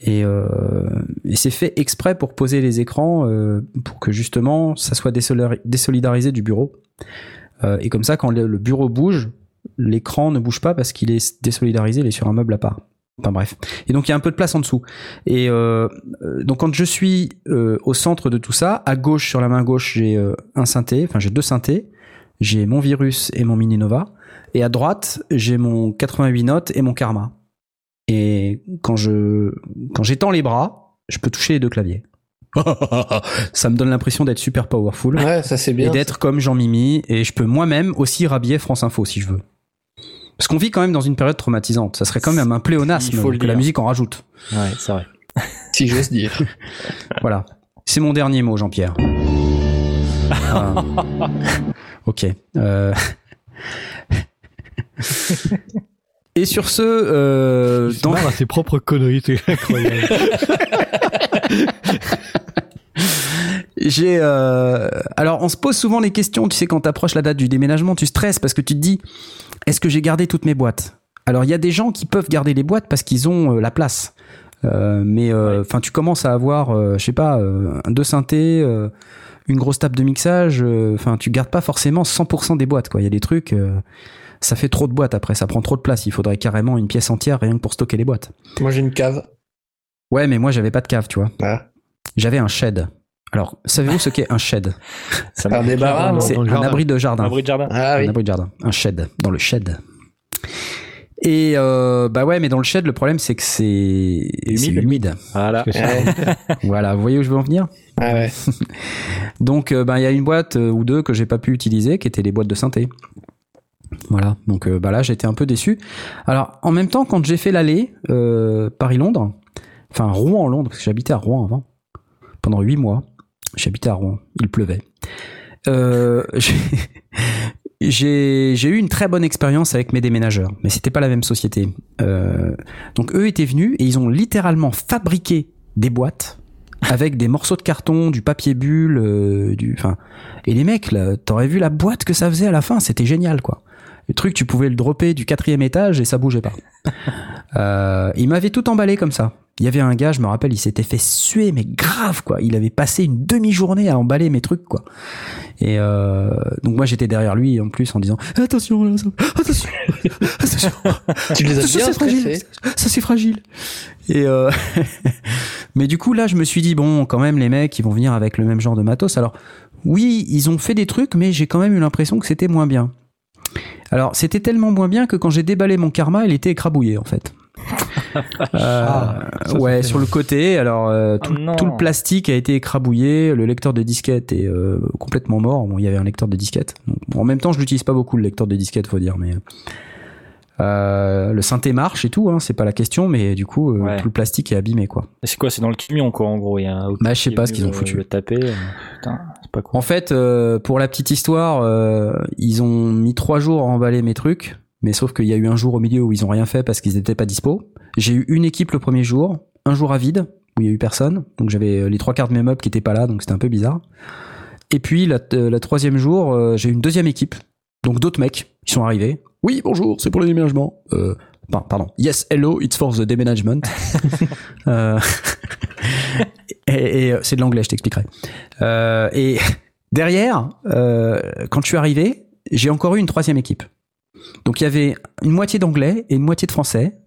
et, euh, et c'est fait exprès pour poser les écrans euh, pour que justement ça soit désolidarisé du bureau. Euh, et comme ça quand le, bureau bouge l'écran ne bouge pas parce qu'il est désolidarisé il est sur un meuble à part. Enfin bref. Et donc il y a un peu de place en dessous. Et euh, euh, donc quand je suis euh, au centre de tout ça à gauche sur la main gauche j'ai un synthé enfin j'ai deux synthés. J'ai mon virus et mon mini nova et à droite j'ai mon 88 notes et mon karma et quand je quand j'étends les bras, je peux toucher les deux claviers. ça me donne l'impression d'être super powerful Ouais, ça c'est et bien. d'être comme Jean-Mimi et je peux moi-même aussi rhabiller France Info si je veux. Parce qu'on vit quand même dans une période traumatisante. Ça serait quand même un pléonasme Il faut le que la musique en rajoute. Ouais, c'est vrai. si j'ose dire. Voilà. C'est mon dernier mot, Jean-Pierre. Ah. ok. Euh, Et sur ce, euh, Il se dans- marre à ses propres conneries, c'est incroyable. J'ai euh, alors on se pose souvent les questions, tu sais quand t'approches la date du déménagement, tu stresses parce que tu te dis est-ce que j'ai gardé toutes mes boîtes? Alors il y a des gens qui peuvent garder les boîtes parce qu'ils ont euh, la place. Euh, mais Ouais. enfin tu commences à avoir euh, je sais pas euh, deux synthés, euh, une grosse table de mixage, euh, enfin tu gardes pas forcément 100% des boîtes quoi, il y a des trucs euh, ça fait trop de boîtes après, ça prend trop de place, il faudrait carrément une pièce entière rien que pour stocker les boîtes. Moi j'ai une cave. Ouais, mais moi j'avais pas de cave, tu vois. Ah. J'avais un shed. Alors, savez-vous ce qu'est un shed? Ça Un débarras, non C'est dans le un jardin. abri de jardin. Un abri de jardin. Ah Un abri de jardin. Un shed. Dans le shed. Et euh, bah ouais, mais dans le shed, le problème c'est que c'est c'est Humide. humide. Voilà. C'est. Voilà, vous voyez où je veux en venir? Ah ouais. Donc, euh, bah, il y a une boîte euh, ou deux que j'ai pas pu utiliser, qui étaient les boîtes de synthé. Voilà, donc euh, bah là j'étais un peu déçu. Alors en même temps, quand j'ai fait l'aller euh, Paris-Londres, enfin Rouen-Londres, parce que j'habitais à Rouen avant, pendant huit mois, j'habitais à Rouen, il pleuvait. Euh, j'ai- eu une très bonne expérience avec mes déménageurs, mais c'était pas la même société. Euh, donc eux étaient venus et ils ont littéralement fabriqué des boîtes avec des morceaux de carton, du papier bulle, euh, du, enfin, et les mecs t'aurais vu la boîte que ça faisait à la fin, c'était génial quoi. Le truc, tu pouvais le dropper du quatrième étage et ça bougeait pas. Euh, ils m'avaient tout emballé comme ça. Il y avait un gars, je me rappelle, il s'était fait suer, mais grave quoi. Il avait passé une demi-journée à emballer mes trucs quoi. Et euh, donc moi j'étais derrière lui en plus en disant attention, là, ça- attention, attention. Tu les as Ça, bien c'est fragile. Ça c'est fragile. Et euh, mais du coup là, je me suis dit bon, quand même les mecs, ils vont venir avec le même genre de matos. Alors oui, ils ont fait des trucs, mais j'ai quand même eu l'impression que c'était moins bien. Alors c'était tellement moins bien que quand j'ai déballé mon karma, il était écrabouillé en fait. Euh, Ah, ça, ouais, sur le côté. Alors euh, tout, non. tout le plastique a été écrabouillé, le lecteur de disquette est euh, complètement mort. Bon, il y avait un lecteur de disquette. Donc, bon, en même temps, je l'utilise pas beaucoup le lecteur de disquette, faut dire, mais euh, le synthé marche et tout, hein, c'est pas la question, mais du coup, euh, Ouais. tout le plastique est abîmé, quoi. C'est quoi C'est dans le camion, quoi, en gros. Il y a un Bah, je sais pas ce qu'ils ont le- foutu. Le taper. euh, Putain, c'est pas cool. En fait, euh, pour la petite histoire, euh, ils ont mis trois jours à emballer mes trucs, mais sauf qu'il y a eu un jour au milieu où ils ont rien fait parce qu'ils n'étaient pas dispo. J'ai eu une équipe le premier jour, un jour à vide où il y a eu personne, donc j'avais euh, les trois quarts de mes meubles qui étaient pas là, donc c'était un peu bizarre. Et puis la, euh, la troisième jour, euh, j'ai eu une deuxième équipe, donc d'autres mecs qui sont arrivés. Oui, bonjour, c'est pour le déménagement. Euh, pa- pardon. Yes, hello, it's for the déménagement. Euh, et et, euh, c'est de l'anglais, je t'expliquerai. Euh, et derrière, euh, quand je suis arrivé, j'ai encore eu une troisième équipe. Donc il y avait une moitié d'anglais et une moitié de français.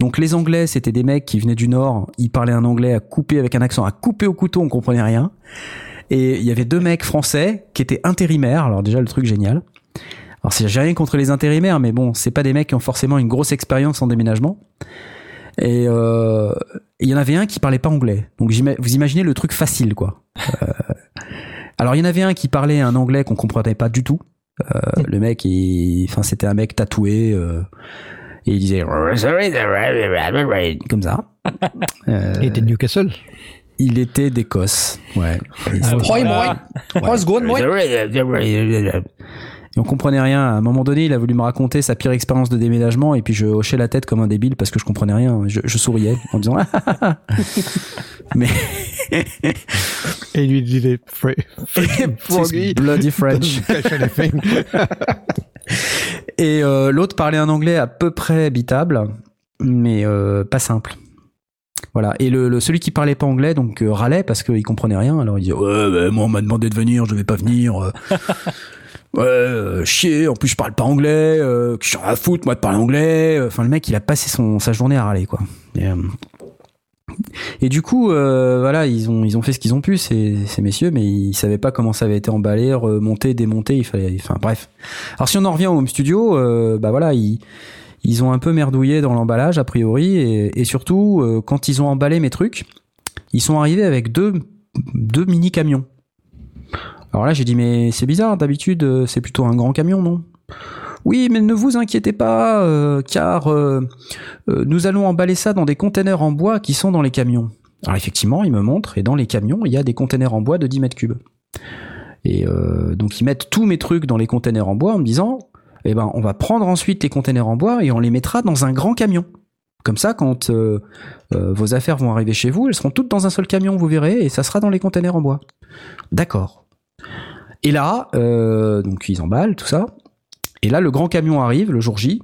Donc les anglais, c'était des mecs qui venaient du nord, ils parlaient un anglais à couper avec un accent, à couper au couteau, on comprenait rien. Et il y avait deux mecs français qui étaient intérimaires, alors déjà le truc génial. Alors j'ai rien contre les intérimaires, mais bon, c'est pas des mecs qui ont forcément une grosse expérience en déménagement. Et euh, il y en avait un qui parlait pas anglais. Donc vous imaginez le truc facile, quoi. Euh, alors il y en avait un qui parlait un anglais qu'on comprenait pas du tout. Euh, le mec, il, enfin c'était un mec tatoué euh, et il disait comme ça. Euh, Il était de Newcastle. il était d'Écosse, ouais. Ah, Et on comprenait rien. À un moment donné, il a voulu me raconter sa pire expérience de déménagement et puis je hochais la tête comme un débile parce que je comprenais rien. Je, je souriais en disant ah, ah, ah. mais Et il lui disait bloody French. Et euh, l'autre parlait un anglais à peu près habitable, mais euh, pas simple. Voilà. Et le, le- celui qui parlait pas anglais donc euh, râlait parce qu'il comprenait rien. Alors il disait ouais, bah, moi on m'a demandé de venir, je vais pas venir. Euh. ouais, euh, chier. En plus je parle pas anglais. Euh, que je suis à foutre moi de parler anglais. Enfin le mec il a passé son sa journée à râler quoi. Et, euh, et du coup, euh, voilà, ils ont ils ont fait ce qu'ils ont pu ces, ces messieurs, mais ils savaient pas comment ça avait été emballé, remonté, démonté. Il fallait, enfin bref. Alors si on en revient au home studio, euh, bah voilà, ils ils ont un peu merdouillé dans l'emballage a priori, et, et surtout euh, quand ils ont emballé mes trucs, ils sont arrivés avec deux deux mini camions. Alors là, j'ai dit mais c'est bizarre. D'habitude, euh, c'est plutôt un grand camion, non? Oui, mais ne vous inquiétez pas, euh, car euh, nous allons emballer ça dans des containers en bois qui sont dans les camions. Alors effectivement, ils me montrent, et dans les camions, il y a des containers en bois de 10 mètres cubes. Et donc ils mettent tous mes trucs dans les containers en bois en me disant, eh ben on va prendre ensuite les containers en bois et on les mettra dans un grand camion. Comme ça, quand vos affaires vont arriver chez vous, elles seront toutes dans un seul camion, vous verrez, et ça sera dans les containers en bois. D'accord. Et là, euh, donc ils emballent tout ça. Et là, le grand camion arrive le jour J.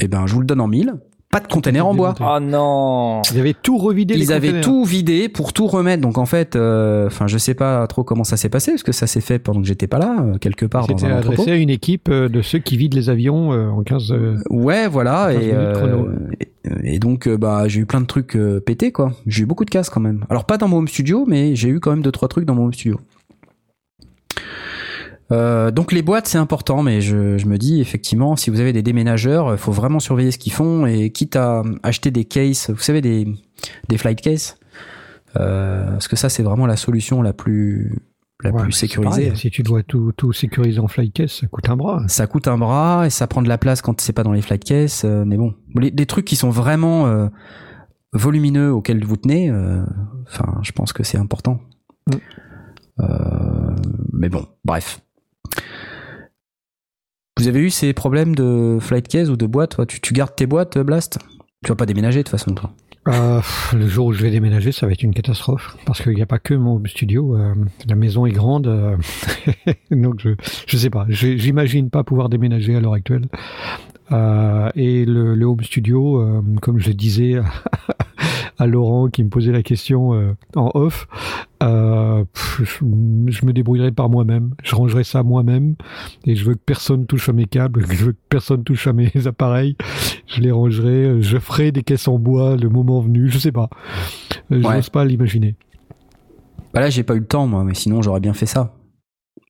Et ben, je vous le donne en mille. Pas de container en bois. Oh non Ils avaient tout revidé. les Ils avaient tout vidé pour tout remettre. Donc en fait, euh, enfin, je sais pas trop comment ça s'est passé parce que ça s'est fait pendant que j'étais pas là, euh, quelque part dans C'était un entrepôt. adressé à une équipe euh, de ceux qui vident les avions euh, en 15. euh, Ouais, voilà. 15 Et, euh, donc, euh, bah, j'ai eu plein de trucs euh, pétés, quoi. J'ai eu beaucoup de casse quand même. Alors pas dans mon home studio, mais j'ai eu quand même deux trois trucs dans mon home studio. Euh, donc les boîtes c'est important, mais je, je me dis effectivement si vous avez des déménageurs, il faut vraiment surveiller ce qu'ils font et quitte à acheter des cases, vous savez des des flight cases, euh, parce que ça c'est vraiment la solution la plus la ouais, plus sécurisée. pareil, Si tu dois tout, tout sécuriser en flight case, ça coûte un bras. Ça coûte un bras et ça prend de la place quand c'est pas dans les flight cases. euh, mais bon, les, les trucs qui sont vraiment euh, volumineux auxquels vous tenez, euh, enfin, je pense que c'est important. Mm. Euh, mais bon, bref. Vous avez eu ces problèmes de flight case ou de boîte tu, tu gardes tes boîtes, Blast? Tu vas pas déménager de toute façon, toi? Euh, le jour où je vais déménager, ça va être une catastrophe parce qu'il n'y a pas que mon studio. euh, la maison est grande, euh, donc je je sais pas. J'imagine pas pouvoir déménager à l'heure actuelle. Euh, et le, le home studio, euh, comme je le disais à Laurent qui me posait la question euh, en off. Euh, je, je, me débrouillerai par moi-même. Je rangerai ça moi-même et je veux que personne touche à mes câbles, je veux que personne touche à mes appareils. Je les rangerai. Je ferai des caisses en bois le moment venu. Je sais pas. Je n'ose pas l'imaginer. Bah là, j'ai pas eu le temps moi, mais sinon j'aurais bien fait ça.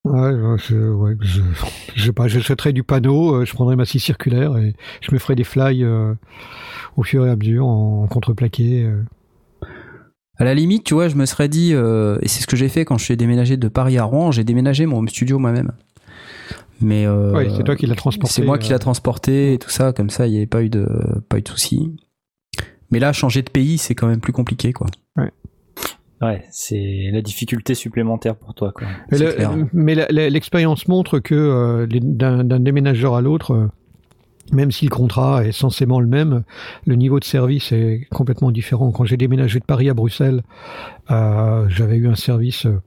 Ouais, je, ouais, je, je sais pas, j'achèterais du panneau, je prendrais ma scie circulaire et je me ferais des fly au fur et à mesure en contreplaqué. Euh. À la limite, tu vois, je me serais dit, euh, et c'est ce que j'ai fait quand je suis déménagé de Paris à Rouen, j'ai déménagé mon home studio moi-même. Mais euh, c'est toi qui l'as transporté. C'est moi qui l'ai transporté et tout ça, comme ça, il n'y avait pas eu de pas eu de soucis. Mais là, changer de pays, c'est quand même plus compliqué, quoi. Ouais. Ouais, c'est la difficulté supplémentaire pour toi, quoi. mais l'expérience montre que d'un déménageur à l'autre, même si le contrat est censément le même, le niveau de service est complètement différent. Quand j'ai déménagé de Paris à Bruxelles, euh, j'avais eu un service euh,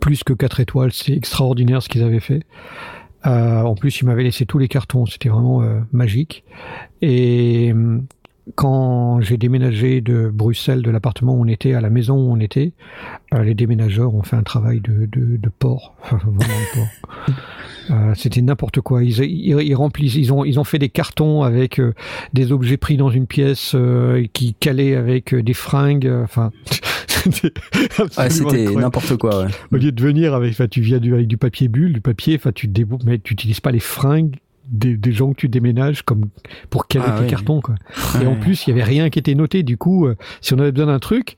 plus que 4 étoiles. C'est extraordinaire ce qu'ils avaient fait. Euh, en plus, ils m'avaient laissé tous les cartons. C'était vraiment magique. Et quand j'ai déménagé de Bruxelles, de l'appartement où on était à la maison où on était, les déménageurs ont fait un travail de, de, de porc. Euh, c'était n'importe quoi. Ils, ils, remplissent, ils ont, ils ont fait des cartons avec euh, des objets pris dans une pièce euh, qui calaient avec des fringues. Enfin, c'était n'importe quoi. Ouais. Au lieu de venir avec, tu viens du, avec du papier bulle, du papier, tu mais tu n'utilises pas les fringues des, des, gens que tu déménages comme pour caler ah tes cartons quoi. Et en plus, il y avait rien qui était noté. Du coup, euh, si on avait besoin d'un truc,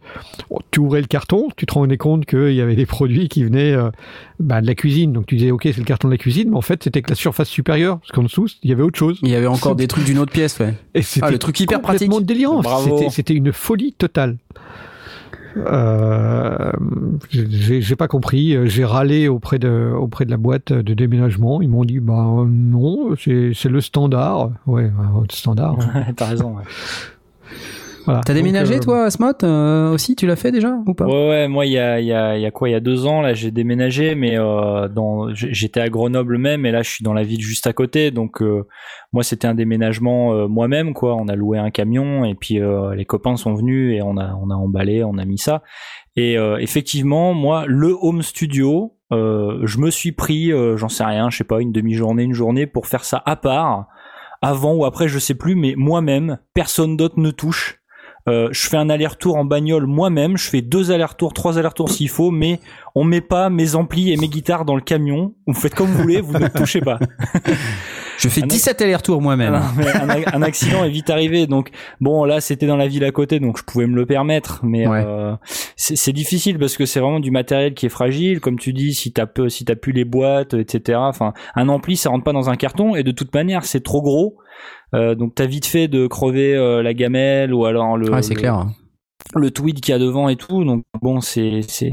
tu ouvrais le carton, tu te rendais compte qu'il y avait des produits qui venaient euh, bah, de la cuisine. Donc tu disais ok, c'est le carton de la cuisine, mais en fait c'était que la surface supérieure, parce qu'en dessous il y avait autre chose. Il y avait encore des trucs d'une autre pièce, ouais. Et c'était ah, le truc hyper pratique. délirant. C'était une folie totale. Euh, j'ai pas compris. J'ai râlé auprès de auprès de la boîte de déménagement. Ils m'ont dit bah non, c'est le standard. Ouais, standard. T'as raison. Ouais. T'as déménagé euh, toi, Smot euh, aussi Tu l'as fait déjà ou pas? Ouais, ouais, moi il y a, y, a, y a quoi Il y a deux ans là, j'ai déménagé, mais euh, dans, j'étais à Grenoble même, et là je suis dans la ville juste à côté, donc euh, moi c'était un déménagement moi-même quoi. On a loué un camion et puis les copains sont venus et on a on a emballé, on a mis ça. Et effectivement, moi le home studio, je me suis pris, j'en sais rien, je sais pas, une demi-journée, une journée pour faire ça à part avant ou après, je sais plus, mais moi-même, personne d'autre ne touche. Euh, je fais un aller-retour en bagnole moi-même, je fais deux allers-retours, trois allers-retours s'il faut, mais on met pas mes amplis et mes guitares dans le camion. Vous faites comme vous voulez, vous ne touchez pas. Je fais 17 allers-retours moi-même. Un, accident est vite arrivé, donc bon là c'était dans la ville à côté, donc je pouvais me le permettre, mais euh, c'est difficile parce que c'est vraiment du matériel qui est fragile, comme tu dis, si t'as peu, si t'as plus les boîtes, etc. Enfin, un ampli ça rentre pas dans un carton et de toute manière c'est trop gros. Euh, donc t'as vite fait de crever euh, la gamelle ou alors le. c'est clair. Le tweed qu'il y a devant et tout, donc bon, c'est c'est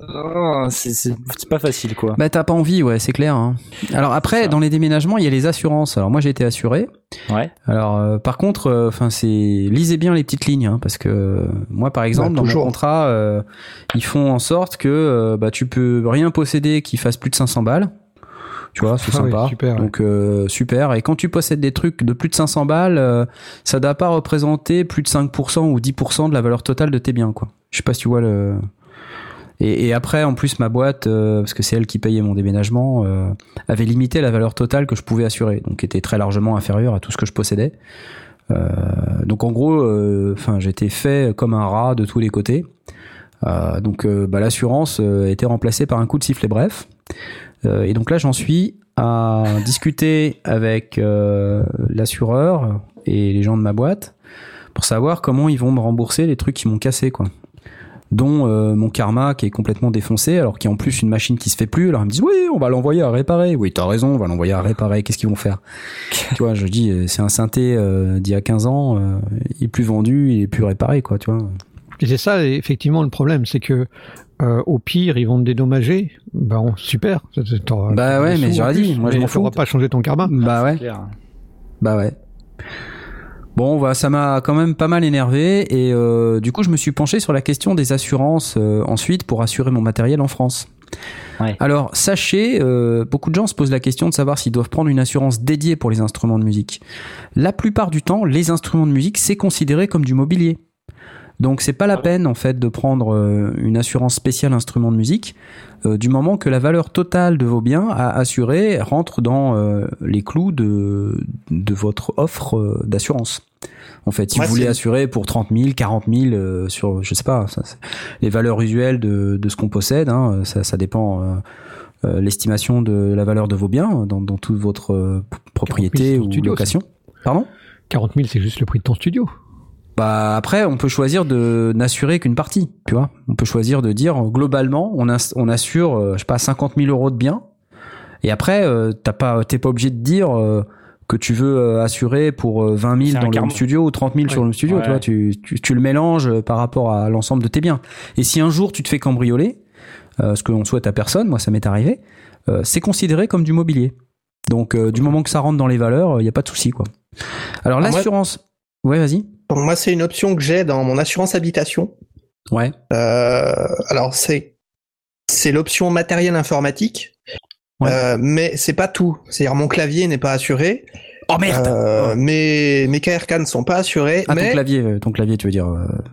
oh, c'est pas facile quoi. Bah t'as pas envie, ouais, c'est clair. Hein. Alors après, dans les déménagements, il y a les assurances. Alors moi j'ai été assuré. Ouais. Alors euh, par contre, enfin c'est lisez bien les petites lignes, hein, parce que moi par exemple bah, dans mon contrat, ils font en sorte que bah tu peux rien posséder qui fasse plus de 500 balles. Tu vois, c'est ah sympa. super, Donc euh, super. Et quand tu possèdes des trucs de plus de 500 balles, euh, ça doit pas représenter plus de 5% ou 10% de la valeur totale de tes biens, quoi. Je sais pas si tu vois le. Et, après, en plus, ma boîte, euh, parce que c'est elle qui payait mon déménagement, euh, avait limité la valeur totale que je pouvais assurer, donc était très largement inférieure à tout ce que je possédais. donc en gros, j'étais fait comme un rat de tous les côtés. donc bah, l'assurance été remplacée par un coup de sifflet bref. Euh, et donc là, j'en suis à discuter avec euh, l'assureur et les gens de ma boîte pour savoir comment ils vont me rembourser les trucs qui m'ont cassé, quoi dont euh, mon karma qui est complètement défoncé, alors qu'il y a en plus une machine qui se fait plus. Alors ils me disent oui, on va l'envoyer à réparer. Oui, t'as raison, on va l'envoyer à réparer. Qu'est-ce qu'ils vont faire? Tu vois, je dis c'est un synthé d'il y a 15 ans, il est plus vendu, il est plus réparé, quoi. Tu vois. Et c'est ça effectivement le problème, c'est que euh, au pire, ils vont te dédommager. Bah, super. Bah ouais, mais j'aurais dit. Moi, je m'en fous. pas changer ton karma. Bah ouais. Bah ouais. Bon, bah, ça m'a quand même pas mal énervé et euh, du coup, je me suis penché sur la question des assurances euh, ensuite pour assurer mon matériel en France. Ouais. Alors, sachez, beaucoup de gens se posent la question de savoir s'ils doivent prendre une assurance dédiée pour les instruments de musique. La plupart du temps, les instruments de musique, c'est considéré comme du mobilier. Donc c'est pas la peine en fait de prendre euh, une assurance spéciale instrument de musique euh, du moment que la valeur totale de vos biens à assurer rentre dans euh, les clous de, de votre offre d'assurance. En fait, si Ouais, vous voulez assurer pour 30 000, 40 000 euh, sur, je sais pas, ça, les valeurs usuelles de, de ce qu'on possède, hein, ça, ça dépend. euh, euh, l'estimation de la valeur de vos biens dans, dans toute votre propriété ou studio, location. Pardon? 40 000, c'est juste le prix de ton studio. Bah après, on peut choisir de n'assurer qu'une partie, tu vois. On peut choisir de dire globalement, on, as- on assure, euh, je sais pas, 50 000 euros de biens. Et après, euh, t'as pas, t'es pas obligé de dire euh, que tu veux assurer pour euh, 20 C'est 000 un dans le home studio ou 30 000 sur le studio, Ouais. tu vois. Tu, tu, tu le mélanges par rapport à l'ensemble de tes biens. Et si un jour tu te fais cambrioler, ce que l'on souhaite à personne, moi ça m'est arrivé, c'est considéré comme du mobilier. Donc du moment que ça rentre dans les valeurs, il n'y a pas de souci, quoi. Alors Ah, l'assurance, ouais, vas-y. Moi, c'est une option que j'ai dans mon assurance habitation. Ouais. Euh, alors c'est c'est l'option matériel informatique, Ouais. Euh, mais c'est pas tout. C'est-à-dire mon clavier n'est pas assuré, Oh merde. euh, mes mes KRK ne sont pas assurés, Ah, ton clavier, ton clavier, tu veux dire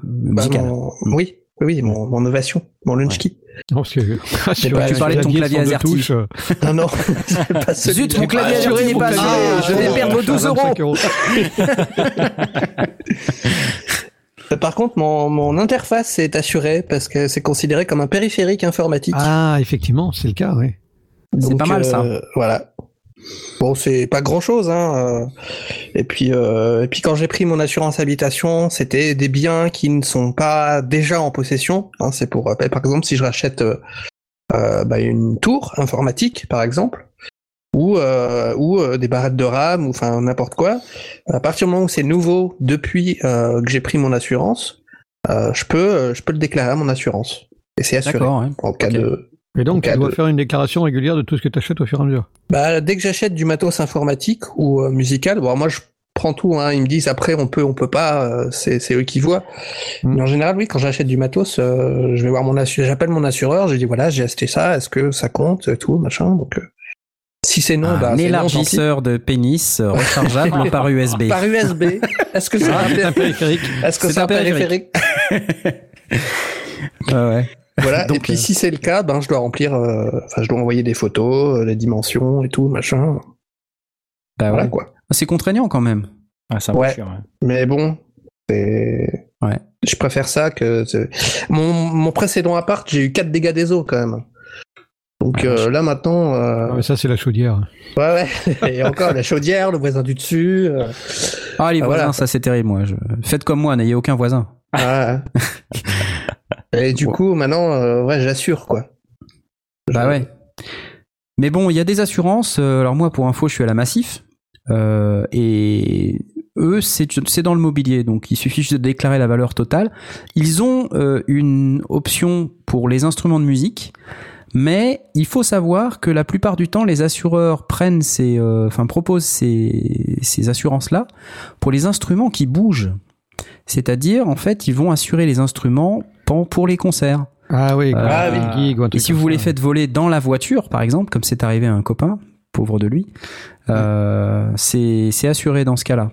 bah, mon- oui, oui, mon, mon Novation, mon Lunchkey. Non, parce que pas- un tu parlais de ton clavier AZERTY. Non, non, c'est pas Zut, mon clavier Ah, AZERTY n'est pas assuré, ah, je vais perdre 12 euros. 25 euros. Par contre, mon, mon interface est assurée parce que c'est considéré comme un périphérique informatique. Ah, effectivement, c'est le cas, oui. C'est pas mal, ça. euh, Voilà. Bon, c'est pas grand chose, hein. euh, Et puis, euh, et puis quand j'ai pris mon assurance habitation, c'était des biens qui ne sont pas déjà en possession. Hein, c'est pour, par exemple, si je rachète euh, bah, une tour informatique, par exemple, ou euh, ou des barrettes de RAM, ou enfin n'importe quoi. À partir du moment où c'est nouveau depuis que j'ai pris mon assurance, je peux je peux le déclarer à mon assurance. Et c'est assuré ouais. en cas de Et donc, tu dois de- faire une déclaration régulière de tout ce que tu achètes au fur et à mesure. Bah, dès que j'achète du matos informatique ou euh, musical, bon, moi je prends tout. Hein, ils me disent après on peut, on peut pas. euh, c'est eux qui voient. Mm. Mais en général, oui, quand j'achète du matos, euh, je vais voir mon assureur. J'appelle mon assureur. Je dis voilà, j'ai acheté ça. Est-ce que ça compte, et tout machin. Donc euh, si c'est non, Un bah c'est non, tant pis. élargisseur de pénis rechargeable par USB. Par USB. Est-ce que c'est Ah, un, c'est un péri- périphérique. Est-ce que C'est un un périphérique? Ouais, ouais. Voilà. Donc, et puis euh, si c'est le cas, ben je dois remplir. euh, Enfin, je dois envoyer des photos, euh, les dimensions et tout machin. Bah Voilà ouais. quoi. C'est contraignant quand même. Ah, ça Ouais. Mais bon, c'est. Ouais. Je préfère ça que. Mon, mon précédent appart, j'ai eu 4 dégâts des eaux quand même. Donc Ouais, euh, là maintenant. euh, Ah, mais ça, c'est la chaudière. Ouais, ouais. Et encore la chaudière, le voisin du dessus. euh, Ah les Ah, voisins, voilà. ça c'est terrible. Moi, je... faites comme moi, n'ayez aucun voisin. Et du Ouais. coup, maintenant, euh, ouais, j'assure quoi. Bah ouais. Mais bon, il y a des assurances. euh, alors moi, pour info, je suis à la Massif. euh, et eux, c'est c'est dans le mobilier. Donc il suffit juste de déclarer la valeur totale. Ils ont euh, une option pour les instruments de musique. Mais il faut savoir que la plupart du temps, les assureurs prennent ces, euh, enfin proposent ces, ces assurances-là pour les instruments qui bougent. C'est-à-dire, en fait, ils vont assurer les instruments pour les concerts. Ah oui, Ah un Et si vous les faites voler dans la voiture, par exemple, comme c'est arrivé à un copain, pauvre de lui, euh, c'est assuré dans ce cas-là.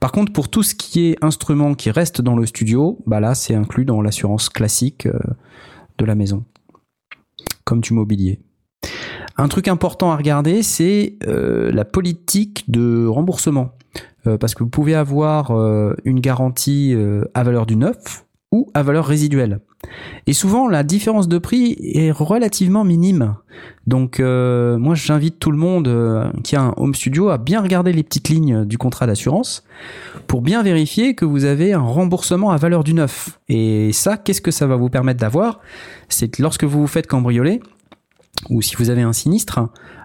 Par contre, pour tout ce qui est instrument qui reste dans le studio, bah là, c'est inclus dans l'assurance classique euh, de la maison, comme du mobilier. Un truc important à regarder, c'est euh, la politique de remboursement. Euh, parce que vous pouvez avoir euh, une garantie euh, à valeur du neuf ou à valeur résiduelle. Et souvent, la différence de prix est relativement minime. Donc, moi, j'invite tout le monde qui a un home studio à bien regarder les petites lignes du contrat d'assurance pour bien vérifier que vous avez un remboursement à valeur du neuf. Et ça, qu'est-ce que ça va vous permettre d'avoir? C'est que lorsque vous vous faites cambrioler, ou si vous avez un sinistre,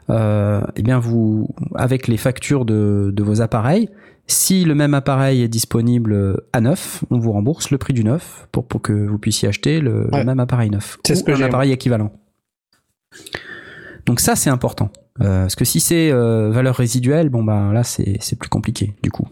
eh bien, vous, avec les factures de, de vos appareils, si le même appareil est disponible à neuf, on vous rembourse le prix du neuf pour, pour que vous puissiez acheter le, le même appareil neuf. C'est ce que un appareil équivalent. Donc ça c'est important. Euh, parce que si c'est euh, valeur résiduelle, bon ben là c'est plus compliqué du coup.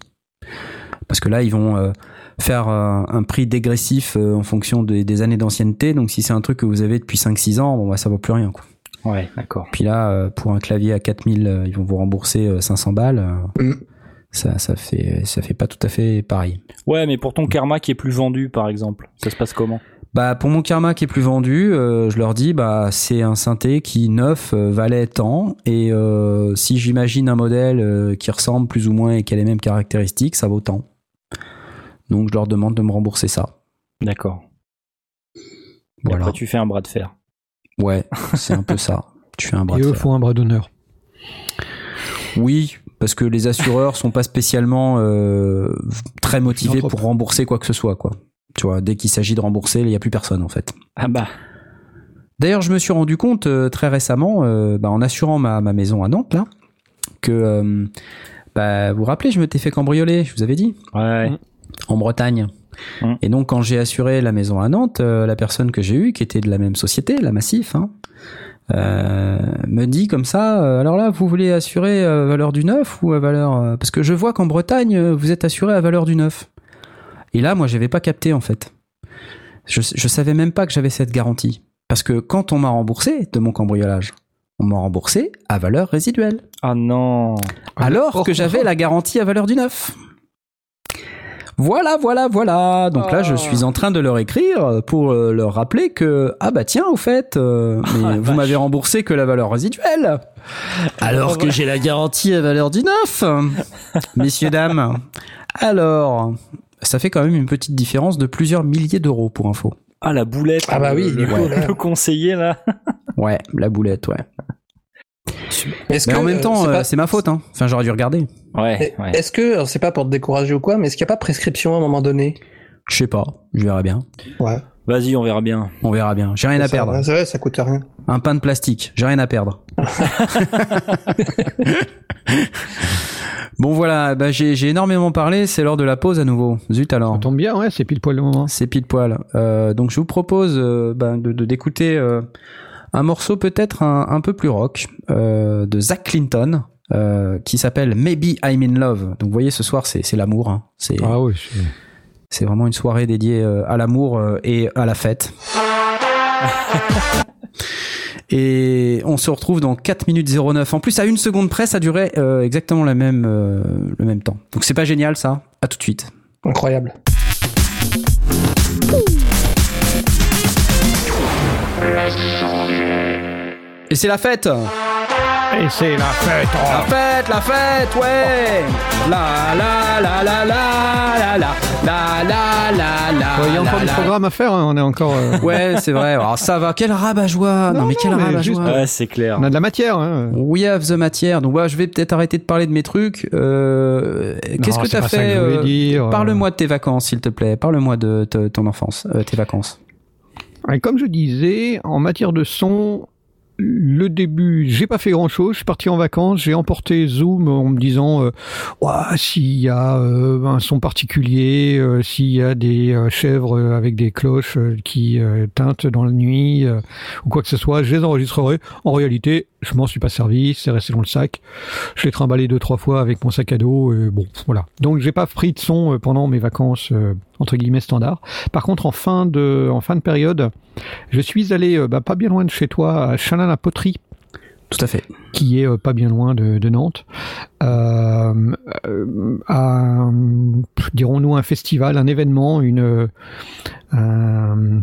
Parce que là ils vont euh, faire euh, un prix dégressif euh, en fonction des, des années d'ancienneté. Donc si c'est un truc que vous avez depuis 5-6 ans, bon bah ça vaut plus rien quoi. Ouais, d'accord. Puis là, euh, pour un clavier à 4000, euh, ils vont vous rembourser euh, 500 balles. euh, Mm. Ça, ça fait, ça fait pas tout à fait pareil. Ouais, mais pour ton karma qui est plus vendu, par exemple, ça se passe comment? Bah pour mon karma qui est plus vendu, euh, je leur dis bah c'est un synthé qui neuf euh, valait tant et euh, si j'imagine un modèle qui ressemble plus ou moins et qui a les mêmes caractéristiques, ça vaut tant. Donc je leur demande de me rembourser ça. D'accord. Voilà. Après, tu fais un bras de fer. Ouais, c'est un peu ça. Tu fais un bras Et de eux fer. font un bras d'honneur. Oui, parce que les assureurs sont pas spécialement euh, très motivés pour rembourser quoi que ce soit, quoi. Tu vois, dès qu'il s'agit de rembourser, il y a plus personne en fait. Ah bah. D'ailleurs, je me suis rendu compte euh, très récemment, euh, bah, en assurant ma, ma maison à Nantes, là, que, euh, bah, vous vous rappelez, je me t'ai fait cambrioler, je vous avais dit, Ouais. En Bretagne. Mm. Et donc, quand j'ai assuré la maison à Nantes, euh, la personne que j'ai eue, qui était de la même société, la Massif, hein, euh, me dit comme ça, euh, alors là, vous voulez assurer à valeur du neuf ou à valeur... euh, parce que je vois qu'en Bretagne, vous êtes assuré à valeur du neuf. Et là, moi, j'avais pas capté, en fait. Je, je savais même pas que j'avais cette garantie. Parce que quand on m'a remboursé de mon cambriolage, on m'a remboursé à valeur résiduelle. Ah non. Alors que j'avais la garantie à valeur du neuf. Voilà, voilà, voilà. Donc là, je suis en train de leur écrire pour euh, leur rappeler que ah bah tiens, au fait, euh, mais la vous m'avez remboursé que la valeur résiduelle, alors que j'ai la garantie à valeur du neuf. Messieurs dames, alors ça fait quand même une petite différence de plusieurs milliers d'euros pour info. Ah la boulette. Ah bah oui, le conseiller là. Ouais, la boulette, ouais. Est-ce Mais que, en même euh, temps, c'est euh, pas- c'est ma faute. Hein. Enfin, j'aurais dû regarder. Ouais. ouais. Est-ce que, alors, c'est pas pour te décourager ou quoi, mais est-ce qu'il n'y a pas prescription à un moment donné? Je sais pas. Je verrai bien. Ouais. Vas-y, on verra bien. On verra bien. J'ai rien à Ça, perdre. C'est vrai, ça coûte rien. Un pain de plastique, j'ai rien à perdre. bon voilà, bah, j'ai j'ai énormément parlé, c'est l'heure de la pause à nouveau. Zut alors. Ça tombe bien, ouais, c'est pile poil le moment. C'est pile poil. Euh, donc je vous propose euh, bah, de de- d'écouter euh, un morceau peut-être un, un peu plus rock euh, de Zach Clinton euh, qui s'appelle Maybe I'm in Love. Donc vous voyez ce soir c'est c'est l'amour. Hein. C'est Ah oui, vraiment une soirée dédiée euh, à l'amour euh, et à la fête. Et on se retrouve dans 4 minutes 09. En plus, à une seconde près, ça durait euh, exactement la même, euh, le même temps. Donc c'est pas génial ça. À tout de suite. Incroyable. Et c'est la fête Et c'est la fête La oh. fête, la fête, ouais La la la la la la la la la la la Ouais, Il y a encore la, du la. programme à faire, hein, on est encore... euh, Ouais, c'est vrai. Alors ça va, quel rabat-joie Non, Non, mais quel rabat-joie juste- Ouais, c'est clair. on a de la matière. Hein. We have the matière. Donc voilà, je vais peut-être arrêter de parler de mes trucs. Euh, Qu'est-ce Non, que c'est t'as pas ça fait que je voulais euh, dire. Parle-moi de tes vacances, s'il te plaît. Parle-moi de ton enfance, euh, tes vacances. Et comme je disais, en matière de son, le début, j'ai pas fait grand chose. Je suis parti en vacances, j'ai emporté Zoom en me disant, euh, s'il y a euh, un son particulier, euh, s'il y a des euh, chèvres avec des cloches qui teintent dans la nuit ou quoi que ce soit, je les enregistrerai. En réalité, je m'en suis pas servi, c'est resté dans le sac. Je l'ai trimballé deux trois fois avec mon sac à dos. Et bon, voilà. Donc j'ai pas pris de son pendant mes vacances entre guillemets standards. Par contre, en fin de en fin de période, je suis allé euh, bah, pas bien loin de chez toi, à Chalin-la-Poterie, Tout à fait. qui est euh, pas bien loin de, de Nantes, euh, euh, dirons-nous, un festival, un événement, une, euh, un-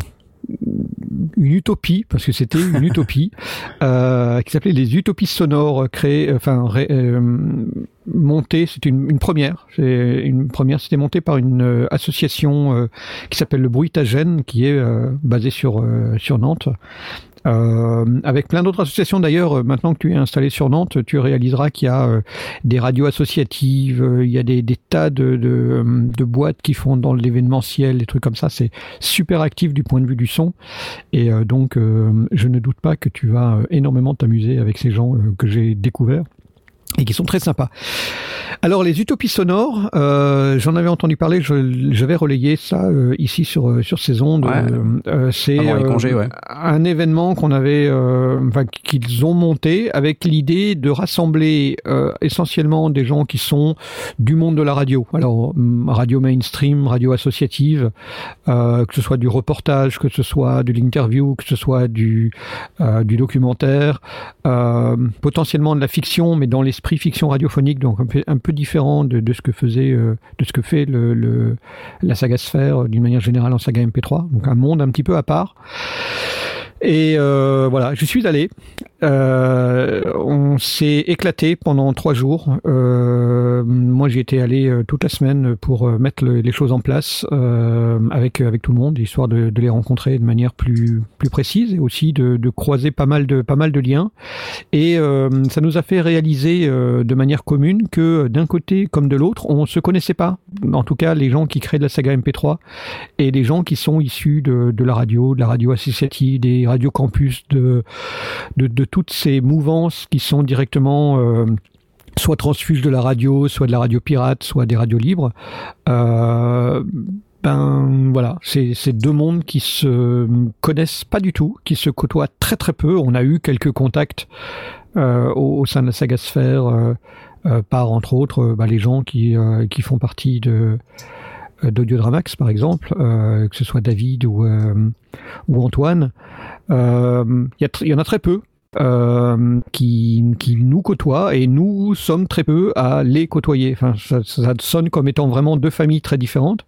une utopie, parce que c'était une utopie, euh, qui s'appelait les Utopies sonores, créées, enfin, ré- euh, montées, c'était une, une première, c'est une première, c'était monté par une euh, association qui s'appelle le Bruitagène, qui est basée sur, sur Nantes. Euh, avec plein d'autres associations d'ailleurs, euh, maintenant que tu es installé sur Nantes, tu réaliseras qu'il y a euh, des radios associatives, il y a des, tas de, de, boîtes qui font dans l'événementiel, des trucs comme ça. C'est super actif du point de vue du son. Et donc, je ne doute pas que tu vas énormément t'amuser avec ces gens que j'ai découverts et qui sont très sympas. Alors les utopies sonores, euh, j'en avais entendu parler, je- j'avais relayé ça euh, ici sur euh, sur ces ondes. Ouais. C'est congés, ouais. un événement qu'on avait, enfin qu'ils ont monté avec l'idée de rassembler essentiellement des gens qui sont du monde de la radio. Alors hum, radio mainstream, radio associative, que ce soit du reportage, que ce soit de l'interview, que ce soit du du documentaire, potentiellement de la fiction, mais dans l'esprit fiction radiophonique, donc un peu, un peu différent de, ce que faisait, euh, de ce que fait le, la saga Sphère d'une manière générale en saga MP3. Donc un monde un petit peu à part. Et euh, voilà, je suis allé. Euh, on s'est éclaté pendant trois jours. Euh, moi, j'y étais allé euh, toute la semaine pour euh, mettre le, les choses en place euh, avec avec tout le monde, histoire de, de, les rencontrer de manière plus plus précise et aussi de, de croiser pas mal de pas mal de liens. Et ça nous a fait réaliser de manière commune que d'un côté comme de l'autre, on se connaissait pas. En tout cas, les gens qui créent de la saga MP3 et les gens qui sont issus de, de la radio, de la radio associative, des Radio Campus, de, de, toutes ces mouvances qui sont directement euh, soit transfuges de la radio, soit de la radio pirate, soit des radios libres. Euh, ben voilà, c'est deux mondes qui se connaissent pas du tout, qui se côtoient très très peu. On a eu quelques contacts euh, au, sein de la saga Sphère par entre autres bah, les gens qui, qui font partie de d'Audiodramax par exemple, que ce soit David ou, ou Antoine. Il y, en a très peu euh, qui, nous côtoient et nous sommes très peu à les côtoyer. Enfin, ça, sonne comme étant vraiment deux familles très différentes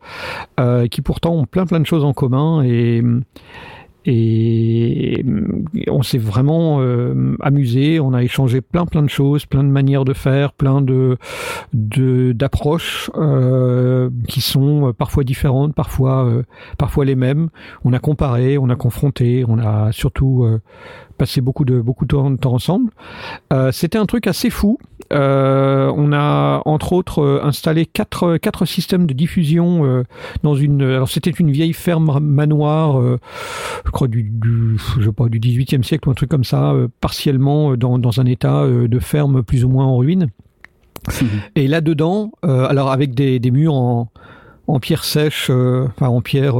euh, qui pourtant ont plein plein de choses en commun et on s'est vraiment euh, amusé, on a échangé plein plein de choses, plein de manières de faire, plein de d'approches qui sont parfois différentes, parfois parfois les mêmes. On a comparé, on a confronté, on a surtout passé beaucoup de beaucoup de temps ensemble. Euh, C'était un truc assez fou. Euh, on a entre autres euh, installé quatre quatre systèmes de diffusion euh, dans une. Alors c'était une vieille ferme manoir, je crois du, du je sais pas du 18e siècle ou un truc comme ça, partiellement dans dans un état de ferme plus ou moins en ruine. Mmh. Et là dedans, alors avec des, des murs en en pierre sèche, enfin en pierre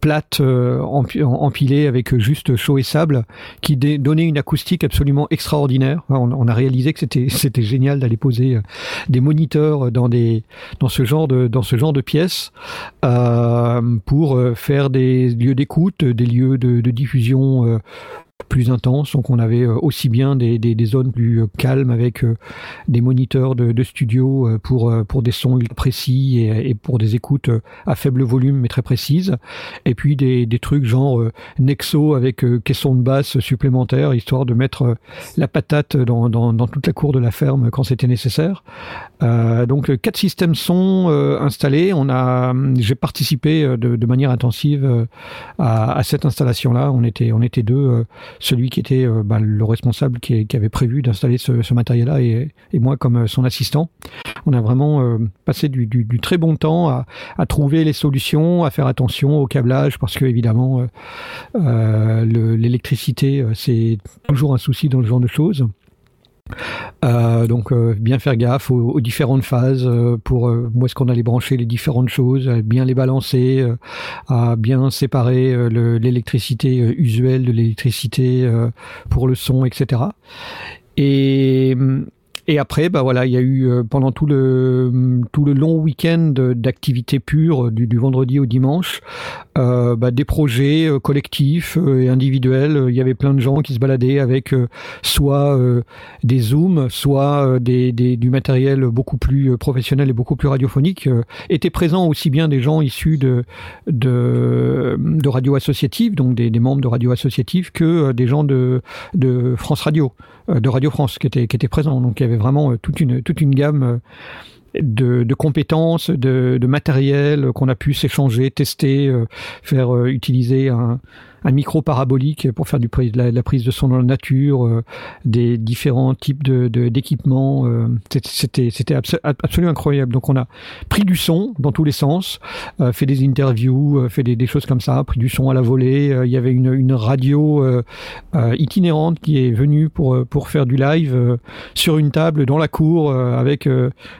plate euh, empilée avec juste chaud et sable qui donnait une acoustique absolument extraordinaire. On, a réalisé que c'était génial d'aller poser euh, des moniteurs dans ce genre de pièces euh, pour euh, faire des lieux d'écoute, des lieux de, diffusion plus intense. Donc on avait aussi bien des, des, zones plus calmes avec des moniteurs de, studio pour, pour des sons précis et, et, pour des écoutes à faible volume mais très précises. Et puis des, des trucs genre Nexo avec caisson de basse supplémentaire, histoire de mettre la patate dans, dans, toute la cour de la ferme quand c'était nécessaire. Euh, donc quatre systèmes euh, installés. On a, j'ai participé de, de, manière intensive à, à cette installation-là. On était, on était deux celui qui était euh, bah, le responsable qui, avait prévu d'installer ce, matériel-là et, moi comme son assistant. On a vraiment euh, passé du, très bon temps à, à, trouver les solutions, à faire attention au câblage parce que évidemment euh, l'électricité c'est toujours un souci dans ce genre de choses. Euh, donc euh, bien faire gaffe aux, différentes phases euh, pour où est-ce qu'on allait brancher les différentes choses, bien les balancer, à bien séparer l'électricité usuelle de l'électricité pour le son, etc. Et et après, bah voilà, il y a eu euh, pendant tout le tout le long week-end d'activité pure du, du, vendredi au dimanche, euh, bah, des projets euh, collectifs euh, et individuels. Il y avait plein de gens qui se baladaient avec euh, soit euh, des zooms, soit du matériel beaucoup plus professionnel et beaucoup plus radiophonique. étaient présents aussi bien des gens issus de de, radio associative, donc des, membres de radio associative, que des gens de de France Radio, de Radio France qui étaient qui présents. Donc il y avait vraiment toute une, toute une gamme de, de compétences, de, de matériel qu'on a pu s'échanger, tester, euh, faire euh, utiliser un, un micro parabolique pour faire du de la, de la prise de son dans la nature, euh, des différents types de d'équipements. Euh, c'était c'était abso absolument incroyable. Donc on a pris du son dans tous les sens, euh, fait des interviews, fait des, choses comme ça, pris du son à la volée. Il y avait une, une radio itinérante qui est venue pour pour faire du live sur une table dans la cour avec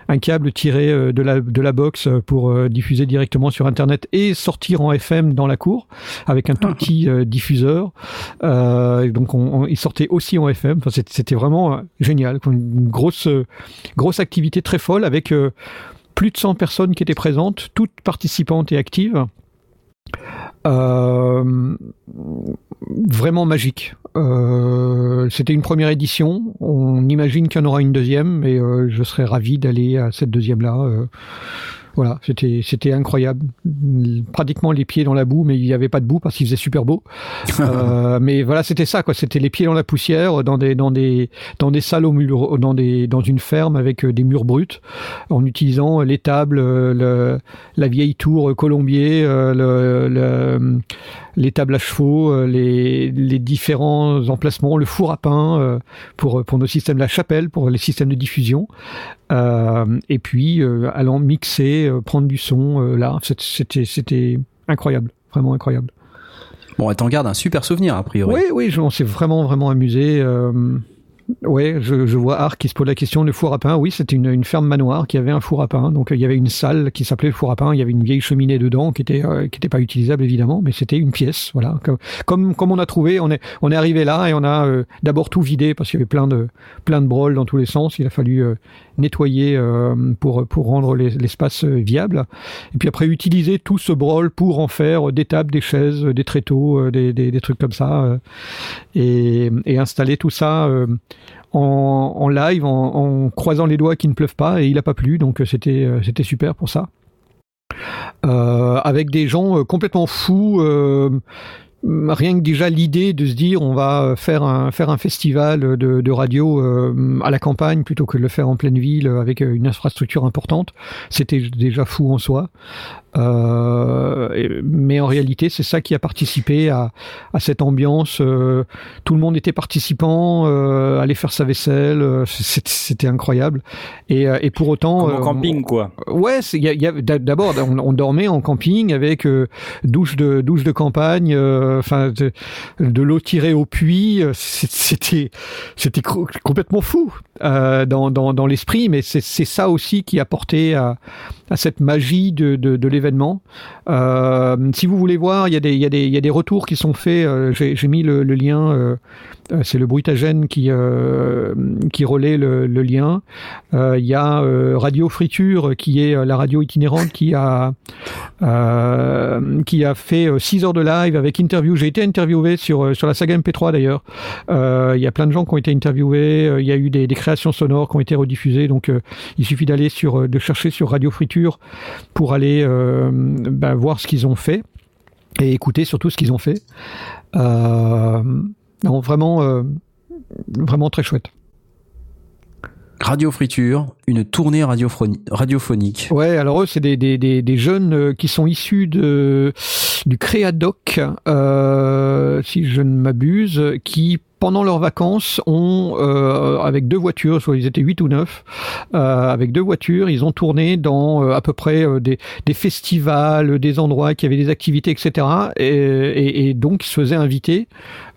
un câble tiré de la de la box pour diffuser directement sur internet et sortir en FM dans la cour avec un tout petit euh, diffuseur. Euh, donc on, on, il sortait aussi en FM. Enfin, c'était vraiment euh, génial. Une grosse, grosse activité très folle avec plus de 100 personnes qui étaient présentes, toutes participantes et actives. Vraiment magique. C'était une première édition. On imagine qu'il y en aura une deuxième, mais euh, je serais ravi d'aller à cette deuxième-là. Voilà, c'était c'était incroyable. Pratiquement les pieds dans la boue, mais il n'y avait pas de boue parce qu'il faisait super beau. euh, mais voilà, c'était ça quoi. C'était les pieds dans la poussière, dans des dans des dans des salles au mur, dans des dans une ferme avec euh, des murs bruts, en utilisant les tables, euh, le, la vieille tour colombier, le, le, les tables à chevaux, les, les différents emplacements, le four à pain pour pour nos systèmes, la chapelle pour les systèmes de diffusion. Euh, et puis euh, allant mixer, euh, prendre du son là, c'était c'était incroyable, vraiment incroyable. Bon, t'en garde un super souvenir a priori. Oui, oui, on s'est vraiment vraiment amusé. Ouais, je, je vois Arc qui se pose la question. Le four à pain, oui, c'était une, une, ferme manoir qui avait un four à pain. Donc il y avait une salle qui s'appelait le four à pain. Il y avait une vieille cheminée dedans qui était euh, qui était pas utilisable évidemment, mais c'était une pièce. Voilà, comme comme on a trouvé, on est on est arrivé là et on a euh, d'abord tout vidé parce qu'il y avait plein de plein de brôles dans tous les sens. Il a fallu euh, nettoyer pour pour rendre l'espace viable. Et puis après utiliser tout ce brol pour en faire des tables, des chaises, des tréteaux, des, des, des trucs comme ça, et, et installer tout ça en, live, en, croisant les doigts qu'il ne pleuve pas, et il a pas plu, donc c'était c'était super pour ça. Euh, avec des gens complètement fous. Euh, rien que déjà l'idée de se dire on va faire un festival de, radio euh, à la campagne plutôt que de le faire en pleine ville avec une infrastructure importante, c'était déjà fou en soi. Euh, mais en réalité, c'est ça qui a participé à, à cette ambiance. Euh, tout le monde était participant, euh, allait faire sa vaisselle, euh, c'était incroyable. Et, et, pour autant, Comme en camping, quoi. Ouais, y a, y a, d'abord, on, on, dormait en camping avec douche de douche de campagne, enfin de, de l'eau tirée au puits. C'était c'était complètement fou dans, dans, dans l'esprit, mais c'est ça aussi qui a porté à, à cette magie de, de, de Euh, si vous voulez voir, il y, a des, retours qui sont faits. Euh, J'ai mis le, le lien. Euh, c'est le bruitagène qui euh, qui relaie le, lien. Il y a Radio Friture qui est la radio itinérante qui a fait 6 heures de live avec interview. J'ai été interviewé sur la saga MP3 d'ailleurs. Il y a plein de gens qui ont été interviewés. Il y a eu des, créations sonores qui ont été rediffusées. Donc il suffit d'aller chercher sur Radio Friture pour aller euh, ben, voir ce qu'ils ont fait et écouter surtout ce qu'ils ont fait. Euh, non, vraiment, euh, vraiment très chouette. Radio Friture, une tournée radiophonique. Ouais, alors eux, c'est des, des, des, des, jeunes qui sont issus de, du Créadoc, euh, si je ne m'abuse, qui pendant leurs vacances, ont, euh, avec deux voitures, soit ils étaient huit ou neuf, euh, avec deux voitures, ils ont tourné dans euh, à peu près euh, des, des, festivals, des endroits qui avaient des activités, etc. Et, et, et donc ils se faisaient inviter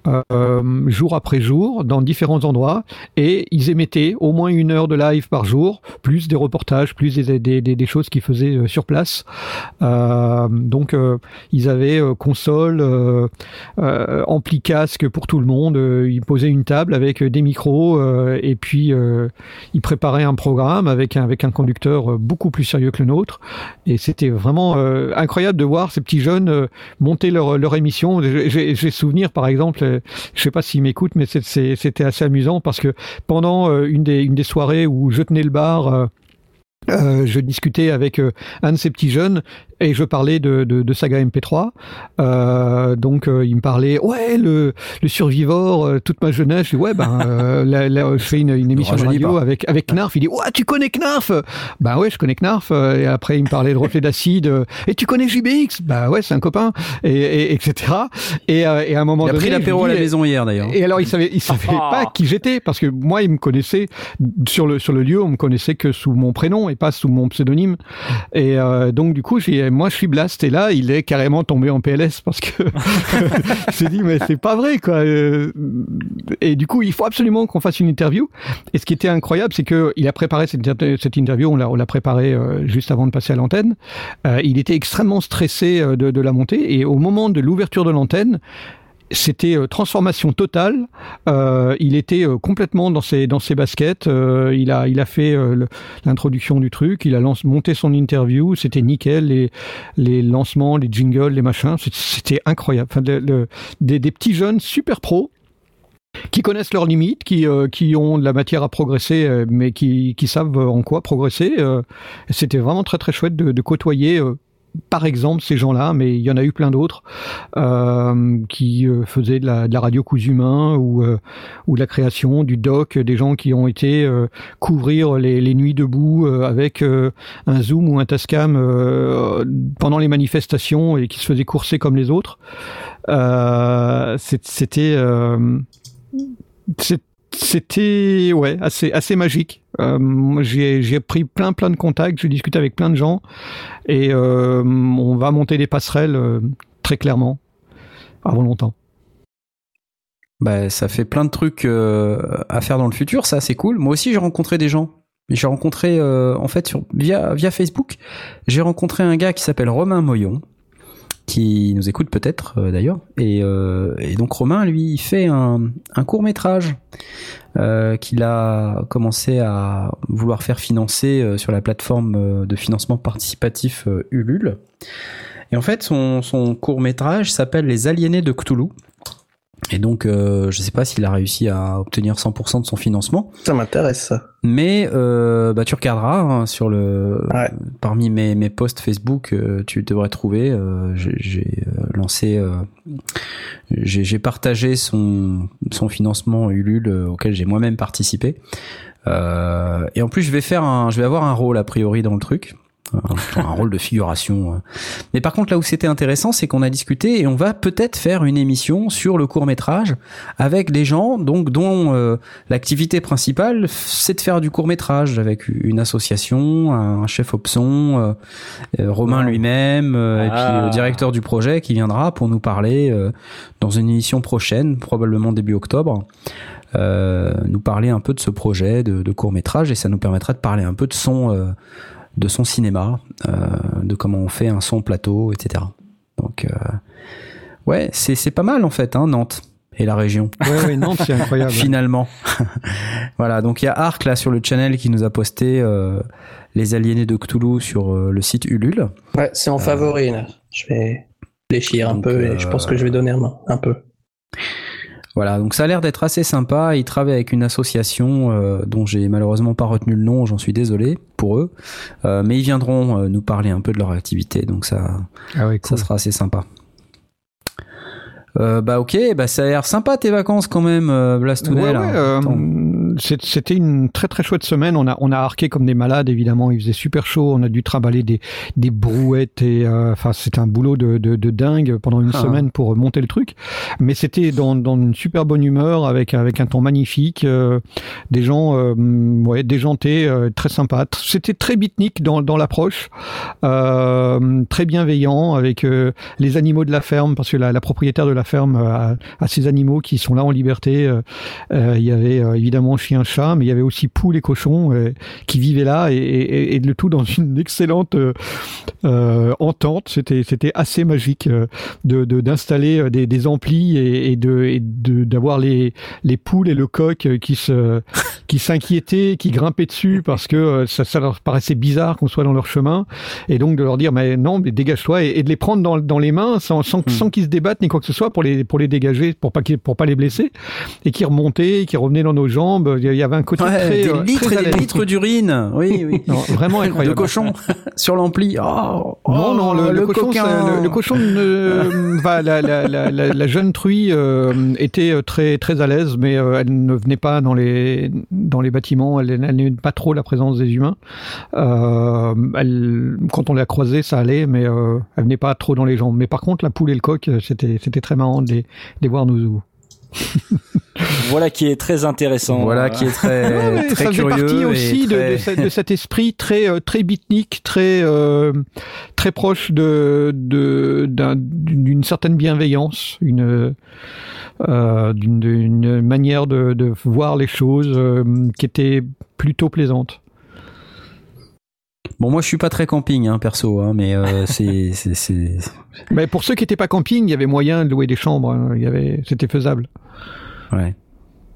euh, jour après jour dans différents endroits et ils émettaient au moins une heure de live par jour, plus des reportages, plus des, des, choses qu'ils faisaient euh, sur place. Euh, donc ils avaient console, ampli casque pour tout le monde. ils posaient une table avec des micros et puis ils préparaient un programme avec avec un conducteur beaucoup plus sérieux que le nôtre. Et c'était vraiment incroyable de voir ces petits jeunes monter leur, leur émission. J'ai souvenir par exemple je sais pas s'il m'écoute, mais c'était assez amusant parce que pendant une des, une des soirées où je tenais le bar, euh, je discutais avec euh, un de ces petits jeunes et je parlais de, de, de Saga MP3. Euh, donc euh, il me parlait ouais le, le Survivor euh, toute ma jeunesse. Je dis ouais ben là, là, je fais une, une émission de radio avec avec Knarf. Il dit ouais tu connais Knarf? Ben ouais je connais Knarf. Et après il me parlait de reflet d'acide. Et tu connais JBX Ben ouais c'est un copain et, et etc. Et, et à un moment il a donné, pris l'apéro à la maison hier d'ailleurs. Et alors il savait il savait pas qui j'étais parce que moi il me connaissait sur le sur le lieu on me connaissait que sous mon prénom et pas sous mon pseudonyme. Et euh, donc du coup, j'ai, moi je suis Blast et là, il est carrément tombé en PLS parce que s'est dit mais c'est pas vrai quoi. Et du coup, il faut absolument qu'on fasse une interview. Et ce qui était incroyable, c'est que il a préparé cette, cette interview, on l'a, on l'a préparé euh, juste avant de passer à l'antenne. Euh, il était extrêmement stressé de, de la montée et au moment de l'ouverture de l'antenne, c'était euh, transformation totale. Euh, il était euh, complètement dans ses dans ses baskets. Il a il a fait l'introduction du truc. Il a monté son interview. C'était nickel. Les les lancements, les jingles, les machins. C'était incroyable. Enfin, des, des petits jeunes super pros qui connaissent leurs limites, qui, qui ont de la matière à progresser, mais qui, qui savent en quoi progresser. C'était vraiment très très chouette de, de côtoyer par exemple ces gens-là, mais il y en a eu plein d'autres euh, qui euh, faisaient de la, de la radio humains ou, euh, ou de la création, du doc, des gens qui ont été euh, couvrir les, les nuits debout euh, avec euh, un zoom ou un tascam pendant les manifestations et qui se faisaient courser comme les autres. C'était c'était ouais assez magique. Euh, j'ai pris plein plein de contacts, j'ai discuté avec plein de gens et euh, on va monter des passerelles euh, très clairement avant longtemps. Bah, ça fait plein de trucs à faire dans le futur, ça c'est cool. Moi aussi j'ai rencontré des gens. J'ai rencontré en fait sur, via via Facebook, j'ai rencontré un gars qui s'appelle Romain Moyon, qui nous écoute peut-être euh, d'ailleurs. Et, euh, et donc Romain, lui, fait un, court métrage euh, qu'il a commencé à vouloir faire financer sur la plateforme de financement participatif Ulule. Et en fait, son, son court métrage s'appelle Les Aliénés de Cthulhu. Et donc, euh, je sais pas s'il a réussi à obtenir 100% de son financement, Ça m'intéresse, ça. mais euh, bah, tu regarderas hein, sur le Ouais. parmi mes, mes posts Facebook, euh, tu devrais trouver. euh, j'ai euh, lancé, euh, j'ai j'ai partagé son son financement Ulule auquel j'ai moi-même participé. Euh, et en plus, je vais faire un, je vais avoir un rôle a priori dans le truc. Un, rôle de figuration. euh. Mais par contre, là où c'était intéressant, c'est qu'on a discuté et on va peut-être faire une émission sur le court métrage avec des gens donc dont euh, l'activité principale, c'est de faire du court métrage avec une association, un chef option, euh, Romain lui-même, euh, et puis Ah. le directeur du projet qui viendra pour nous parler dans une émission prochaine, probablement début octobre. nous parler un peu de ce projet de, de court métrage et ça nous permettra de parler un peu de son de son cinéma, euh, de comment on fait un son plateau, etc. Donc euh, ouais, c'est c'est pas mal en fait, hein, Nantes et la région Ouais, ouais, Nantes, c'est incroyable. finalement. voilà, donc il y a Arc là sur le channel qui nous a posté euh, les aliénés de Cthulhu sur euh, le site Ulule. Ouais, c'est en favori, là. Je vais réfléchir un peu euh, et je pense que je vais donner un peu. Voilà, donc ça a l'air d'être assez sympa. Ils travaillent avec une association euh, dont j'ai malheureusement pas retenu le nom, j'en suis désolé pour eux. Euh, mais ils viendront euh, nous parler un peu de leur activité, donc ça, Ah ça sera assez sympa. Euh, bah ok, bah ça a l'air sympa tes vacances quand même, Blastounet. Ouais, euh, c'est- c'était une très très chouette semaine. On a on a arqué comme des malades évidemment. Il faisait super chaud. On a dû trimballer des des brouettes et euh, enfin c'était un boulot de, de de dingue pendant une Ah. semaine pour monter le truc. Mais c'était dans dans une super bonne humeur avec avec un ton magnifique, euh, des gens euh, ouais déjantés, euh, très sympas. C'était très beatnik dans dans l'approche, euh, très bienveillant avec euh, les animaux de la ferme parce que la, la propriétaire de la ferme euh, a, a ces animaux qui sont là en liberté. euh, euh, il y avait euh, évidemment chien, chat, mais il y avait aussi poules et cochons euh, qui vivaient là et, et, et le tout dans une excellente euh, euh, entente. C'était c'était assez magique de d'installer des, des amplis et, de d'avoir les les poules et le coq qui se qui s'inquiétaient, qui grimpaient dessus parce que ça, ça leur paraissait bizarre qu'on soit dans leur chemin et donc de leur dire mais non mais dégage-toi et, de les prendre dans, dans les mains sans sans, sans qu'ils se débattent ni quoi que ce soit pour les pour les dégager pour pas pour pas les blesser et qui remontaient qui revenaient dans nos jambes il y avait un côté Ouais, très des euh, litres très et des litres d'urine. Oui, oui. Non, vraiment de cochon sur l'ampli. Oh, non, non, le, oh, le cochon, le, le cochon, ne- va, la, la, la, la, la jeune truie euh, était euh, très très à l'aise, mais euh, elle ne venait pas dans les dans les bâtiments. Elle, elle n'aimait pas trop la présence des humains. Euh, elle, quand on l'a croisée, ça allait, mais euh, elle venait pas trop dans les jambes. Mais par contre, la poule et le coq, euh, c'était c'était très marrant de les, de les voir nous. Voilà qui est très intéressant. Voilà qui est très, Ouais, très ça curieux partie aussi de, très- de, ce- de cet esprit très euh, très beatnik, très euh, très proche de d'une certaine bienveillance, une euh, d'une d'une manière de, de voir les choses euh, qui était plutôt plaisante. Bon, moi, je suis pas très camping, hein, perso, hein, mais euh, c'est, c'est, c'est- Mais pour ceux qui n'étaient pas camping, il y avait moyen de louer des chambres. hein, il y avait, c'était faisable. ouais.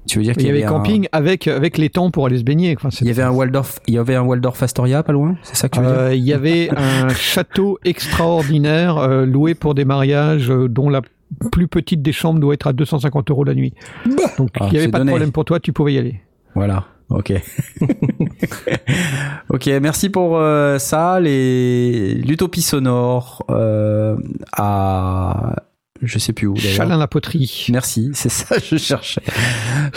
Tu veux dire Il qu'il y avait un- camping avec avec les temps pour aller se baigner. Enfin, Il y avait un Waldorf, il y avait un Waldorf Astoria pas loin, c'est ça que tu veux dire Euh, il y avait un château extraordinaire euh, loué pour des mariages euh, dont la plus petite des chambres doit être à 250 euros la nuit. Donc Ah, il n'y avait pas donné. de problème pour toi, tu pouvais y aller. Voilà. Ok. ok, merci pour euh, ça. Les l'utopie sonore euh, à je sais plus où. Chalin la poterie. Merci, c'est ça je cherchais.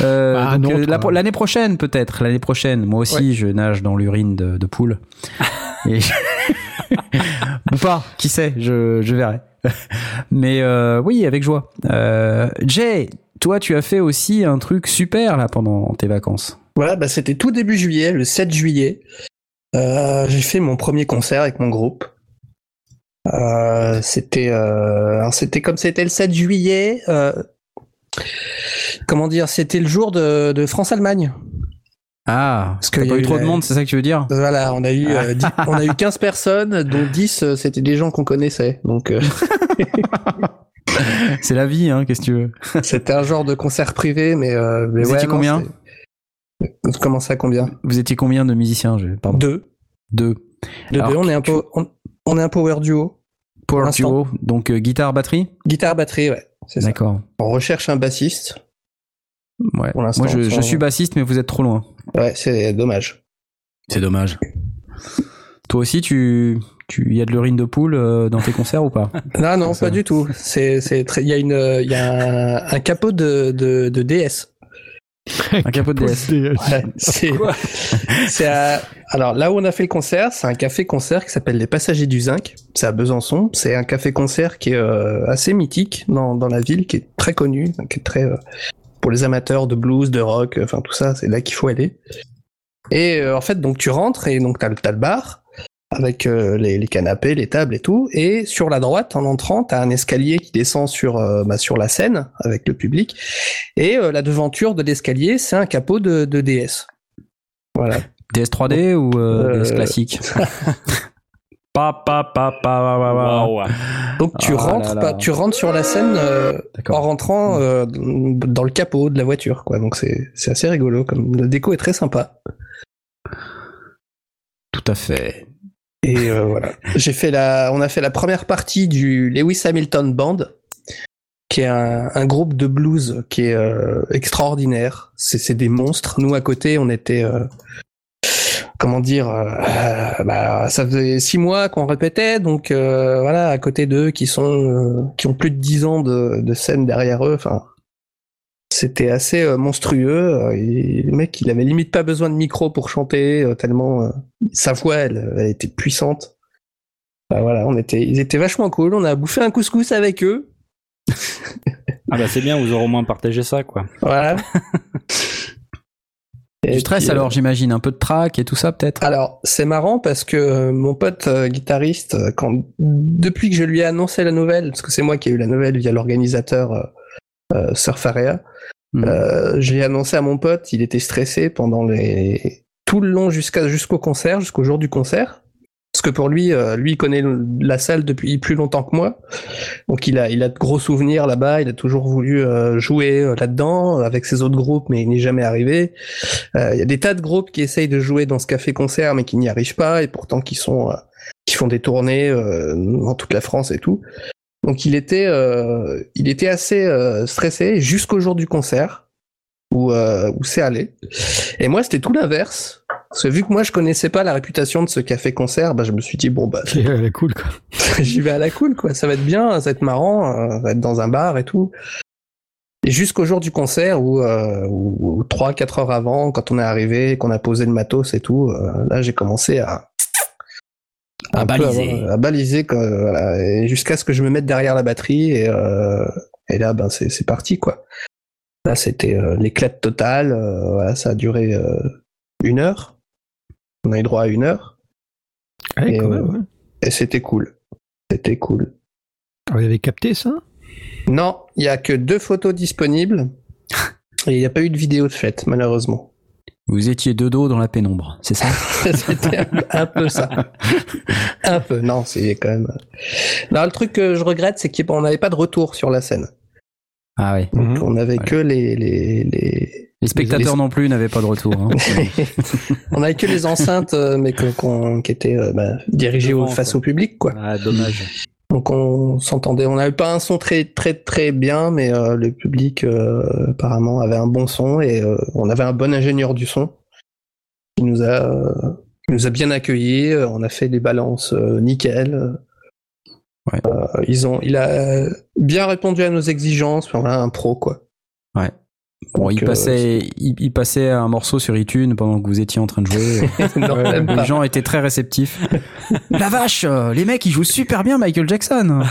Euh, donc, euh, la-. L'année prochaine peut-être, l'année prochaine. Moi aussi, je nage dans l'urine de, de poule. Et- Ou pas, qui sait, je, je verrai. Mais euh, oui, avec joie. Euh, Jay, toi, tu as fait aussi un truc super là pendant tes vacances. Voilà, bah, c'était tout début juillet, le 7 juillet. Euh, j'ai fait mon premier concert avec mon groupe. Euh, c'était, euh, c'était comme c'était le 7 juillet. comment dire, c'était le jour de, de France-Allemagne. Ah, parce qu'il y pas a eu eu trop de monde, c'est ça que tu veux dire? Voilà, on a eu, euh, dix- on a eu 15 personnes, dont 10 euh, c'était des gens qu'on connaissait. Donc euh, C'est la vie, hein, qu'est-ce que tu veux? C'était un genre de concert privé, mais, euh, mais Vous ouais, étiez non, combien? Comment ça, combien? Vous étiez combien de musiciens je... Pardon? Deux. Deux. Deux, Alors, deux, on est un peu, on, on est un power duo. Power duo, donc euh, guitare, batterie? Guitare, batterie, ouais. C'est ça. D'accord. On recherche un bassiste. Ouais. Pour l'instant, Moi, je, suis bassiste, mais vous êtes trop loin. Ouais, c'est dommage. C'est dommage. Toi aussi, tu, tu, y a de l'urine de poule euh, dans tes concerts ou pas? Non, non, pas du tout. C'est, c'est très, il y a une, il y a un, un capot de, de, de DS. Un capot de DS. Ouais, c'est, c'est à- alors là où on a fait le concert, c'est un café-concert qui s'appelle les Passagers du Zinc. C'est à Besançon. C'est un café-concert qui est euh, assez mythique dans, dans la ville, qui est très connu, qui est très euh, pour les amateurs de blues, de rock, euh, enfin tout ça, c'est là qu'il faut aller. Et euh, en fait, donc tu rentres et donc t'as, le- t'as le bar avec euh, les, les canapés, les tables et tout. Et sur la droite, en entrant, t'as un escalier qui descend sur euh, bah, sur la scène avec le public. Et euh, la devanture de l'escalier, c'est un capot de, de DS. Voilà. DS 3D ou euh, Euh, DS classique Pa, pa, pa, pa, pa, pa, pa. Waouh. Donc tu Ah rentres, là là. pas, tu rentres sur la scène euh, en rentrant euh, dans le capot de la voiture, quoi. Donc c'est c'est assez rigolo. Comme la déco est très sympa. Tout à fait. Et euh, voilà. J'ai fait la, on a fait la première partie du Lewis Hamilton Band, qui est un, groupe de blues qui est euh, extraordinaire. C'est des monstres. Nous à côté, on était, euh, comment dire, bah, ça faisait six mois qu'on répétait, donc voilà, à côté d'eux qui sont, qui ont plus de dix ans de, de scène derrière eux. C'était assez euh, monstrueux. Euh, et le mec, il avait limite pas besoin de micro pour chanter, euh, tellement euh, sa voix, elle, elle était puissante. Bah, voilà, on était, ils étaient vachement cool. On a bouffé un couscous avec eux. Ah bah c'est bien, vous aurez au moins partagé ça, quoi. Voilà. Et Du stress puis, euh, alors, j'imagine, un peu de track et tout ça peut-être? Alors, c'est marrant parce que mon pote euh, guitariste, quand depuis que je lui ai annoncé la nouvelle, parce que c'est moi qui ai eu la nouvelle via l'organisateur euh, euh, Surf Area, Hmm. euh, je l'ai annoncé à mon pote, il était stressé pendant les tout le long jusqu'à jusqu'au concert, jusqu'au jour du concert. Parce que pour lui, euh, lui il connaît la salle depuis plus longtemps que moi, donc il a il a de gros souvenirs là-bas. Il a toujours voulu euh, jouer euh, là-dedans avec ses autres groupes, mais il n'est jamais arrivé. Euh, Il y a des tas de groupes qui essayent de jouer dans ce café-concert, mais qui n'y arrivent pas, et pourtant qui sont, euh, qui font des tournées dans toute la France et tout. Donc il était, euh, il était assez euh, stressé jusqu'au jour du concert où, euh, où c'est allé. Et moi, c'était tout l'inverse. Parce que vu que moi, je connaissais pas la réputation de ce café-concert, bah, je me suis dit, bon, bah, Elle est cool, quoi. j'y vais à la cool, quoi. Ça va être bien, ça va être marrant, ça va être dans un bar et tout. Et jusqu'au jour du concert où, où, où 3-4 heures avant, quand on est arrivé, qu'on a posé le matos et tout, là j'ai commencé à À baliser. avoir- à baliser voilà, jusqu'à ce que je me mette derrière la batterie et, euh, et là ben c'est parti quoi. Là c'était euh, l'éclat total, euh, voilà, ça a duré une heure. On a eu droit à une heure Et, ouais. et c'était cool. C'était cool. Ah, Vous avez capté ça? Non, il y a que deux photos disponibles. Et il n'y a pas eu de vidéo de fête, malheureusement. Vous étiez de dos dans la pénombre, c'est ça? C'était un, un peu ça. Un peu, non, c'est quand même. Non, le truc que je regrette, c'est qu'on n'avait pas de retour sur la scène. Ah oui. Mhm. On avait Ouais. que les, les, les... Les spectateurs Les- non plus n'avaient pas de retour. hein. on avait que les enceintes, euh, mais qui étaient euh, bah, dirigées Devant, face quoi. au public, quoi. Ah, dommage. Donc on s'entendait. On n'avait pas un son très très très bien, mais euh, le public euh, apparemment avait un bon son et euh, on avait un bon ingénieur du son qui nous a euh, qui nous a bien accueillis. On a fait des balances euh, nickel. Ouais. Euh, ils ont, il a bien répondu à nos exigences. Enfin, voilà, un pro quoi. Bon, Donc, il euh, passait, il, il passait un morceau sur iTunes pendant que vous étiez en train de jouer. Non, Ouais, même les pas. gens étaient très réceptifs. La vache, euh, les mecs, ils jouent super bien Michael Jackson.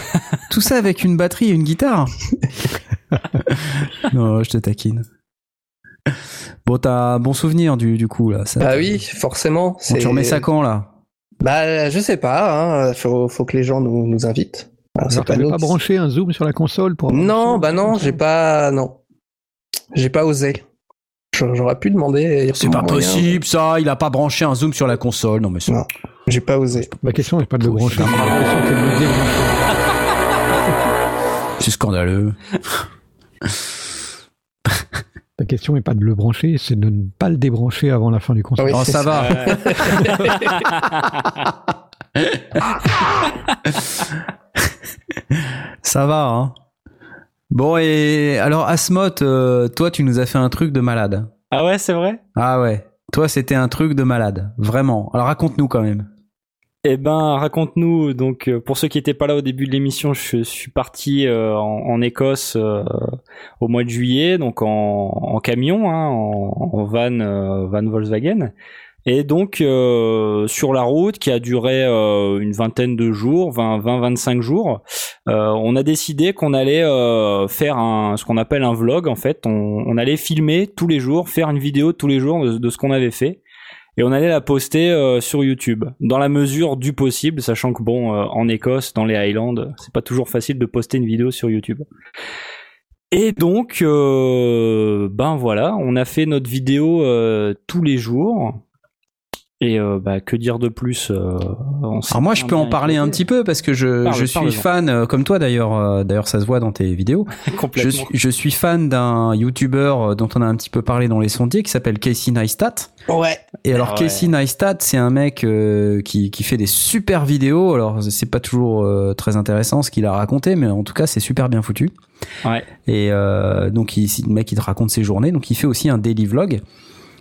Tout ça avec une batterie et une guitare. non, je te taquine. Bon, t'as un bon souvenir du, du coup là. Ça, Ah oui, forcément. Bon, c'est- tu remets ça quand là? Bah, je sais pas. Hein, faut, faut que les gens nous, nous invitent. Alors, Alors, nous pas qui- branché un zoom sur la console pour Non, bah non, j'ai pas, non, j'ai pas osé. J'a- J'aurais pu demander. C'est pas moyen. possible ça. Il a pas branché un zoom sur la console. Non mais c'est Non. J'ai pas osé. La question n'est pas de le brancher. c'est de le débrancher. c'est scandaleux. La question n'est pas de le brancher, c'est de ne pas le débrancher avant la fin du concert. Oui, Oh, c'est ça va. Ça va, hein. Bon, et alors, Asmot, euh, toi, tu nous as fait un truc de malade. Ah ouais, c'est vrai? Ah ouais. Toi, c'était un truc de malade. Vraiment. Alors, raconte-nous quand même. Eh ben, raconte-nous. Donc, euh, pour ceux qui étaient pas là au début de l'émission, je suis parti euh, en, en Écosse euh, au mois de juillet, donc en, en camion, hein, en, en van, euh, van Volkswagen. Et donc euh, sur la route qui a duré euh, une vingtaine de jours, 20-25 jours, euh, on a décidé qu'on allait euh, faire un, ce qu'on appelle un vlog. En fait, on, on allait filmer tous les jours, faire une vidéo tous les jours de, de ce qu'on avait fait et on allait la poster euh, sur YouTube dans la mesure du possible, sachant que bon, euh, en Écosse, dans les Highlands, c'est pas toujours facile de poster une vidéo sur YouTube. Et donc, ben voilà, on a fait notre vidéo tous les jours. Et euh, bah, que dire de plus euh, Alors moi, je peux en parler un petit peu parce que je, Parle, je suis fan, euh, comme toi d'ailleurs, euh, d'ailleurs ça se voit dans tes vidéos. Je complètement. suis, je suis fan d'un YouTuber euh, dont on a un petit peu parlé dans les sondiers qui s'appelle Casey Neistat. Ouais. Et alors Ah ouais. Casey Neistat, c'est un mec euh, qui, qui fait des super vidéos. Alors c'est pas toujours euh, très intéressant ce qu'il a raconté, mais en tout cas c'est super bien foutu. Ouais. Et euh, donc il, c'est le mec qui te raconte ses journées, donc il fait aussi un daily vlog.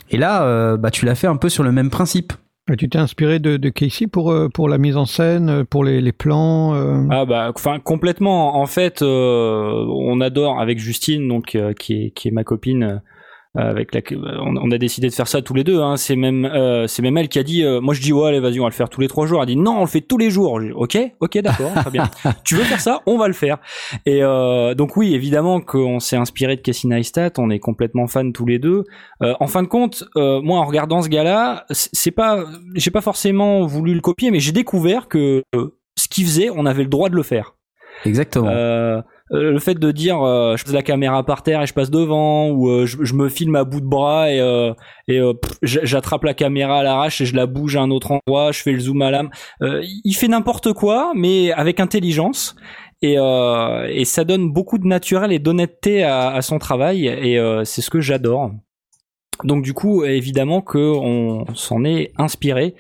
Et là, euh, bah tu l'as fait un peu sur le même principe. Et Tu t'es inspiré de, de Casey pour, euh, pour la mise en scène, euh, pour les, les plans euh, Ah bah, enfin complètement. En fait, euh, on adore avec Justine, donc euh, qui est qui est ma copine. Avec la, on, on a décidé de faire ça tous les deux. Hein. C'est même, euh, c'est même elle qui a dit. euh, moi, je dis ouais, allez, vas-y, on va le faire tous les trois jours. Elle dit non, on le fait tous les jours. Dit, ok, ok, d'accord, très bien. tu veux faire ça, on va le faire. Et euh, donc oui, évidemment qu'on s'est inspiré de Casey Neistat. On est complètement fans tous les deux. En fin de compte, moi, en regardant ce gars-là, c'est c'est pas, j'ai pas forcément voulu le copier, mais j'ai découvert que ce qu'il faisait, on avait le droit de le faire. Exactement. Euh, euh, le fait de dire euh, je pose la caméra par terre et je passe devant ou euh, je, je me filme à bout de bras et, euh, et euh, j'attrape la caméra à l'arrache et je la bouge à un autre endroit, je fais le zoom à l'âme. Il fait n'importe quoi mais avec intelligence et, et ça donne beaucoup de naturel et d'honnêteté à, à son travail et c'est ce que j'adore. Donc du coup, évidemment que on s'en est inspiré,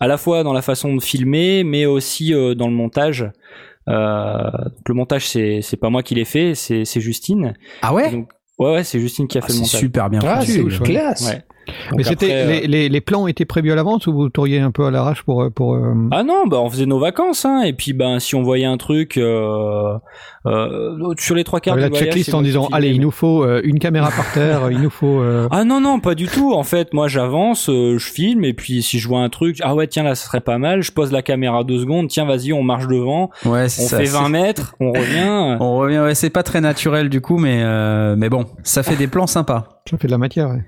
à la fois dans la façon de filmer, mais aussi dans le montage. Euh, donc le montage, c'est c'est pas moi qui l'ai fait, c'est Justine. ah ouais, donc, ouais, ouais, c'est Justine qui a Ah, fait le montage. super bien Ah, foutu. c'est ouais. Mais c'était après, euh, les, les, les plans étaient prévus à l'avance ou vous touriez un peu à l'arrache pour euh, pour euh, Ah non, bah on faisait nos vacances, hein. Et puis ben si on voyait un truc euh, euh, sur les trois quarts la du voyage, checklist en disant allez il nous faut euh, une caméra par terre, il nous faut euh, Ah non non pas du tout en fait moi j'avance euh, je filme et puis si je vois un truc ah ouais tiens là ça serait pas mal je pose la caméra deux secondes tiens vas-y on marche devant Ouais, on c'est ça. fait c'est- 20 mètres on revient On revient, ouais, c'est pas très naturel du coup, mais euh, mais bon, ça fait des plans sympas. ça fait de la matière. ouais.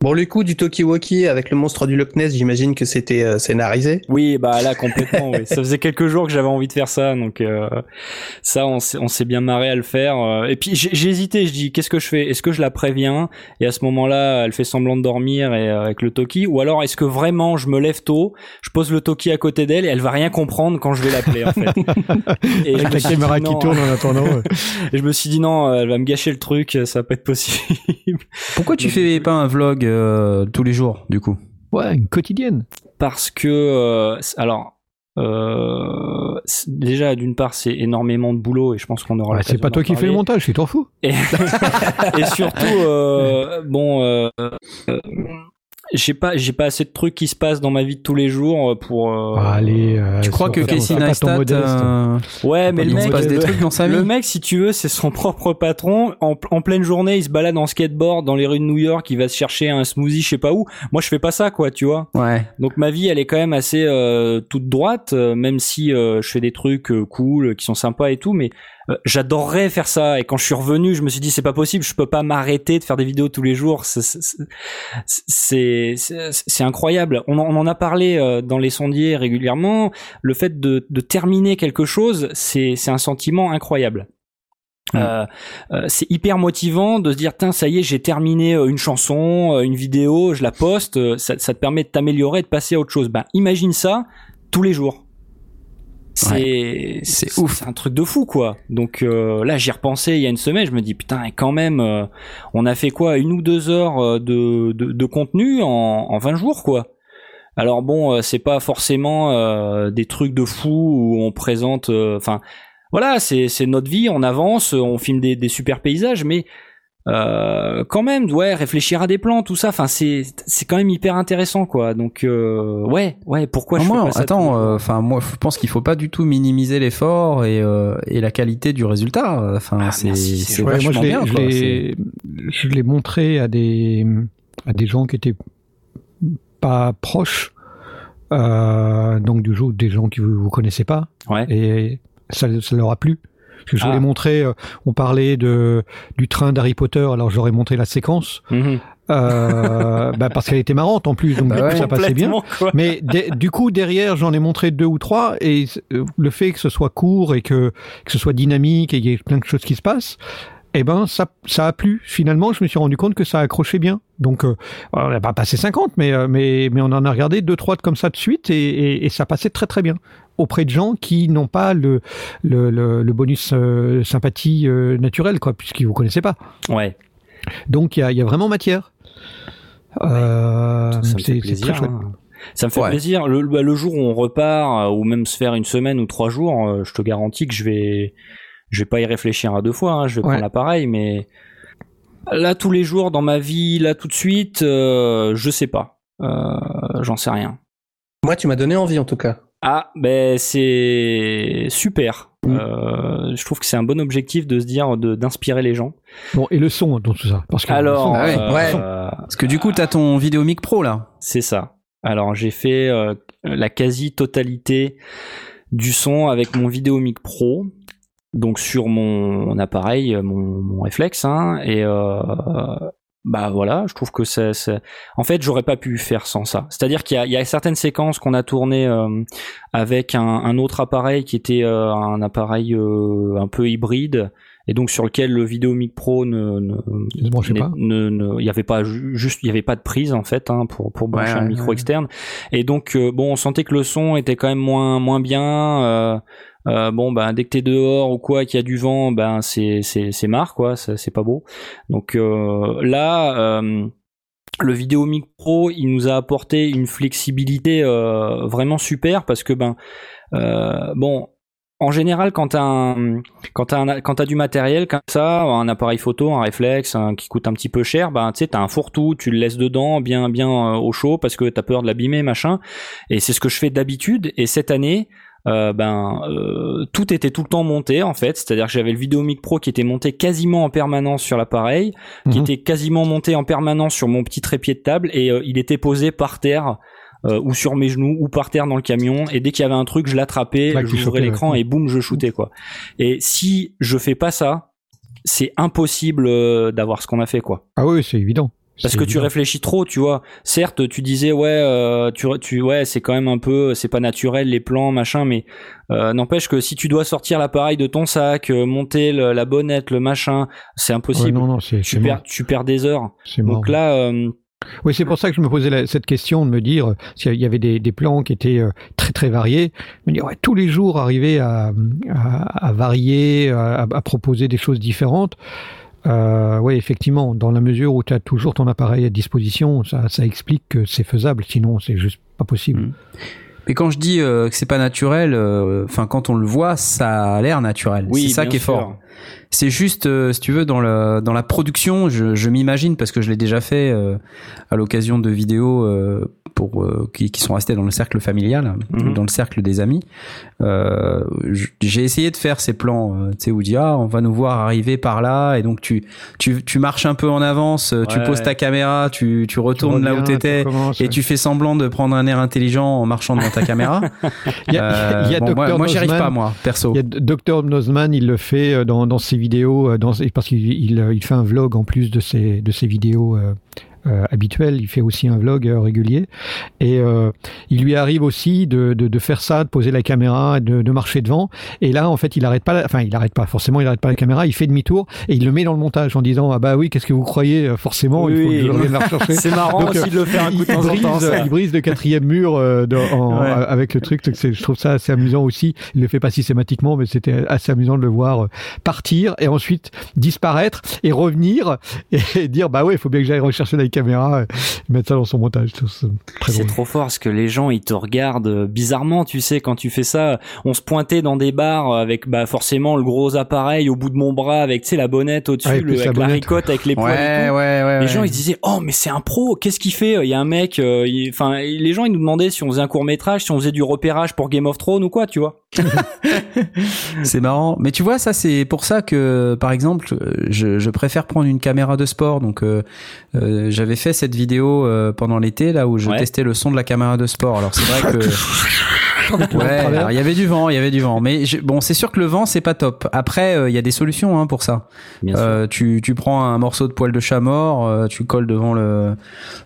Bon, le coup du Tokiwoki avec le monstre du Loch Ness, j'imagine que c'était euh, scénarisé. Oui, bah là complètement. oui. Ça faisait quelques jours que j'avais envie de faire ça, donc euh, ça on s'est on s'est bien marré à le faire. euh. Et puis j'ai j'ai hésité, je dis qu'est-ce que je fais? Est-ce que je la préviens? Et à ce moment-là, elle fait semblant de dormir et euh, avec le Toki, ou alors est-ce que vraiment je me lève tôt, je pose le Toki à côté d'elle et elle va rien comprendre quand je vais l'appeler en fait. et, Avec la caméra non. qui tourne en attendant. ouais. et je me suis dit non, elle va me gâcher le truc, ça va pas être possible. Pourquoi tu Donc, fais pas un vlog euh, tous les jours du coup Ouais, une quotidienne. parce que euh, alors euh, déjà d'une part c'est énormément de boulot et je pense qu'on aura. Ouais, c'est pas toi qui fais le montage, c'est t'en fous. Et, et surtout, euh, bon, euh, euh, j'ai pas, j'ai pas assez de trucs qui se passent dans ma vie de tous les jours pour. euh, Ah, allez, euh, Tu crois que Casey Neistat, modeste. euh, Ouais, mais le il mec, se passe des le- trucs dans sa Le vie mec, si tu veux, c'est son propre patron. En, en pleine journée, il se balade en skateboard dans les rues de New York. Il va se chercher un smoothie, je sais pas où. Moi, je fais pas ça, quoi, tu vois. Ouais. Donc ma vie, elle est quand même assez euh, toute droite, euh, même si euh, je fais des trucs euh, cool, qui sont sympas et tout. Mais euh, j'adorerais faire ça. Et quand je suis revenu, je me suis dit c'est pas possible. Je peux pas m'arrêter de faire des vidéos tous les jours. C'est- c'est- incroyable. On en, a parlé euh, dans les sondiers régulièrement. Le fait de, de terminer quelque chose, c'est c'est un sentiment incroyable. Euh, euh, c'est hyper motivant de se dire tiens ça y est j'ai terminé euh, une chanson euh, une vidéo je la poste euh, ça, ça te permet de t'améliorer de passer à autre chose ben imagine ça tous les jours c'est c'est ouf. c'est un truc de fou quoi. Donc euh, là j'y repensé il y a une semaine je me dis putain et quand même euh, on a fait quoi une ou deux heures euh, de, de, de contenu en, en 20 jours quoi. Alors bon euh, c'est pas forcément euh, des trucs de fou où on présente euh, enfin voilà, c'est c'est notre vie, on avance, on filme des, des super paysages, mais euh, quand même, ouais, réfléchir à des plans, tout ça, enfin c'est c'est quand même hyper intéressant quoi. Donc euh, ouais, ouais, pourquoi Non, je moi, fais pas attends, euh, enfin moi je pense qu'il faut pas du tout minimiser l'effort et, euh, et la qualité du résultat. Enfin Ah, c'est c'est Ouais, moi, je l'ai- bien. je quoi. l'ai- je l'ai montré à des à des gens qui étaient pas proches, euh, donc du jour des gens qui vous, vous connaissez pas, Ouais. et ça, ça leur a plu. Parce que je Ah. voulais montrer, euh, on parlait de du train d'Harry Potter, alors j'aurais montré la séquence, Mhm. euh, bah, parce qu'elle était marrante en plus, donc Bah ouais. ça passait bien. Quoi. Mais du coup, derrière, j'en ai montré deux ou trois, et euh, le fait que ce soit court et que, que ce soit dynamique et qu'il y ait plein de choses qui se passent, eh ben, ça, ça a plu. Finalement, je me suis rendu compte que ça accrochait bien. Donc, euh, on n'a pas passé 50, mais, mais, mais on en a regardé deux, trois comme ça de suite, et, et, et ça passait très très bien auprès de gens qui n'ont pas le, le, le, le bonus euh, sympathie euh, naturel, quoi, puisqu'ils vous connaissaient pas. Ouais, Donc, il y a, il y a vraiment matière. Euh, ça me c'est- fait plaisir. très chouette. hein. Ça me fait Ouais. plaisir. Le, bah, le jour où on repart, euh, ou même se faire une semaine ou trois jours, euh, je te garantis que je vais, je vais pas y réfléchir à deux fois. hein. Je vais Ouais. prendre l'appareil, mais là tous les jours dans ma vie, là tout de suite, euh, je sais pas. Euh, J'en sais rien. Moi, tu m'as donné envie en tout cas. Ah, ben c'est super. Mm. Euh, je trouve que c'est un bon objectif de se dire de d'inspirer les gens. Bon, et le son dans tout ça. Parce que le Alors, son, Ah ouais. euh, Ouais. euh, Parce que du coup t'as ton Vidéomic Pro là. C'est ça. Alors j'ai fait euh, la quasi-totalité du son avec mon Vidéomic Pro, donc sur mon, appareil, mon, mon réflexe, hein, et euh, bah voilà, je trouve que c'est, c'est- en fait j'aurais pas pu faire sans ça. C'est-à-dire qu'il y a, il y a certaines séquences qu'on a tournées euh, avec un, un autre appareil qui était euh, un appareil euh, un peu hybride. Et donc sur lequel le Vidéomic Pro ne, ne, Il se branchait n'est- pas. ne- ne- il y avait pas ju- juste il y avait pas de prise en fait hein, pour pour brancher Ouais, un ouais, micro ouais. externe et donc euh, bon on sentait que le son était quand même moins moins bien euh, bon ben dès que t'es dehors ou quoi qu'il y a du vent ben c'est c'est c'est marre quoi c'est pas beau donc euh, là euh, le Vidéomic Pro, il nous a apporté une flexibilité vraiment super parce que ben bon en général, quand t'as quand t'as du matériel comme ça, un appareil photo, un réflexe, qui coûte un petit peu cher, ben tu sais, t'as un fourre-tout, tu le laisses dedans, bien, bien au chaud, parce que t'as peur de l'abîmer, machin. Et c'est ce que je fais d'habitude. Et cette année, euh, ben euh, tout était tout le temps monté en fait, c'est-à-dire que j'avais le Vidéomic Pro qui était monté quasiment en permanence sur l'appareil, qui Mhm. était quasiment monté en permanence sur mon petit trépied de table, et euh, il était posé par terre ou sur mes genoux ou par terre dans le camion et dès qu'il y avait un truc je l'attrapais j'ouvrais l'écran ouais. et boum je shootais quoi et si je fais pas ça c'est impossible d'avoir ce qu'on a fait quoi Ah oui, c'est évident. Parce que tu réfléchis trop tu vois. Certes tu disais ouais euh, tu, tu ouais c'est quand même un peu c'est pas naturel les plans machin mais euh, n'empêche que si tu dois sortir l'appareil de ton sac euh, monter le- la bonnette le machin c'est Ouais, impossible non, non, c'est tu perds tu perds des heures. Donc là euh, Oui, c'est pour ça que je me posais la- cette question de me dire, euh, s'il y avait des, des plans qui étaient euh, très très variés, me dire ouais, tous les jours arriver à, à, à varier, à, à proposer des choses différentes. Euh, oui, effectivement, dans la mesure où tu as toujours ton appareil à disposition, ça, ça explique que c'est faisable. Sinon, c'est juste pas possible. Mm. Mais quand je dis euh, que c'est pas naturel, euh, enfin quand on le voit, ça a l'air naturel. Oui, c'est ça qui est sûr. fort. C'est juste, euh, si tu veux, dans la dans la production, je, je m'imagine parce que je l'ai déjà fait euh, à l'occasion de vidéos euh, pour euh, qui, qui sont restées dans le cercle familial, Mhm. dans le cercle des amis. Euh, J'ai essayé de faire ces plans, euh, tu sais, où dit ah on va nous voir arriver par là et donc tu tu tu marches un peu en avance, euh, tu Ouais. poses ta caméra, tu tu retournes là où t'étais. tu Et ouais. tu fais semblant de prendre un air intelligent en marchant devant ta caméra. Il y a, il y a bon, moi, Dr. moi, j'y arrive pas, moi, perso. Il y a Dr Nozman, il le fait dans, dans ses vidéos, euh, dans, parce qu'il il, euh, fait un vlog en plus de ses, de ses vidéos euh, habituelles. Il fait aussi un vlog euh, régulier. Et euh, il lui arrive aussi de, de, de faire ça, de poser la caméra, de, de marcher devant. Et là, en fait, il arrête pas, la- enfin, il arrête pas, forcément, il arrête pas la caméra, il fait demi-tour et il le met dans le montage en disant, ah bah oui, qu'est-ce que vous croyez, forcément, il faut que je la rechercher. C'est marrant Donc, aussi de le faire un coup de temps en il, temps. brise, ça. il brise le quatrième mur dans- en- Ouais. avec le truc. Je trouve ça assez amusant aussi. Il le fait pas systématiquement, mais c'était assez amusant de le voir partir et ensuite disparaître et revenir et dire bah ouais, il faut bien que j'aille rechercher la caméra, et mettre ça dans son montage. C'est trop fort parce que les gens ils te regardent euh, bizarrement, tu sais, quand tu fais ça. On se pointait dans des bars avec bah forcément le gros appareil au bout de mon bras avec tu sais la bonnette au-dessus, Ah, la avec la ricotte, avec les poils et Ouais, tout. ouais, ouais. Les ouais. gens ils se disaient oh mais c'est un pro, qu'est-ce qu'il fait Il y a un mec, euh, il- enfin les gens ils nous demandaient si on faisait un court métrage, si on faisait du repérage pour Game of Thrones ou quoi, tu vois. C'est marrant. Mais tu vois, ça, c'est pour ça que, par exemple, je, je préfère prendre une caméra de sport. Donc, euh, euh, j'avais fait cette vidéo euh, pendant l'été, là où je Ouais. testais le son de la caméra de sport. Alors, c'est vrai que. Ouais, il y avait du vent, il y avait du vent. Mais je- bon, c'est sûr que le vent, c'est pas top. Après, euh, il y a des solutions hein, pour ça. Bien sûr. Euh, tu, tu prends un morceau de poil de chat mort, euh, tu colles devant le,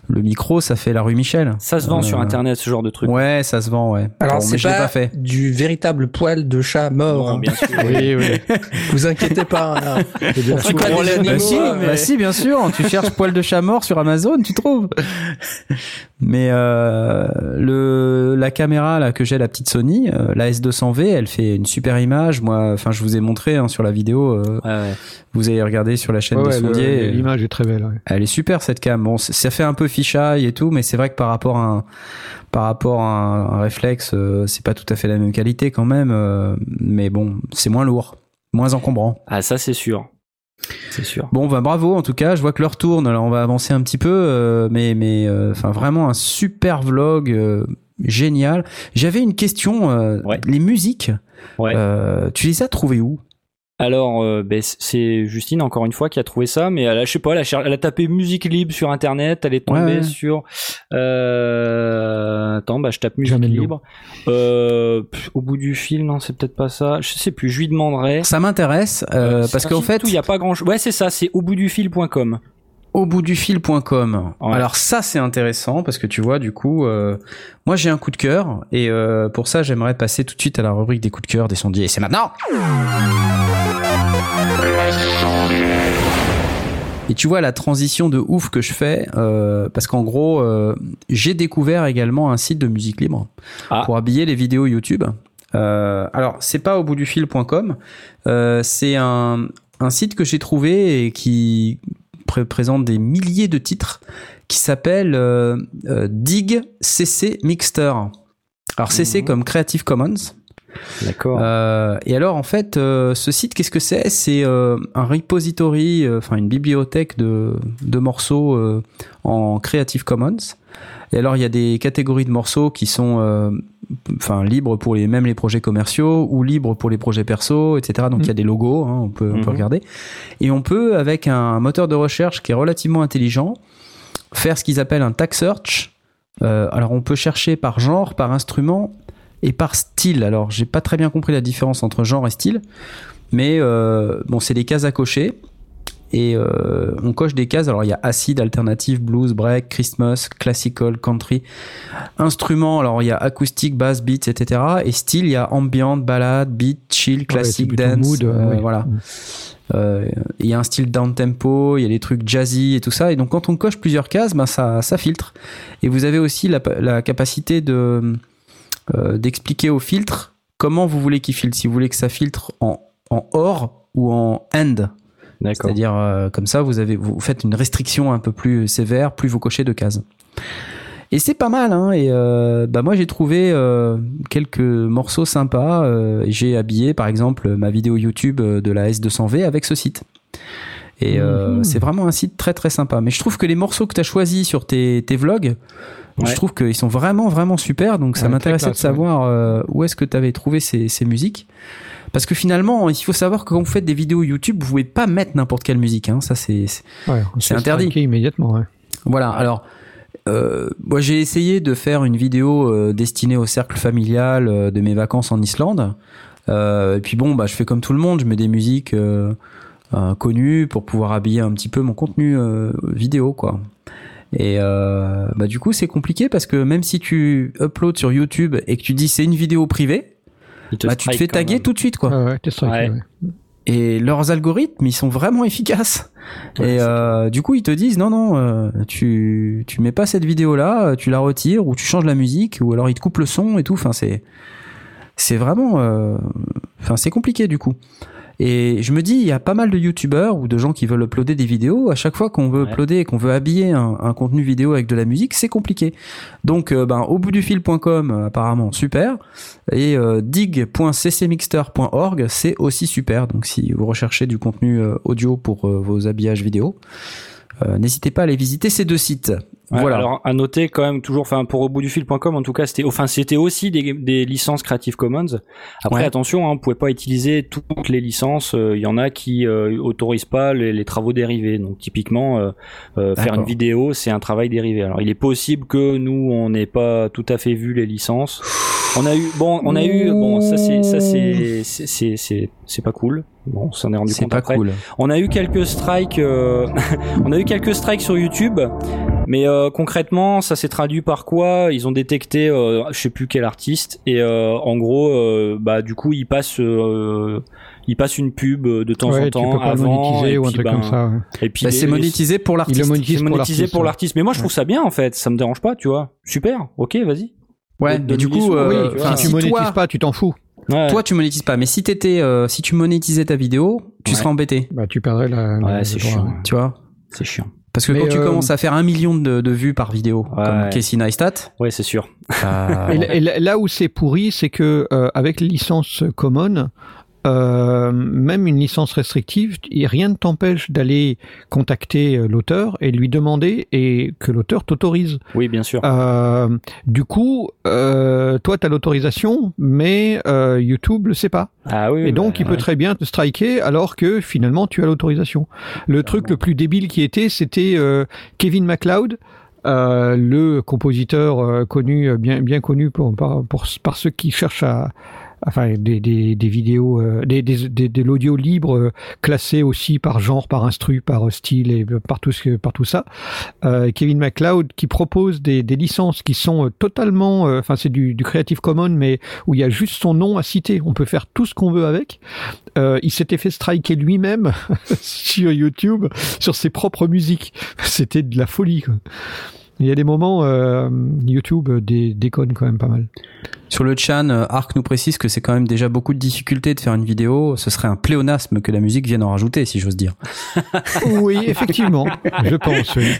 le micro, ça fait la rue Michel. Ça se vend euh, sur internet ce genre de truc. Ouais, ça se vend, ouais. Alors, Bon, c'est mais je l'ai pas, pas fait. du véritable poil de chat mort. Non, hein. bien sûr. Oui, oui. Vous inquiétez pas. hein. On fait pas des de Bah si, animaux. mais- bah si, bien sûr. Tu cherches poil de chat mort sur Amazon, tu trouves. Mais euh, le la caméra là que j'ai, la petite Sony, euh, la S200V, elle fait une super image. Moi, enfin, je vous ai montré hein, sur la vidéo. euh, Ouais, ouais. vous avez regardé sur la chaîne Ouais, de Sondier. L'image est très belle. ouais. Elle est super cette cam. Bon, ça fait un peu fisheye et tout, mais c'est vrai que par rapport à un, par rapport à un, un réflexe, euh, c'est pas tout à fait la même qualité quand même. euh, mais bon, c'est moins lourd, moins encombrant. Ah ça c'est sûr. C'est sûr. Bon, bah bravo en tout cas. Je vois que l'heure tourne. Alors on va avancer un petit peu, euh, mais mais euh, vraiment un super vlog euh, génial. J'avais une question. Ouais. Les musiques, Ouais. tu les as trouvées où? Alors, euh, ben, c'est Justine encore une fois qui a trouvé ça, mais elle a, je sais pas, elle a, cher- elle a tapé musique libre sur internet, elle est tombée Ouais, sur. Euh... Attends, bah je tape musique Jamais libre. Euh, pff, au bout du fil, non, c'est peut-être pas ça. Je sais plus. Je lui demanderai. Ça m'intéresse parce qu'en fait, il y a pas grand. chose Ouais, c'est ça. C'est au bout du fil.com. au bout du fil.com. Ouais. Alors ça c'est intéressant parce que tu vois du coup euh, moi j'ai un coup de cœur et euh, pour ça j'aimerais passer tout de suite à la rubrique des coups de cœur des sondiers et c'est maintenant. Et tu vois la transition de ouf que je fais euh, parce qu'en gros euh, j'ai découvert également un site de musique libre Ah. pour habiller les vidéos YouTube. Euh, alors c'est pas au bout du fil.com, euh, c'est un, un site que j'ai trouvé et qui pré- présente des milliers de titres qui s'appelle euh, euh, Dig CC Mixter. Alors CC Mhm. comme Creative Commons. D'accord. Euh, et alors en fait, euh, ce site, qu'est-ce que c'est? C'est euh, un repository, enfin une bibliothèque de, de morceaux en Creative Commons. Et alors il y a des catégories de morceaux qui sont, enfin libres pour les même les projets commerciaux ou libres pour les projets perso, etc. Donc il y a des logos, hein, on peut on peut Mhm. regarder. Et on peut avec un moteur de recherche qui est relativement intelligent faire ce qu'ils appellent un tag search. Alors on peut chercher par genre, par instrument et par style. Alors, j'ai pas très bien compris la différence entre genre et style, mais euh, bon, c'est des cases à cocher. Et euh, on coche des cases. Alors, il y a acid, alternative, blues, break, Christmas, classical, country. Instruments, alors il y a acoustique, bass, beats, etc. Et style, il y a ambient, ballade, beat, chill, classique, Ouais, c'est plutôt dance. mood, euh, oui. Voilà. Euh, Il y a un style down tempo, il y a des trucs jazzy et tout ça. Et donc quand on coche plusieurs cases, ben ça, ça filtre. Et vous avez aussi la, la capacité de euh, d'expliquer au filtre comment vous voulez qu'il filtre. Si vous voulez que ça filtre en, en or ou en end. D'accord. C'est-à-dire euh, comme ça, vous avez vous faites une restriction un peu plus sévère, plus vous cochez de cases. Et c'est pas mal, hein. Et euh, bah moi j'ai trouvé euh, quelques morceaux sympas. Euh, j'ai habillé par exemple ma vidéo YouTube de la S200V avec ce site. Et euh, Mhm. c'est vraiment un site très très sympa. Mais je trouve que les morceaux que tu as choisis sur tes, tes vlogs, je Ouais. trouve qu'ils sont vraiment vraiment super. Donc ça Ouais, m'intéressait de savoir euh, où est-ce que tu avais trouvé ces, ces musiques. Parce que finalement, il faut savoir que quand vous faites des vidéos YouTube, vous pouvez pas mettre n'importe quelle musique. Hein. Ça c'est Ouais, C'est interdit. immédiatement. Voilà. Alors. Euh, moi, j'ai essayé de faire une vidéo euh, destinée au cercle familial euh, de mes vacances en Islande. Et puis bon, bah, je fais comme tout le monde, je mets des musiques connues pour pouvoir habiller un petit peu mon contenu vidéo, quoi. Et euh, bah, du coup, c'est compliqué parce que même si tu uploads sur YouTube et que tu dis c'est une vidéo privée, te bah, tu te fais taguer même. tout de suite, quoi. Ouais, ouais, Ouais. ouais. Et leurs algorithmes, ils sont vraiment efficaces. Ouais, et euh, du coup, ils te disent non, non, euh, tu tu mets pas cette vidéo là, tu la retires ou tu changes la musique ou alors ils te coupent le son et tout. Enfin, c'est c'est vraiment, euh, enfin, c'est compliqué du coup. Et je me dis, il y a pas mal de youtubeurs ou de gens qui veulent uploader des vidéos. À chaque fois qu'on veut Ouais. uploader et qu'on veut habiller un, un contenu vidéo avec de la musique, c'est compliqué. Donc, euh, ben, au bout du fil.com, euh, apparemment super. Et euh, dig.ccmixter.org, c'est aussi super. Donc, si vous recherchez du contenu euh, audio pour vos habillages vidéo, n'hésitez pas à aller visiter ces deux sites. Voilà. Alors à noter quand même toujours, enfin pour au bout du fil.com en tout cas c'était, enfin c'était aussi des, des licences Creative Commons. Après Ouais. attention, hein, vous pouvez pas utiliser toutes les licences. Il y en a qui euh, autorisent pas les, les travaux dérivés. Donc typiquement euh, euh, faire une vidéo c'est un travail dérivé. Alors il est possible que nous on n'ait pas tout à fait vu les licences. On a eu bon, on a eu bon ça c'est ça c'est c'est c'est c'est pas cool. Bon, on s'en est rendu c'est compte pas après. cool. On a eu quelques strikes, euh, on a eu quelques strikes sur YouTube, mais euh, concrètement, ça s'est traduit par quoi? Ils ont détecté, euh, je sais plus quel artiste, et euh, en gros, euh, bah du coup, ils passent, euh, ils passent une pub de temps Ouais, en tu temps peux pas le avant, monétiser et ou un puis, truc ben, comme ça. ouais. Et puis Bah, c'est monétisé pour l'artiste. c'est pour monétisé l'artiste. pour ouais. l'artiste. Mais moi, je trouve ça bien en fait. Ça me dérange pas, tu vois. Super. Ok, vas-y. Ouais, mais du coup, euh, oui, tu si tu monétises toi, pas, tu t'en fous. Ouais. toi tu monétises pas, mais si t'étais, euh, si tu monétisais ta vidéo, tu Ouais. serais embêté, Bah, tu perdrais la. Ouais, c'est chiant. tu vois? C'est chiant. Parce que Mais, quand tu euh, commences à faire un million de, de vues par vidéo, Ouais. comme Casey Neistat, Ouais, c'est sûr. bah, Et, là- et là- là où c'est pourri, c'est que euh, avec les licences common, euh, même une licence restrictive, rien ne t'empêche d'aller contacter euh, l'auteur et lui demander et que l'auteur t'autorise. Oui, bien sûr. Euh, du coup, euh, toi, tu as l'autorisation, mais euh, YouTube le sait pas. Ah oui. Et donc, bah, il peut très bien te striker alors que finalement, tu as l'autorisation. Le truc le plus débile qui était, c'était Kevin MacLeod. euh, le compositeur euh, connu, bien, bien connu pour, par, pour, par ceux qui cherchent à, enfin, des, des, des vidéos, euh, des, des, des, de l'audio libre euh, classé aussi par genre, par instru, par style et par tout, ce, par tout ça. Euh, Kevin MacLeod qui propose des, des licences qui sont euh, totalement, euh, enfin, c'est du, du Creative Commons, mais où il y a juste son nom à citer. On peut faire tout ce qu'on veut avec. Euh, il s'était fait striker lui-même sur YouTube sur ses propres musiques. C'était de la folie. Quoi. Il y a des moments, euh, YouTube dé- déconne quand même pas mal. Sur le chan, euh, Arc nous précise que c'est quand même déjà beaucoup de difficultés de faire une vidéo. Ce serait un pléonasme que la musique vienne en rajouter, si j'ose dire. Oui, effectivement, je pense. oui.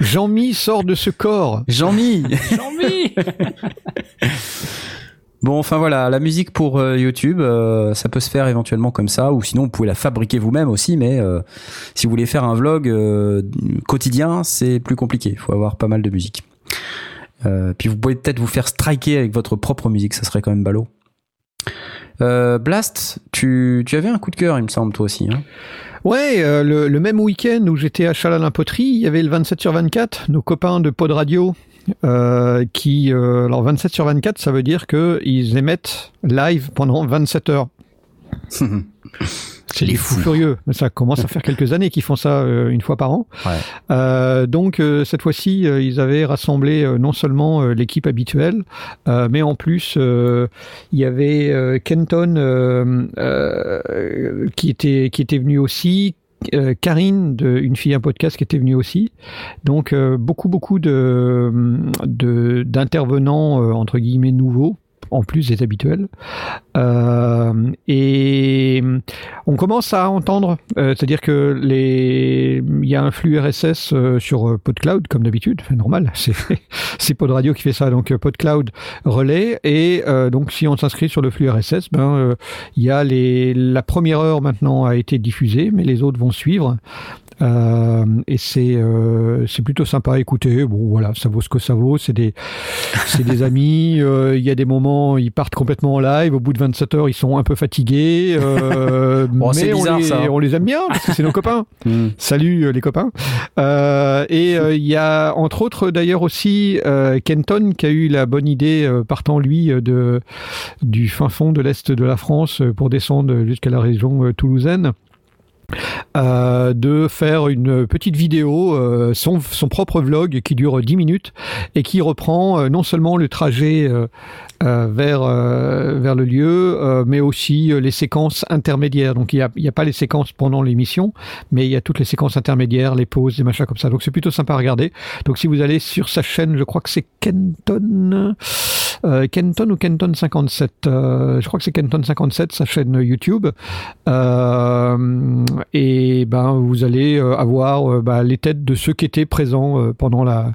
Jean-Mi sort de ce corps. Jean-Mi envie. Bon, enfin voilà, la musique pour euh, YouTube, euh, ça peut se faire éventuellement comme ça, ou sinon vous pouvez la fabriquer vous-même aussi, mais euh, si vous voulez faire un vlog euh, quotidien, c'est plus compliqué. Il faut avoir pas mal de musique. Euh, puis vous pouvez peut-être vous faire striker avec votre propre musique, ça serait quand même ballot. Euh, Blast, tu, tu avais un coup de cœur, il me semble, toi aussi. Hein Ouais, euh, le, le même week-end où j'étais à Chalalin-Poterie, il y avait le 27 sur 24, nos copains de Pod Radio, euh, qui, alors 27 sur 24, ça veut dire que ils émettent live pendant 27 heures. C'est Les des fous furieux. Ça commence à faire quelques années qu'ils font ça euh, une fois par an. Ouais. Euh, donc euh, cette fois-ci, ils avaient rassemblé non seulement l'équipe habituelle, mais en plus il y avait Kenton qui était qui était venu aussi. euh, Karine de Une fille un podcast qui était venue aussi donc euh, beaucoup beaucoup de de- d'intervenants euh, entre guillemets nouveaux en plus des habituels. Euh, et on commence à entendre, euh, c'est-à-dire que les, il y a un flux RSS euh, sur PodCloud comme d'habitude, enfin, normal, c'est c'est Pod Radio qui fait ça, donc PodCloud relaie et donc si on s'inscrit sur le flux RSS, ben il y les la première heure maintenant a été diffusée, mais les autres vont suivre. Euh, et c'est euh, c'est plutôt sympa à écouter. Bon voilà, ça vaut ce que ça vaut. C'est des c'est des amis. Euh, il y a des moments ils partent complètement en live. Au bout de 27 heures, ils sont un peu fatigués. bon, mais bizarre, on, les, ça. on les aime bien parce que c'est nos copains. Hmm. Salut les copains. et il y a entre autres d'ailleurs aussi Kenton qui a eu la bonne idée partant lui de du fin fond de l'est de la France pour descendre jusqu'à la région toulousaine. Euh, de faire une petite vidéo, euh, son, propre vlog qui dure 10 minutes et qui reprend euh, non seulement le trajet vers, vers le lieu, mais aussi les séquences intermédiaires. Donc il n'y a, a, pas les séquences pendant l'émission, mais il y a toutes les séquences intermédiaires, les pauses, les machins comme ça. Donc c'est plutôt sympa à regarder. Donc si vous allez sur sa chaîne, je crois que c'est Kenton, Kenton ou Kenton 57, je crois que c'est Kenton 57, sa chaîne YouTube. Euh, et ben vous allez euh, avoir euh, bah, les têtes de ceux qui étaient présents euh, pendant la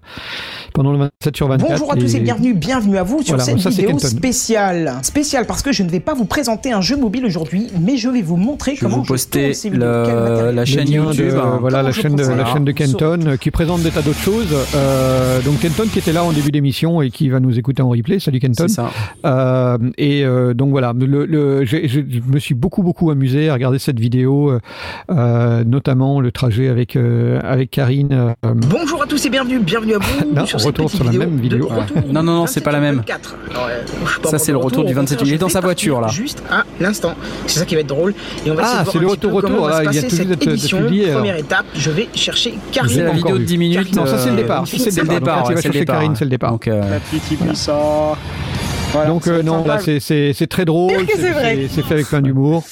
pendant le 27 sur 24. Bonjour à tous et, bienvenue, bienvenue à vous sur cette vidéo spéciale. Spéciale parce que je ne vais pas vous présenter un jeu mobile aujourd'hui, mais je vais vous montrer comment vous poster la chaîne YouTube. voilà la chaîne, de, la chaîne de Kenton qui présente des tas d'autres choses. donc Kenton qui était là en début d'émission et qui va nous écouter en replay. Salut Kenton. Ça. et donc voilà, le, le, je me suis beaucoup beaucoup amusé à regarder cette vidéo euh, notamment le trajet avec euh, avec Karine. Euh, Bonjour à tous et bienvenue, bienvenue à vous. non, sur retour sur la même vidéo. Non, non, non, c'est pas la même. ça, c'est le retour du 27. Il est dans sa voiture là. Juste à l'instant. C'est ça qui va être drôle. Et on va ah, c'est le retour, retour. Là, il y a tout cette édition. Première étape, je vais chercher Karine. C'est la vidéo de 10 minutes. Non, ça c'est le départ. C'est le départ. Tu vas chercher Karine, c'est le départ. Donc, donc non, là c'est très drôle, c'est fait avec plein d'humour.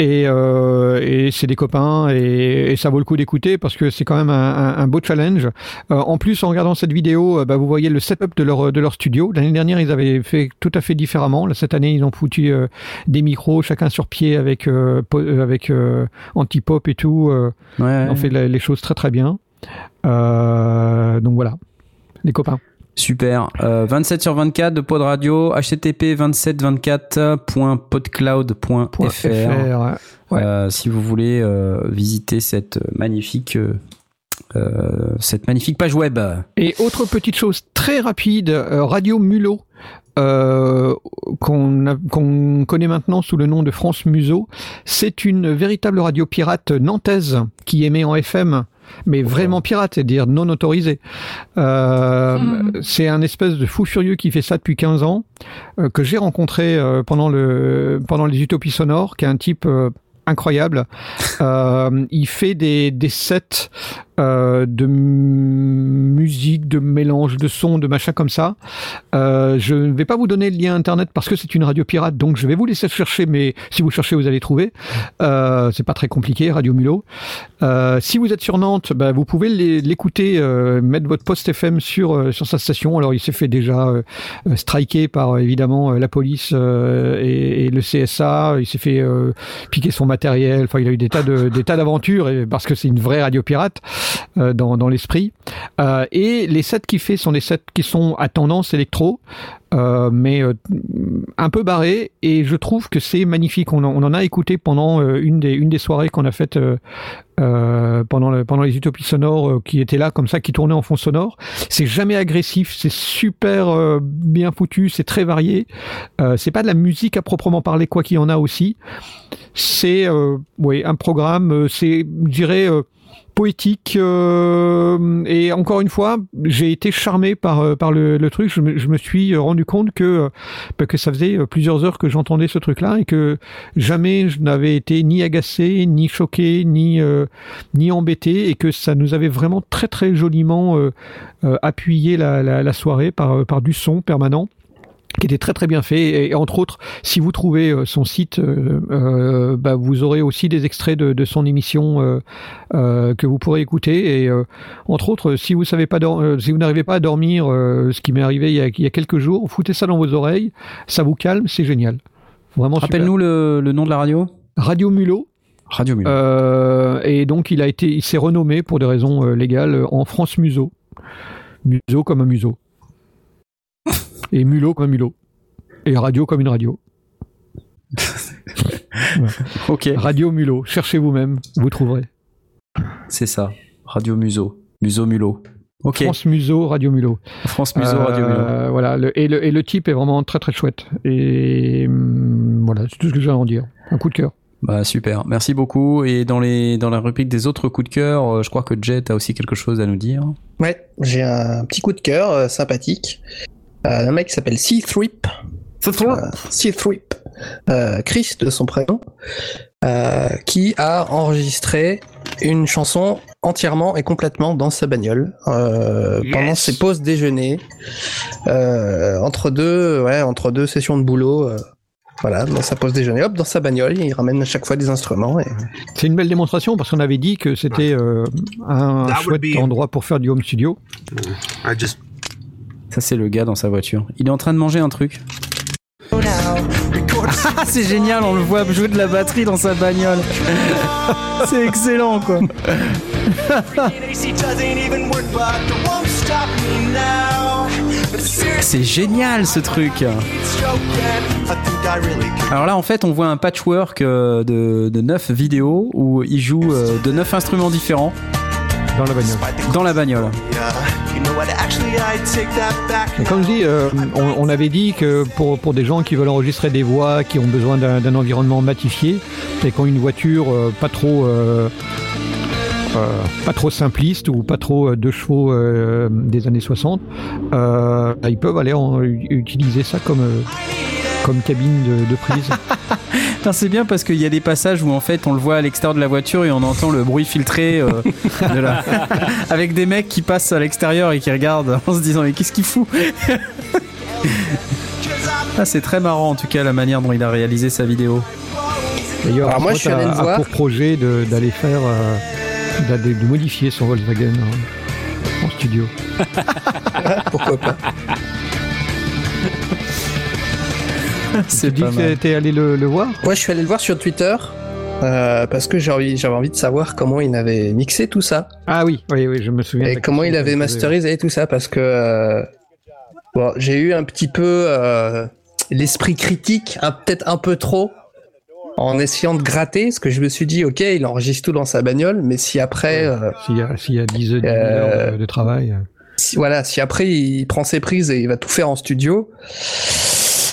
Et, euh, et c'est des copains et, et, ça vaut le coup d'écouter parce que c'est quand même un, un, beau challenge. Euh, en plus, en regardant cette vidéo, euh, bah, vous voyez le setup de leur de leur studio. L'année dernière, ils avaient fait tout à fait différemment. Là, cette année, ils ont foutu euh, des micros, chacun sur pied avec euh, avec anti-pop et tout. Ouais, ils ont fait les choses très très bien. donc voilà, les copains. Super. 27 euh, sur 24 de Pod Radio, http 2724.podcloud.fr. Euh, si vous voulez euh, visiter cette magnifique cette magnifique page web. Et autre petite chose très rapide, Radio Mulot. qu'on connaît maintenant sous le nom de France Museau, c'est une véritable radio pirate nantaise qui émet en FM mais vraiment pirate, c'est-à-dire non autorisé. Euh, hmm. C'est un espèce de fou furieux qui fait ça depuis 15 ans, euh, que j'ai rencontré euh, pendant, le, pendant les Utopies sonores, qui est un type incroyable. il fait des, des sets euh, de musique, de mélange de sons, de machin comme ça. Euh, je ne vais pas vous donner le lien internet parce que c'est une radio pirate, donc je vais vous laisser chercher, mais si vous cherchez, vous allez trouver. Euh, c'est pas très compliqué, Radio Mulot. Euh, si vous êtes sur Nantes, bah, vous pouvez l'écouter, euh, mettre votre post FM sur sur sa station. Alors il s'est fait déjà striker par évidemment la police et, et, le CSA. Il s'est fait piquer son matériel. Enfin, il a eu des tas de des tas d'aventures parce que c'est une vraie radio pirate. Euh, dans, dans l'esprit. Euh, et les sets qu'il fait sont des sets qui sont à tendance électro, euh, mais un peu barrés. Et je trouve que c'est magnifique. On, on, en a écouté pendant une des une des soirées qu'on a faites pendant pendant les utopies sonores qui étaient là comme ça, qui tournaient en fond sonore. C'est jamais agressif, c'est super bien foutu, c'est très varié. c'est pas de la musique à proprement parler, quoi qu'il y en a aussi. C'est oui un programme. c'est, je dirais poétique euh, et encore une fois j'ai été charmé par euh, par le, truc. Je me, suis rendu compte que bah, que ça faisait plusieurs heures que j'entendais ce truc là et que jamais je n'avais été ni agacé ni choqué ni euh, ni embêté et que ça nous avait vraiment très très joliment appuyé la, la, la, soirée par par du son permanent qui était très très bien fait. Et, entre autres si vous trouvez son site bah, vous aurez aussi des extraits de, son émission que vous pourrez écouter. Et entre autres si vous savez pas si vous n'arrivez pas à dormir ce qui m'est arrivé il y, a, il y, a, quelques jours foutez ça dans vos oreilles. Ça vous calme c'est génial. Vraiment rappelle-nous le, le, nom de la radio. Radio Mulot Radio Mulot. Euh, et donc il a été, il s'est renommé pour des raisons euh, légales euh, en France Museau. Museau comme un museau. Et Mulot comme un mulot. Et radio comme une radio. Ok. Radio Mulot. Cherchez vous-même, vous trouverez. C'est ça. Radio Museau. Museau Mulot. Ok. France Museau, Radio Mulot. France Museau, Radio Mulot. Voilà. et, le, et le type est vraiment très très chouette. Et hum, voilà, c'est tout ce que j'ai à en dire. Un coup de cœur. Bah super, merci beaucoup. Et dans les dans la rubrique des autres coups de cœur, euh, je crois que Jet a aussi quelque chose à nous dire. Ouais, j'ai un petit coup de cœur euh, sympathique. Euh, un mec qui s'appelle Sea Thrip. Sea Thrip. Chris de son prénom, qui a enregistré une chanson entièrement et complètement dans sa bagnole pendant ses pauses déjeuner entre deux ouais entre deux sessions de boulot voilà, dans sa pause déjeuner, hop, dans sa bagnole, il ramène à chaque fois des instruments. Et... C'est une belle démonstration parce qu'on avait dit que c'était euh, un chouette endroit pour faire du home studio. Ça, c'est le gars dans sa voiture. Il est en train de manger un truc. Ah, c'est génial, on le voit jouer de la batterie dans sa bagnole. c'est excellent, quoi. C'est génial ce truc. Alors là, en fait, on voit un patchwork euh, de, de 9 vidéos où il joue euh, de 9 instruments différents. Dans la bagnole. Dans la bagnole. comme je dis, euh, on, avait dit que pour, pour des gens qui veulent enregistrer des voix, qui ont besoin d'un environnement matifié, et qui ont une voiture pas trop euh, pas trop simpliste ou pas trop euh, de chevaux euh, des années 60, bah, ils peuvent aller utiliser ça comme comme cabine de, prise. c'est bien parce qu'il y a des passages où en fait on le voit à l'extérieur de la voiture et on entend le bruit filtré avec des mecs qui passent à l'extérieur et qui regardent en se disant mais qu'est-ce qu'il fout? Ah, C'est très marrant en tout cas la manière dont il a réalisé sa vidéo. D'ailleurs, moi je suis allé voir. pour projet d'aller faire de, de, modifier son Volkswagen en, studio. Pourquoi pas? C'est dit que t'es allé le, voir? Ouais, je suis allé le voir sur Twitter. Euh, parce que j'avais envie, envie de savoir comment il avait mixé tout ça. Ah oui, oui, oui, je me souviens. Et comment il avait masterisé tout ça, parce que euh, bon, j'ai eu un petit peu euh, l'esprit critique, peut-être un peu trop, en essayant de gratter, parce que je me suis dit, ok, il enregistre tout dans sa bagnole, mais si après... Euh, s'il y, a 10, heures euh, de, travail... Si, voilà, si après il prend ses prises et il va tout faire en studio,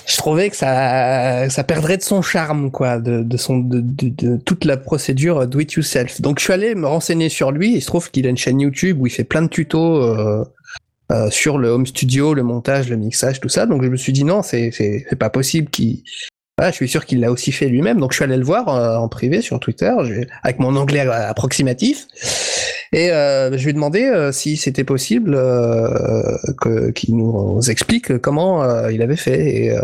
je trouvais que ça, ça perdrait de son charme, quoi, de, de son, de, de, toute la procédure do it yourself. Donc je suis allé me renseigner sur lui. Il se trouve qu'il a une chaîne YouTube où il fait plein de tutos euh, euh, sur le home studio, le montage, le mixage, tout ça. Donc je me suis dit non, c'est c'est pas possible qu'il je suis sûr qu'il l'a aussi fait lui-même. Donc je suis allé le voir euh, en privé sur Twitter avec mon anglais approximatif et euh, je lui ai demandé euh, si c'était possible que qu'il nous explique comment il avait fait. Et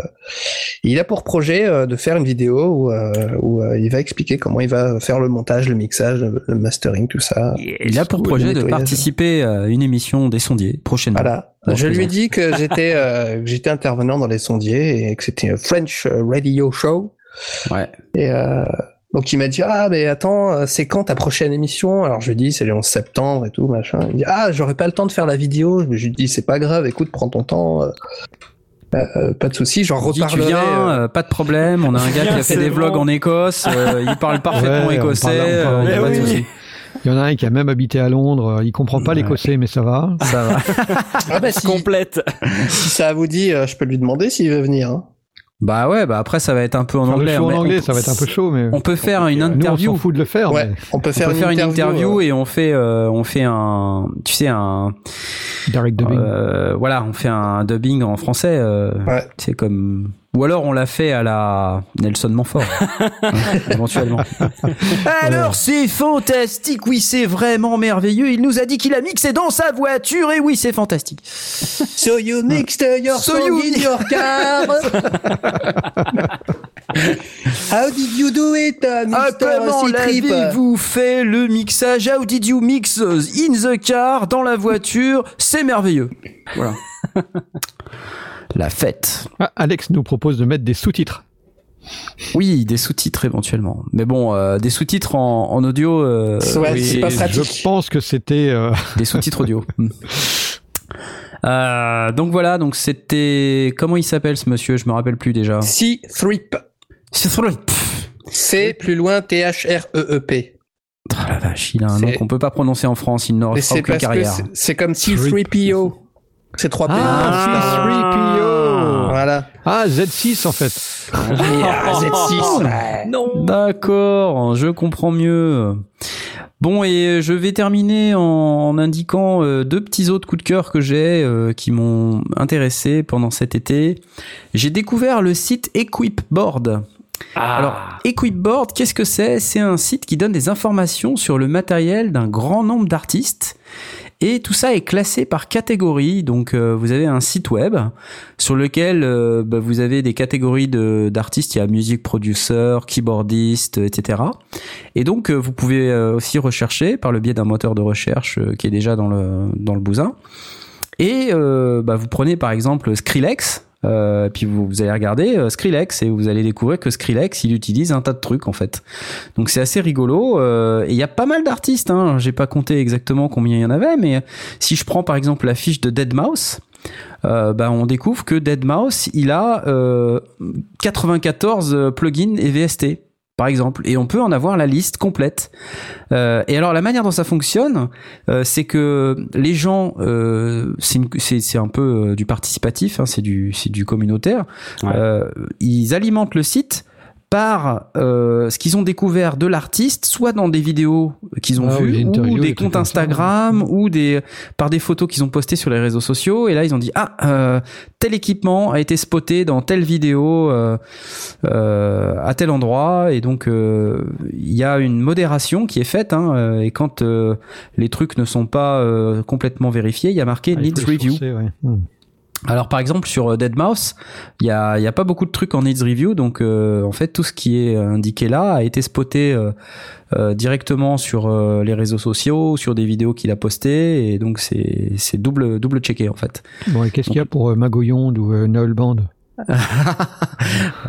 il a pour projet de faire une vidéo où, où il va expliquer comment il va faire le montage, le mixage, le mastering, tout ça. Il a pour projet de participer à une émission des sondiers prochainement. Voilà. Je lui ai dit que j'étais euh, j'étais intervenant dans les sondiers et que c'était un French radio show. Ouais. Et euh, donc il m'a dit ah mais attends euh, c'est quand ta prochaine émission? Alors je lui ai dit c'est le 11 septembre et tout machin. Il dit ah j'aurais pas le temps de faire la vidéo. Je lui ai dit c'est pas grave écoute prends ton temps. Euh, euh, pas de souci, j'en reparlerai. Tu viens, pas de problème. On a un gars qui a fait des vlogs en Écosse. il parle parfaitement écossais. Il y a pas de souci. Il y en a un qui a même habité à Londres. Il comprend pas l'écossais, mais ça va. Ça va. ah bah, si, Complète. Si ça vous dit, euh, je peux lui demander s'il veut venir. Hein. Bah ouais, bah après ça va être un peu en anglais. en anglais, ça va être un peu chaud, mais on peut faire une interview. Nous, on s'en fout de le faire. Ouais, on peut faire, on peut une, faire interview, une interview et on fait, euh, on fait un, tu sais un direct dubbing. Euh, voilà, on fait un dubbing en français. Euh, ouais. C'est comme Ou alors on l'a fait à la Nelson Montfort, hein, éventuellement. Alors c'est fantastique, oui c'est vraiment merveilleux. Il nous a dit qu'il a mixé dans sa voiture et oui c'est fantastique. So you mixed your so song in your car. How did you do it, uh, Mr. Ah, comment l'avez-vous fait le mixage? How did you mix in the car, dans la voiture? C'est merveilleux. Voilà. la fête. Ah, Alex nous propose de mettre des sous-titres. Oui, des sous-titres éventuellement. Mais bon, euh, des sous-titres en, audio. Euh, c'est pas pratique. Je pense que c'était euh, des sous-titres audio. donc voilà, donc c'était comment il s'appelle ce monsieur? Je me rappelle plus déjà. C-Thrip. C-Thrip. C'est plus loin T-H-R-E-E-P. Oh la vache, il a un nom qu'on peut pas prononcer en France, il n'aura aucune carrière. C'est comme C-3PO. C'est 3 p Ah, C3PO. Voilà. Ah, Z6 en fait. Ah, Z6. Non. D'accord, je comprends mieux. Bon, et je vais terminer en, indiquant euh, deux petits autres coups de cœur que j'ai euh, qui m'ont intéressé pendant cet été. J'ai découvert le site Equipboard. Ah. Alors, Equipboard, qu'est-ce que c'est? C'est un site qui donne des informations sur le matériel d'un grand nombre d'artistes et tout ça est classé par catégorie. Donc euh, vous avez un site web sur lequel euh, bah, vous avez des catégories d'artistes. Il y a music producer, keyboardiste, etc. Et donc euh, vous pouvez aussi rechercher par le biais d'un moteur de recherche qui est déjà dans le dans bousin. Et bah, vous prenez par exemple Skrillex. Euh, puis vous, vous, allez regarder euh, Skrillex et vous allez découvrir que Skrillex il utilise un tas de trucs en fait. Donc c'est assez rigolo euh, et il y a pas mal d'artistes. Hein. J'ai pas compté exactement combien il y en avait, mais si je prends par exemple la fiche de Dead Mouse, euh, bah, on découvre que Dead Mouse il a 94 plugins et VST par exemple, et on peut en avoir la liste complète. Euh, et alors la manière dont ça fonctionne, euh, c'est que les gens, euh, c'est un peu du participatif, hein, c'est du, du communautaire. Ils alimentent le site par euh, ce qu'ils ont découvert de l'artiste, soit dans des vidéos qu'ils ont ah vues, ou des comptes Instagram, ou des par des photos qu'ils ont postées sur les réseaux sociaux. Et là, ils ont dit ah euh, tel équipement a été spoté dans telle vidéo euh, euh à tel endroit, et donc euh, il y a une modération qui est faite. Hein, et quand les trucs ne sont pas complètement vérifiés, il y a marqué ah, needs review. Hmm. Alors par exemple sur euh, Dead Mouse, il y a, y a pas beaucoup de trucs en needs review, donc euh, en fait tout ce qui est indiqué là a été spoté euh, directement sur les réseaux sociaux, sur des vidéos qu'il a postées, et donc c'est c'est double double checké en fait. Bon et qu'est-ce qu'il y a pour Magoyonde ou Noel Band?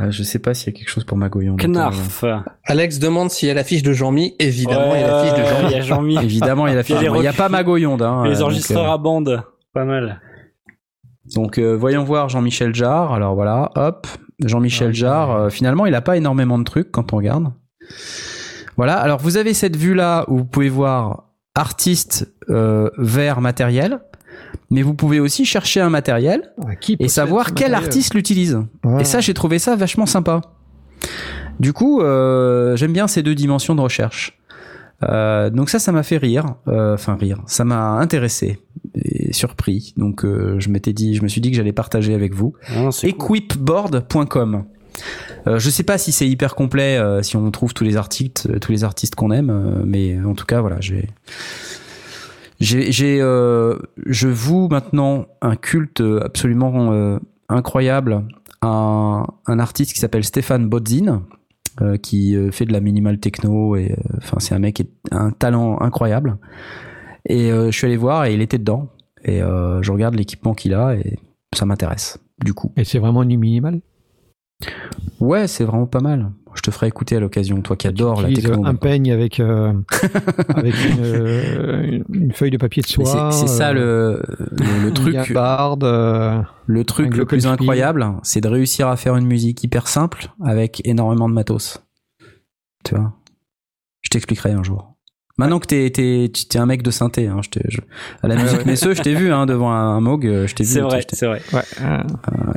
Je sais pas s'il y a quelque chose pour Magoyonde. Knarf. Alex demande s'il y a la fiche de Jean-Mi. Évidemment, il y a la fiche de Jean-Mi. Il y a Jean-Mi. Évidemment, il y a la fiche. Il n'y a pas Magoyonde. Hein, les enregistreurs à bande. Pas mal. Donc euh, voyons voir Jean-Michel Jarre. Alors voilà, hop, Jean-Michel ah, Jarre. Euh, finalement, il a pas énormément de trucs quand on regarde. Voilà. Alors vous avez cette vue là où vous pouvez voir artiste euh, vers matériel, mais vous pouvez aussi chercher un matériel et savoir quel artiste l'utilise. Et ça, j'ai trouvé ça vachement sympa. Du coup, j'aime bien ces deux dimensions de recherche. Euh, donc ça, ça m'a fait rire, euh, enfin rire, ça m'a intéressé et surpris. Donc euh, je m'étais dit, je me suis dit que j'allais partager avec vous. Ah, Equipboard.com. Euh, je sais pas si c'est hyper complet, si on trouve tous les articles, tous les artistes qu'on aime, mais en tout cas voilà, j'ai, j'ai, je voue maintenant un culte absolument incroyable à un, artiste qui s'appelle Stéphane Bodzin euh, qui euh, fait de la minimal techno et euh, enfin c'est un mec qui a un talent incroyable. Et je suis allé voir et il était dedans et je regarde l'équipement qu'il a et ça m'intéresse du coup. Et c'est vraiment du minimal Ouais, c'est vraiment pas mal. Je te ferai écouter à l'occasion, toi qui adore la techno. Un peigne avec, euh, avec euh, une, feuille de papier de soie. C'est ça le, le, truc. Euh, le truc le plus incroyable, c'est de réussir à faire une musique hyper simple avec énormément de matos. Tu vois? Je t'expliquerai un jour. Maintenant que t'es t'es t'es un mec de synthé, hein, je je, à la musique Messeux, je t'ai vu hein, devant un, Moog, euh, je t'ai vu. C'est vrai, c'est vrai. Ouais. Euh,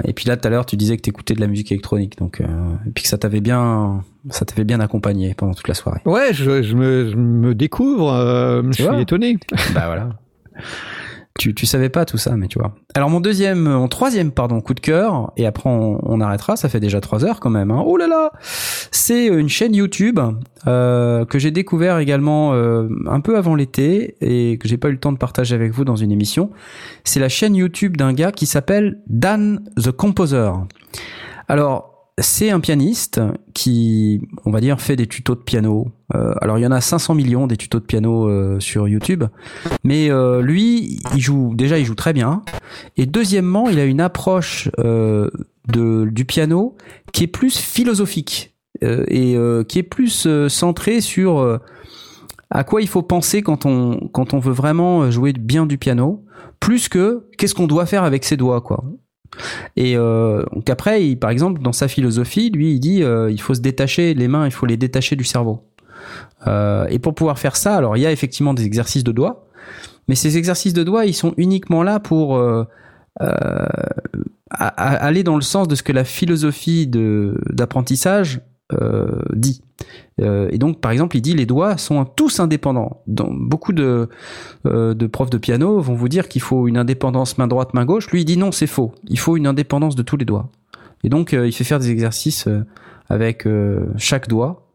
et puis là, tout à l'heure, tu disais que t'écoutais de la musique électronique, donc euh, et puis que ça t'avait bien, ça t'avait bien accompagné pendant toute la soirée. Ouais, je, je, me, je me découvre, je suis étonné. Bah voilà. Tu, tu savais pas tout ça, mais tu vois. Alors mon deuxième, mon troisième, pardon, coup de cœur, et après on, arrêtera, ça fait déjà trois heures quand même. Hein. Oh là là C'est une chaîne YouTube euh, que j'ai découvert également euh, un peu avant l'été et que j'ai pas eu le temps de partager avec vous dans une émission. C'est la chaîne YouTube d'un gars qui s'appelle Dan the Composer. Alors c'est un pianiste qui, on va dire, fait des tutos de piano. Euh, alors il y en a 500 millions des tutos de piano euh, sur YouTube, mais euh, lui, il joue déjà, il joue très bien. Et deuxièmement, il a une approche de, du piano qui est plus philosophique et qui est plus centrée sur à quoi il faut penser quand on quand on veut vraiment jouer bien du piano, plus que qu'est-ce qu'on doit faire avec ses doigts, quoi. Et euh, donc après, il, par exemple, dans sa philosophie, lui, il dit euh, il faut se détacher les mains, il faut les détacher du cerveau. Euh, et pour pouvoir faire ça, alors il y a effectivement des exercices de doigts, mais ces exercices de doigts, ils sont uniquement là pour euh, euh, aller dans le sens de ce que la philosophie d'apprentissage euh, dit. Euh, et donc, par exemple, il dit les doigts sont tous indépendants. Dans beaucoup de, euh, de profs de piano vont vous dire qu'il faut une indépendance main droite, main gauche. Lui, il dit non, c'est faux. Il faut une indépendance de tous les doigts. Et donc, il fait faire des exercices avec chaque doigt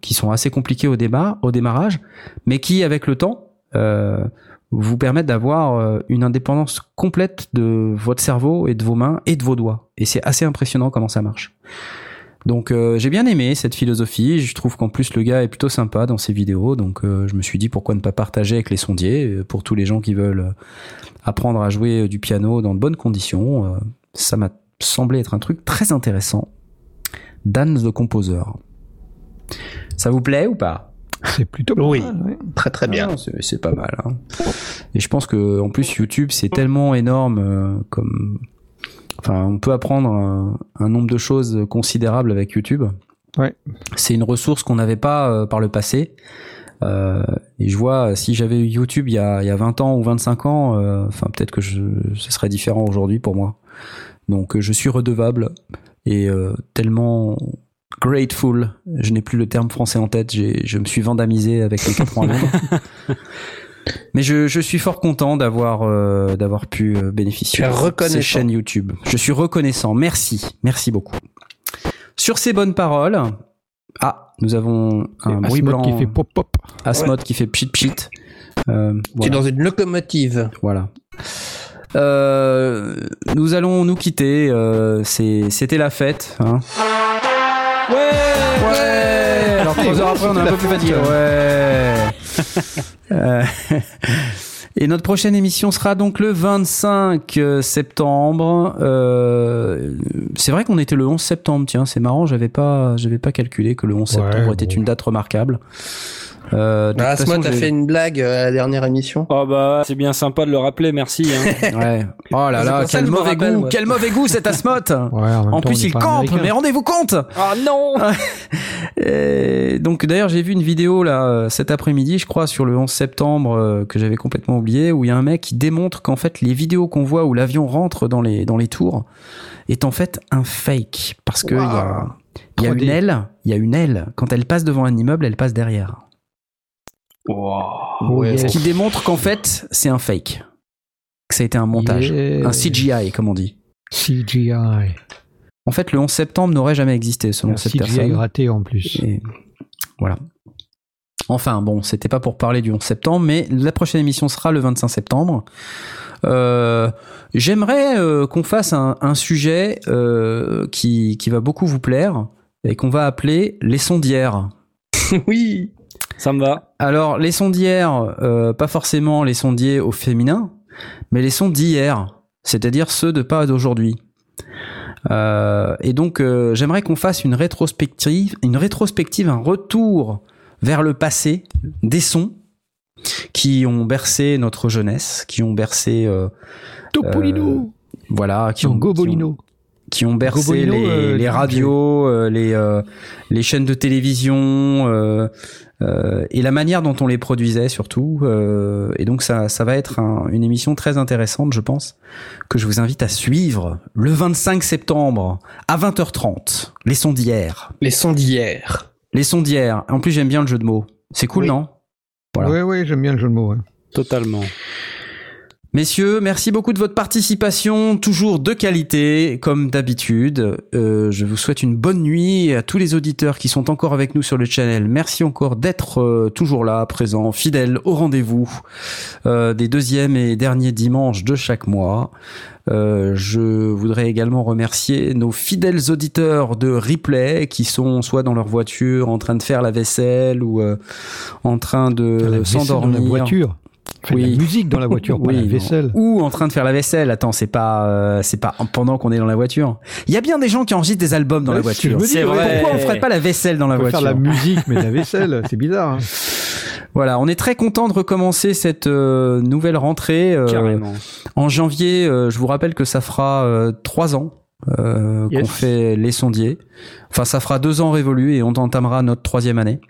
qui sont assez compliqués au, démarrage, au démarrage, mais qui, avec le temps, vous permettent d'avoir une indépendance complète de votre cerveau et de vos mains et de vos doigts. Et c'est assez impressionnant comment ça marche. Donc euh, j'ai bien aimé cette philosophie. Je trouve qu'en plus le gars est plutôt sympa dans ses vidéos. Donc euh, je me suis dit pourquoi ne pas partager avec les sondiers euh, pour tous les gens qui veulent apprendre à jouer du piano dans de bonnes conditions. ça m'a semblé être un truc très intéressant. Dan the Composer. Ça vous plaît ou pas? C'est plutôt oui, très très bien. Ah, c'est pas mal. Hein. Et je pense que en plus YouTube c'est tellement énorme comme Enfin, on peut apprendre un, nombre de choses considérables avec YouTube. Ouais. C'est une ressource qu'on n'avait pas euh, par le passé. Euh, et je vois, si j'avais eu YouTube il y, a, il y a 20 ans ou 25 ans, euh, enfin peut-être que je, ce serait différent aujourd'hui pour moi. Donc je suis redevable et tellement grateful, je n'ai plus le terme français en tête, je me suis vandamisé avec les quatre points Mais je, je, suis fort content d'avoir euh, d'avoir pu euh, bénéficier de ces chaînes YouTube. Je suis reconnaissant. Merci, merci beaucoup. Sur ces bonnes paroles, ah, nous avons un bruit blanc qui fait pop pop. Asmod qui fait pchit pchit. Euh, Tu es dans une locomotive. Voilà. Euh, nous allons nous quitter. Euh, C'était la fête. Hein. Ouais, ouais. Alors trois heures après, on est un peu plus fatigué. Ouais. Euh, et notre prochaine émission sera donc le 25 euh, septembre. Euh, c'est vrai qu'on était le 11 septembre, tiens, c'est marrant, j'avais pas, j'avais pas calculé que le 11 septembre était une date remarquable. Euh, bah, Asmod a fait une blague euh, à la dernière émission. Oh bah c'est bien sympa de le rappeler, merci. Hein. ouais. Oh là là, quel mauvais goût, quel mauvais goût cet Asmod. Ouais, en, plus il campe, mais rendez-vous compte. Oh non. Et donc d'ailleurs j'ai vu une vidéo là euh, cet après-midi, je crois, sur le 11 septembre euh, que j'avais complètement oublié, où il y a un mec qui démontre qu'en fait les vidéos qu'on voit où l'avion rentre dans les dans les tours est en fait un fake parce que il y a il y a une aile, il y a une aile. Quand elle passe devant un immeuble, elle passe derrière. Ce qui démontre qu'en fait, c'est un fake. Que ça a été un montage. Un CGI, comme on dit. CGI. En fait, le 11 septembre n'aurait jamais existé, selon un cette CGI personne. raté en plus. voilà. Enfin, bon, c'était pas pour parler du 11 septembre, mais la prochaine émission sera le 25 septembre. Euh, j'aimerais euh, qu'on fasse un, sujet euh, qui, qui va beaucoup vous plaire et qu'on va appeler les sondières. oui. Ça me va. Alors, les sons d'hier, euh, pas forcément les sondiers au féminin, mais les sons d'hier, c'est-à-dire ceux de pas d'aujourd'hui. Euh, et donc, euh, j'aimerais qu'on fasse une rétrospective, une rétrospective, un retour vers le passé des sons qui ont bercé notre jeunesse, qui ont bercé Topolino, voilà, qui ont Gobolino qui ont bercé les, les, radios, les, les chaînes de télévision, euh, et la manière dont on les produisait surtout. Euh, et donc ça, ça va être une émission très intéressante, je pense, que je vous invite à suivre le 25 septembre à 20h30. Les sons d'hier. Les sons d'hier. Les sons d'hier. En plus, j'aime bien le jeu de mots. C'est cool, non? Voilà. Oui, oui, j'aime bien le jeu de mots. Totalement. Messieurs, merci beaucoup de votre participation, toujours de qualité, comme d'habitude. Euh, je vous souhaite une bonne nuit à tous les auditeurs qui sont encore avec nous sur le channel. Merci encore d'être euh, toujours là, présents, fidèles au rendez-vous euh, des deuxièmes et derniers dimanches de chaque mois. Euh, je voudrais également remercier nos fidèles auditeurs de replay qui sont soit dans leur voiture en train de faire la vaisselle ou euh, en train de s'endormir. voiture oui. la musique dans la voiture, pas la vaisselle. Ou en train de faire la vaisselle. Attends, c'est pas, euh, c'est pas pendant qu'on est dans la voiture. Il y a bien des gens qui enregistrent des albums dans la voiture. C'est vrai. Pourquoi on ferait pas la vaisselle dans la voiture Faire la musique, mais la vaisselle, c'est bizarre. Hein. Voilà, on est très content de recommencer cette euh, nouvelle rentrée. Euh, Carrément. En janvier, je vous rappelle que ça fera trois ans qu'on fait les sondiers. Enfin, ça fera deux ans révolus et on entamera notre troisième année.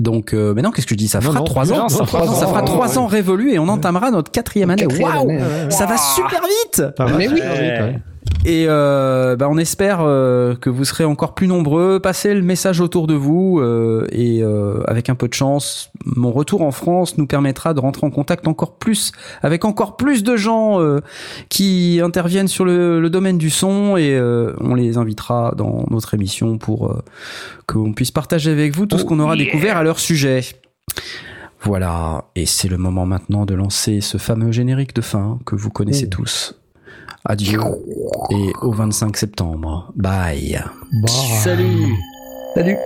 Donc, euh, mais non, qu'est-ce que je dis? Ça fera trois ans. ça, fera trois ans révolus et on entamera notre quatrième année. Waouh, ça va super vite. mais oui. Et euh, bah, on espère euh, que vous serez encore plus nombreux. Passez le message autour de vous euh, et euh, avec un peu de chance, mon retour en France nous permettra de rentrer en contact encore plus avec encore plus de gens euh, qui interviennent sur le, le, domaine du son et on les invitera dans notre émission pour qu'on puisse partager avec vous tout ce qu'on aura oh, découvert à leur sujet. Voilà, et c'est le moment maintenant de lancer ce fameux générique de fin que vous connaissez oh. tous. Adieu et au 25 septembre. Bye. Bye. Salut. Salut.